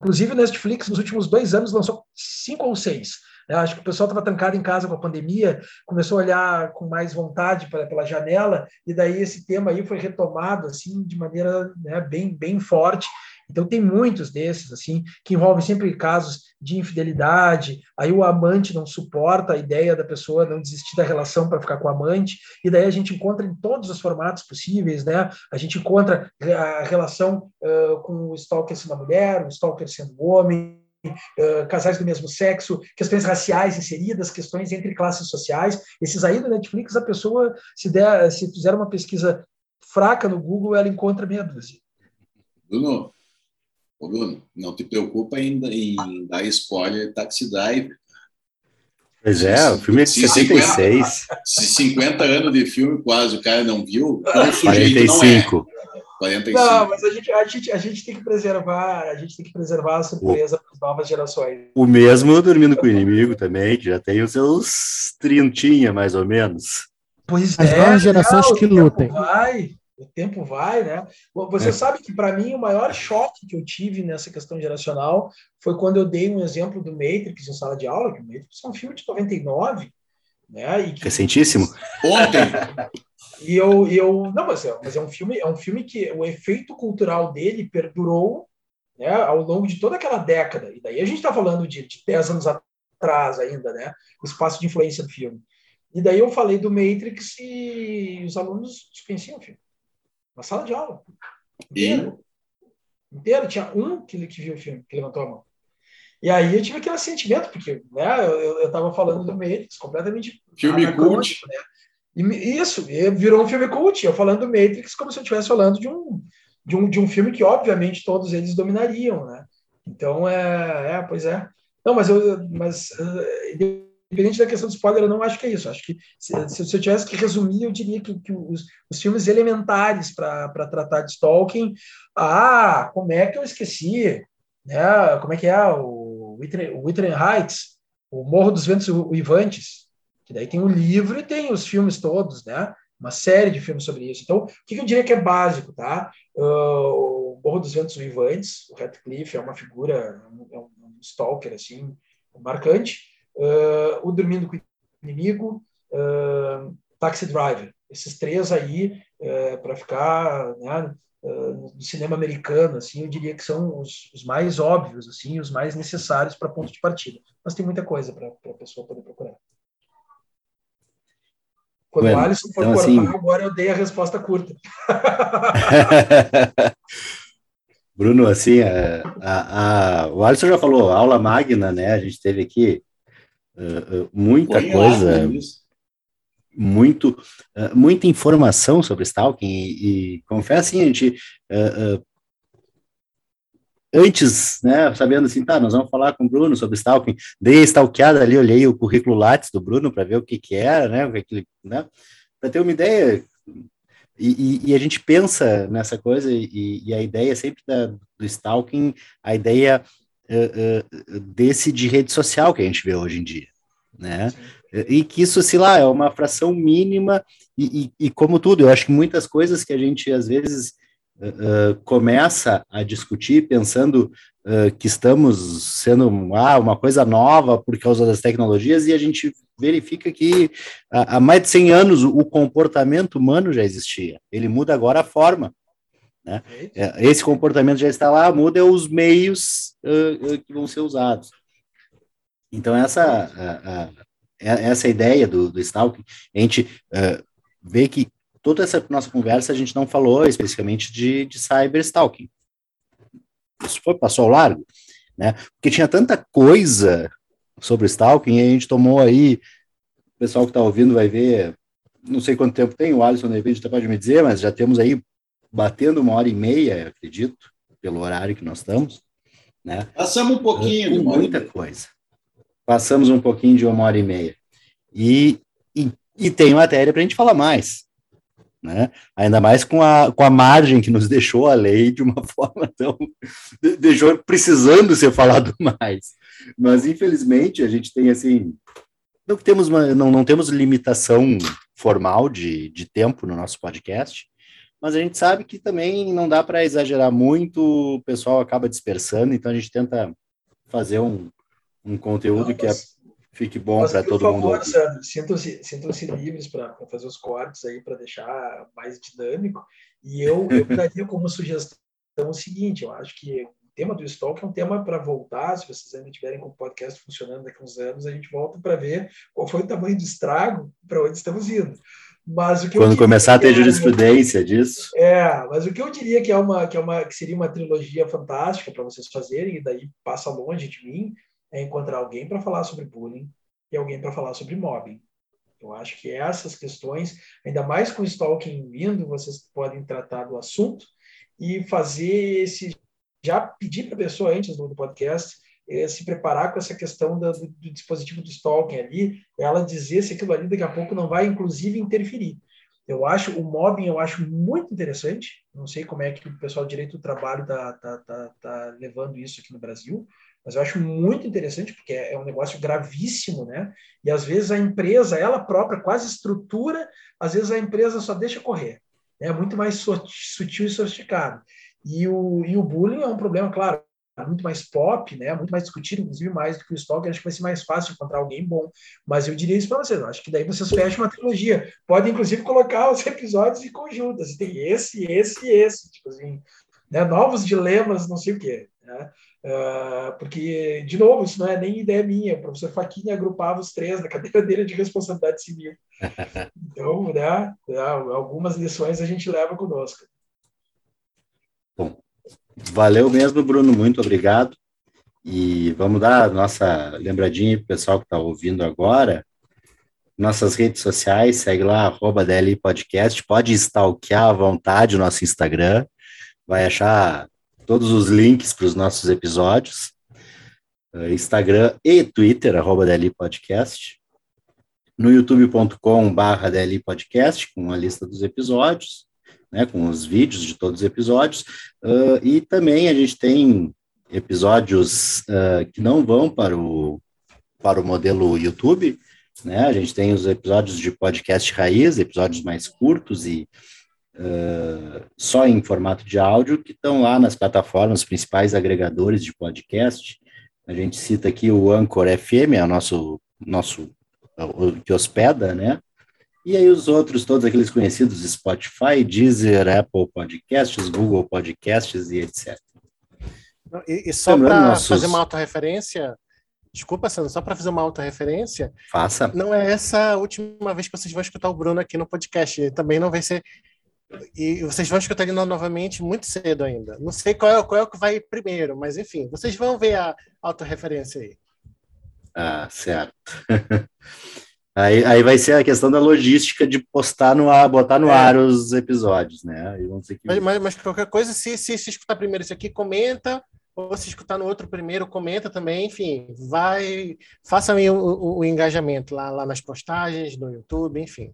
Inclusive, Netflix, nos últimos dois anos, lançou cinco ou seis. Eu acho que o pessoal estava trancado em casa com a pandemia, começou a olhar com mais vontade pra, pela janela, e daí esse tema aí foi retomado assim de maneira né, bem, bem forte. Então tem muitos desses assim que envolvem sempre casos de infidelidade. Aí o amante não suporta a ideia da pessoa não desistir da relação para ficar com o amante. E daí a gente encontra em todos os formatos possíveis, né? A gente encontra a relação uh, com o stalker sendo a mulher, o stalker sendo o homem, Uh, casais do mesmo sexo, questões raciais inseridas, questões entre classes sociais. Esses aí do Netflix, a pessoa, se, der, se fizer uma pesquisa fraca no Google, ela encontra dúzia. Bruno, Ô, Bruno, não te preocupa ainda em dar spoiler Taxi Driver. Pois é, o filme é de 76. 50, se 50 anos de filme quase o cara não viu, o 45. Não, é. 45. não, mas a gente, a, gente, a gente tem que preservar, a gente tem que preservar a surpresa para as novas gerações. O mesmo Dormindo com o Inimigo também, que já tem os seus trintinha, mais ou menos. Pois As é, novas gerações não, que lutem. Vai, o tempo vai, né? Você É. sabe que para mim o maior choque que eu tive nessa questão geracional foi quando eu dei um exemplo do Matrix em sala de aula, que o Matrix é um filme de 99, né? E que, Recentíssimo. Ontem, e eu, e eu não, mas é, mas é um filme, é um filme que o efeito cultural dele perdurou né, ao longo de toda aquela década. E daí a gente está falando de, de 10 anos atrás ainda, né? O espaço de influência do filme. E daí eu falei do Matrix e os alunos desconheciam o filme. Na sala de aula. Inteiro. Inteiro. Tinha um que, que viu o filme, que levantou a mão. E aí eu tive aquele sentimento, porque né, eu estava falando do Matrix, completamente filme cult. né? E isso, e virou um filme cult. Eu falando do Matrix como se eu estivesse falando de um, de, um, de um filme que, obviamente, todos eles dominariam, né? Então, é, é pois é. Não, mas, eu, mas eh, independente da questão do spoiler, eu não acho que é isso. Acho que se, se- eu tivesse que resumir, eu diria que, que os, os filmes elementares para tratar de Tolkien, ah, como é que eu esqueci? Né? Como é que é o Wuthering Heights, o Morro dos Ventos Uivantes, que daí tem o livro e tem os filmes todos, né? Uma série de filmes sobre isso. Então, o que que eu diria que é básico, tá? Uh, o Morro dos Ventos Uivantes, o Radcliffe é uma figura, é um, um stalker, assim, marcante. Uh, o Dormindo com o Inimigo, uh, Taxi Driver. Esses três aí, para ficar né, uh, no cinema americano, assim, eu diria que são os, os mais óbvios, assim, os mais necessários para ponto de partida. Mas tem muita coisa para a pessoa poder procurar. Quando Bueno, o Alisson for então, cortar, assim- agora eu dei a resposta curta. Bruno, assim, a, a, a- o Alisson já falou, aula magna, né? A gente teve aqui uh, uh, muita coisa, muito, uh, muita informação sobre Stalking e, e confesso assim, a gente antes, né, sabendo assim, tá, nós vamos falar com o Bruno sobre Stalking, dei a stalkeada ali, olhei o currículo Lattes do Bruno para ver o que que era, né, o que que né, para ter uma ideia e, e- e a gente pensa nessa coisa e, e a ideia sempre da, do stalking, a ideia uh, desse de rede social que a gente vê hoje em dia, né? E que isso, sei lá, é uma fração mínima e, e, e como tudo, eu acho que muitas coisas que a gente às vezes uh, começa a discutir pensando que estamos sendo ah, uma coisa nova por causa das tecnologias e a gente verifica que há mais de 100 anos o comportamento humano já existia. Ele muda agora a forma. Né? É, Esse comportamento já está lá, muda os meios uh, uh, que vão ser usados. Então, essa, a, a, essa ideia do, do stalking, a gente uh, vê que toda essa nossa conversa a gente não falou especificamente de, de cyber stalking. Isso foi, passou ao largo, né? Porque tinha tanta coisa sobre stalking, e a gente tomou aí, o pessoal que está ouvindo vai ver, não sei quanto tempo tem, o Alisson de repente até pode me dizer, mas já temos aí batendo uma hora e meia, acredito, pelo horário que nós estamos, né? Passamos um pouquinho de Com muita coisa. Passamos um pouquinho de uma hora e meia. E, e, e tem matéria para a gente falar mais. Né? Ainda mais com a, com a margem que nos deixou a lei de uma forma tão. de- deixou precisando ser falado mais. Mas, infelizmente, a gente tem assim. Não, temos uma, não, não temos limitação formal de, de tempo no nosso podcast, mas a gente sabe que também não dá para exagerar muito, o pessoal acaba dispersando, então a gente tenta fazer um, um conteúdo Não, que é Fique bom para todo favor, mundo. Por favor, sintam-se sintam livres para fazer os cortes aí, para deixar mais dinâmico. E eu, eu daria como sugestão o seguinte: eu acho que o tema do estoque é um tema para voltar. Se vocês ainda tiverem com o podcast funcionando daqui a uns anos, a gente volta para ver qual foi o tamanho do estrago, para onde estamos indo. Mas o que Quando começar a ter é, jurisprudência disso. É, mas o que eu diria que é uma que é uma que seria uma trilogia fantástica para vocês fazerem e daí passa longe de mim é encontrar alguém para falar sobre bullying e alguém para falar sobre mobbing. Eu acho que essas questões, ainda mais com o stalking vindo, vocês podem tratar do assunto e fazer esse já pedir para a pessoa antes do podcast eh, se preparar com essa questão do, do, dispositivo do stalking ali, ela dizer se aquilo ali daqui a pouco não vai, inclusive, interferir. Eu acho o mobbing eu acho muito interessante. Não sei como é que o pessoal direito do trabalho está tá, tá, tá levando isso aqui no Brasil, mas eu acho muito interessante porque é um negócio gravíssimo, né? E às vezes a empresa, ela própria, quase estrutura, às vezes a empresa só deixa correr. É muito mais sutil e sofisticado. E o, e o bullying é um problema, claro, muito mais pop, né? Muito mais discutido, inclusive mais do que o Stalker. Acho que vai ser mais fácil encontrar alguém bom. Mas eu diria isso para vocês. Acho que daí vocês fecham uma trilogia. Podem, inclusive, colocar os episódios em conjunto. Assim, tem esse, esse e esse. Tipo assim, né? Novos dilemas, não sei o quê. Né? Uh, porque, de novo, isso não é nem ideia minha. O professor Faquinha agrupava os três na cadeira dele de responsabilidade civil. Então, né, né, algumas lições a gente leva conosco. Valeu mesmo, Bruno. Muito obrigado. E vamos dar nossa lembradinha para o pessoal que está ouvindo agora. Nossas redes sociais, segue lá, arroba DLI Podcast. Pode stalkear à vontade o nosso Instagram. Vai achar todos os links para os nossos episódios, uh, Instagram e Twitter, arroba DLI Podcast, no youtube.com barra DLI Podcast, com a lista dos episódios, né, com os vídeos de todos os episódios, uh, e também a gente tem episódios uh, que não vão para o, para o modelo YouTube, né, a gente tem os episódios de podcast raiz, episódios mais curtos e uh, só em formato de áudio, que estão lá nas plataformas, principais agregadores de podcast. A gente cita aqui o Anchor FM, é o nosso, nosso que hospeda, né? E aí os outros, todos aqueles conhecidos, Spotify, Deezer, Apple Podcasts, Google Podcasts e etc. E, e só para nossos... fazer uma autorreferência, desculpa, Sandro, só para fazer uma autorreferência. Faça. Não é essa a última vez que vocês vão escutar o Bruno aqui no podcast. Também não vai ser e vocês vão escutar ele novamente muito cedo ainda. Não sei qual é, qual é o que vai primeiro, mas enfim, vocês vão ver a autorreferência aí. Ah, certo. aí, aí vai ser a questão da logística de postar no ar, botar no é. ar os episódios, né? Que... Mas, mas, mas, qualquer coisa, se, se, se escutar primeiro isso aqui, comenta, ou se escutar no outro primeiro, comenta também, enfim, vai, façam o, o, o engajamento lá, lá nas postagens, no YouTube, enfim.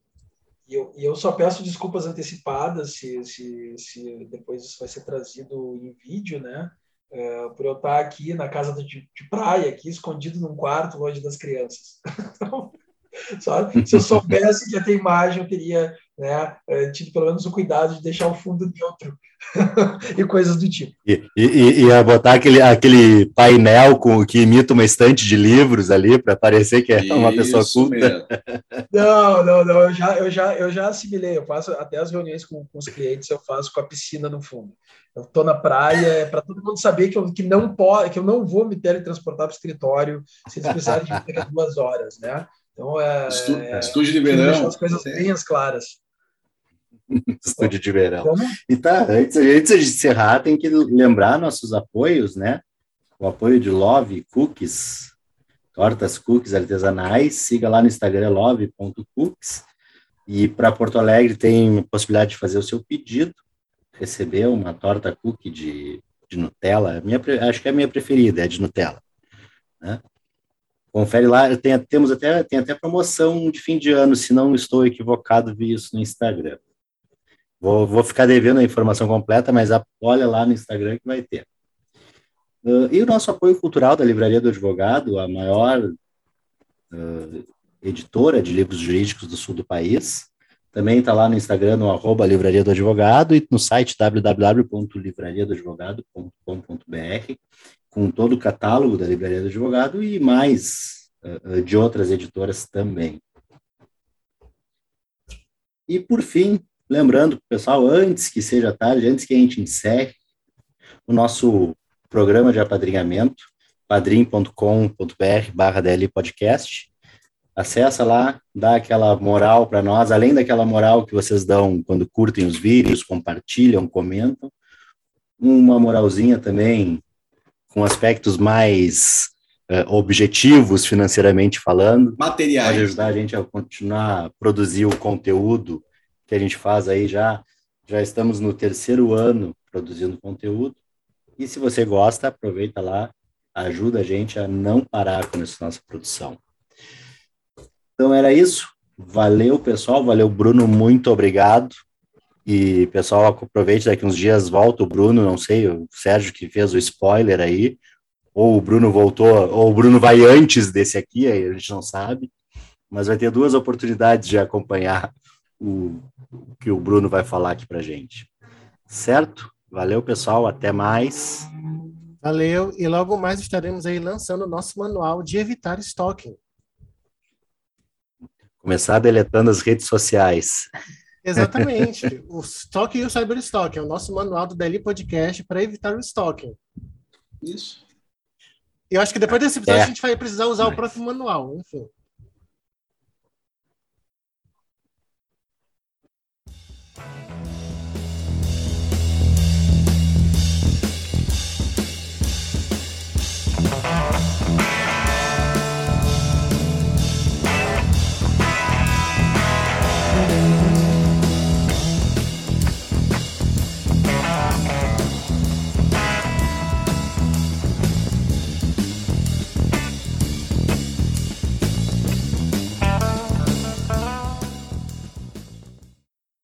E eu, e eu só peço desculpas antecipadas se, se, se depois isso vai ser trazido em vídeo, né? É, por eu estar aqui na casa de, de, praia, aqui escondido num quarto longe das crianças. Então, só, se eu soubesse que ia ter imagem, eu teria né, é, tido pelo menos o cuidado de deixar o fundo neutro e coisas do tipo. E, e, e botar aquele, aquele painel com, que imita uma estante de livros ali para parecer que é Isso uma pessoa culta. Mesmo. Não, não, não, eu já, eu, já, eu já assimilei, eu faço até as reuniões com, com os clientes, eu faço com a piscina no fundo. Eu estou na praia, é para todo mundo saber que eu, que, não pode, que eu não vou me teletransportar para o escritório se eles precisarem de duas horas, né? Então, é, Estúdio de verão. as coisas bem as claras. Estúdio de verão. E tá, antes, antes de encerrar, tem que lembrar nossos apoios, né? O apoio de Love Cookies, tortas cookies artesanais. Siga lá no Instagram love.cookies. E para Porto Alegre tem possibilidade de fazer o seu pedido, receber uma torta cookie de, de Nutella. Minha, acho que é a minha preferida, é de Nutella. Né? Confere lá, tem, temos até, tem até promoção de fim de ano, se não estou equivocado, vi isso no Instagram. Vou, vou ficar devendo a informação completa, mas olha lá no Instagram que vai ter. Uh, e o nosso apoio cultural da Livraria do Advogado, a maior uh, editora de livros jurídicos do sul do país, também está lá no Instagram, no arroba Livraria do Advogado e no site www.livrariadoadvogado.com.br com todo o catálogo da Livraria do Advogado e mais uh, de outras editoras também. E por fim, lembrando, pessoal, antes que seja tarde, antes que a gente encerre o nosso programa de apadrinhamento, padrim.com.br barra DL Podcast. Acessa lá, dá aquela moral para nós, além daquela moral que vocês dão quando curtem os vídeos, compartilham, comentam, uma moralzinha também com aspectos mais uh, objetivos financeiramente falando. Materiais. Pode ajudar a gente a continuar a produzir o conteúdo que a gente faz aí já. Já estamos no terceiro ano produzindo conteúdo. E se você gosta, aproveita lá, ajuda a gente a não parar com essa nossa produção. Então era isso. Valeu, pessoal. Valeu, Bruno. Muito obrigado. E, pessoal, aproveite daqui uns dias, volta o Bruno, não sei, o Sérgio que fez o spoiler aí, ou o Bruno voltou, ou o Bruno vai antes desse aqui, aí a gente não sabe, mas vai ter duas oportunidades de acompanhar o, o que o Bruno vai falar aqui pra gente. Certo? Valeu, pessoal, até mais. Valeu, e logo mais estaremos aí lançando o nosso manual de evitar stalking. Começar deletando as redes sociais. Exatamente. o Stalking e o Cyberstalking é o nosso manual do Daily Podcast para evitar o stalking. Isso. E eu acho que depois desse episódio É. a gente vai precisar usar o próprio manual, enfim.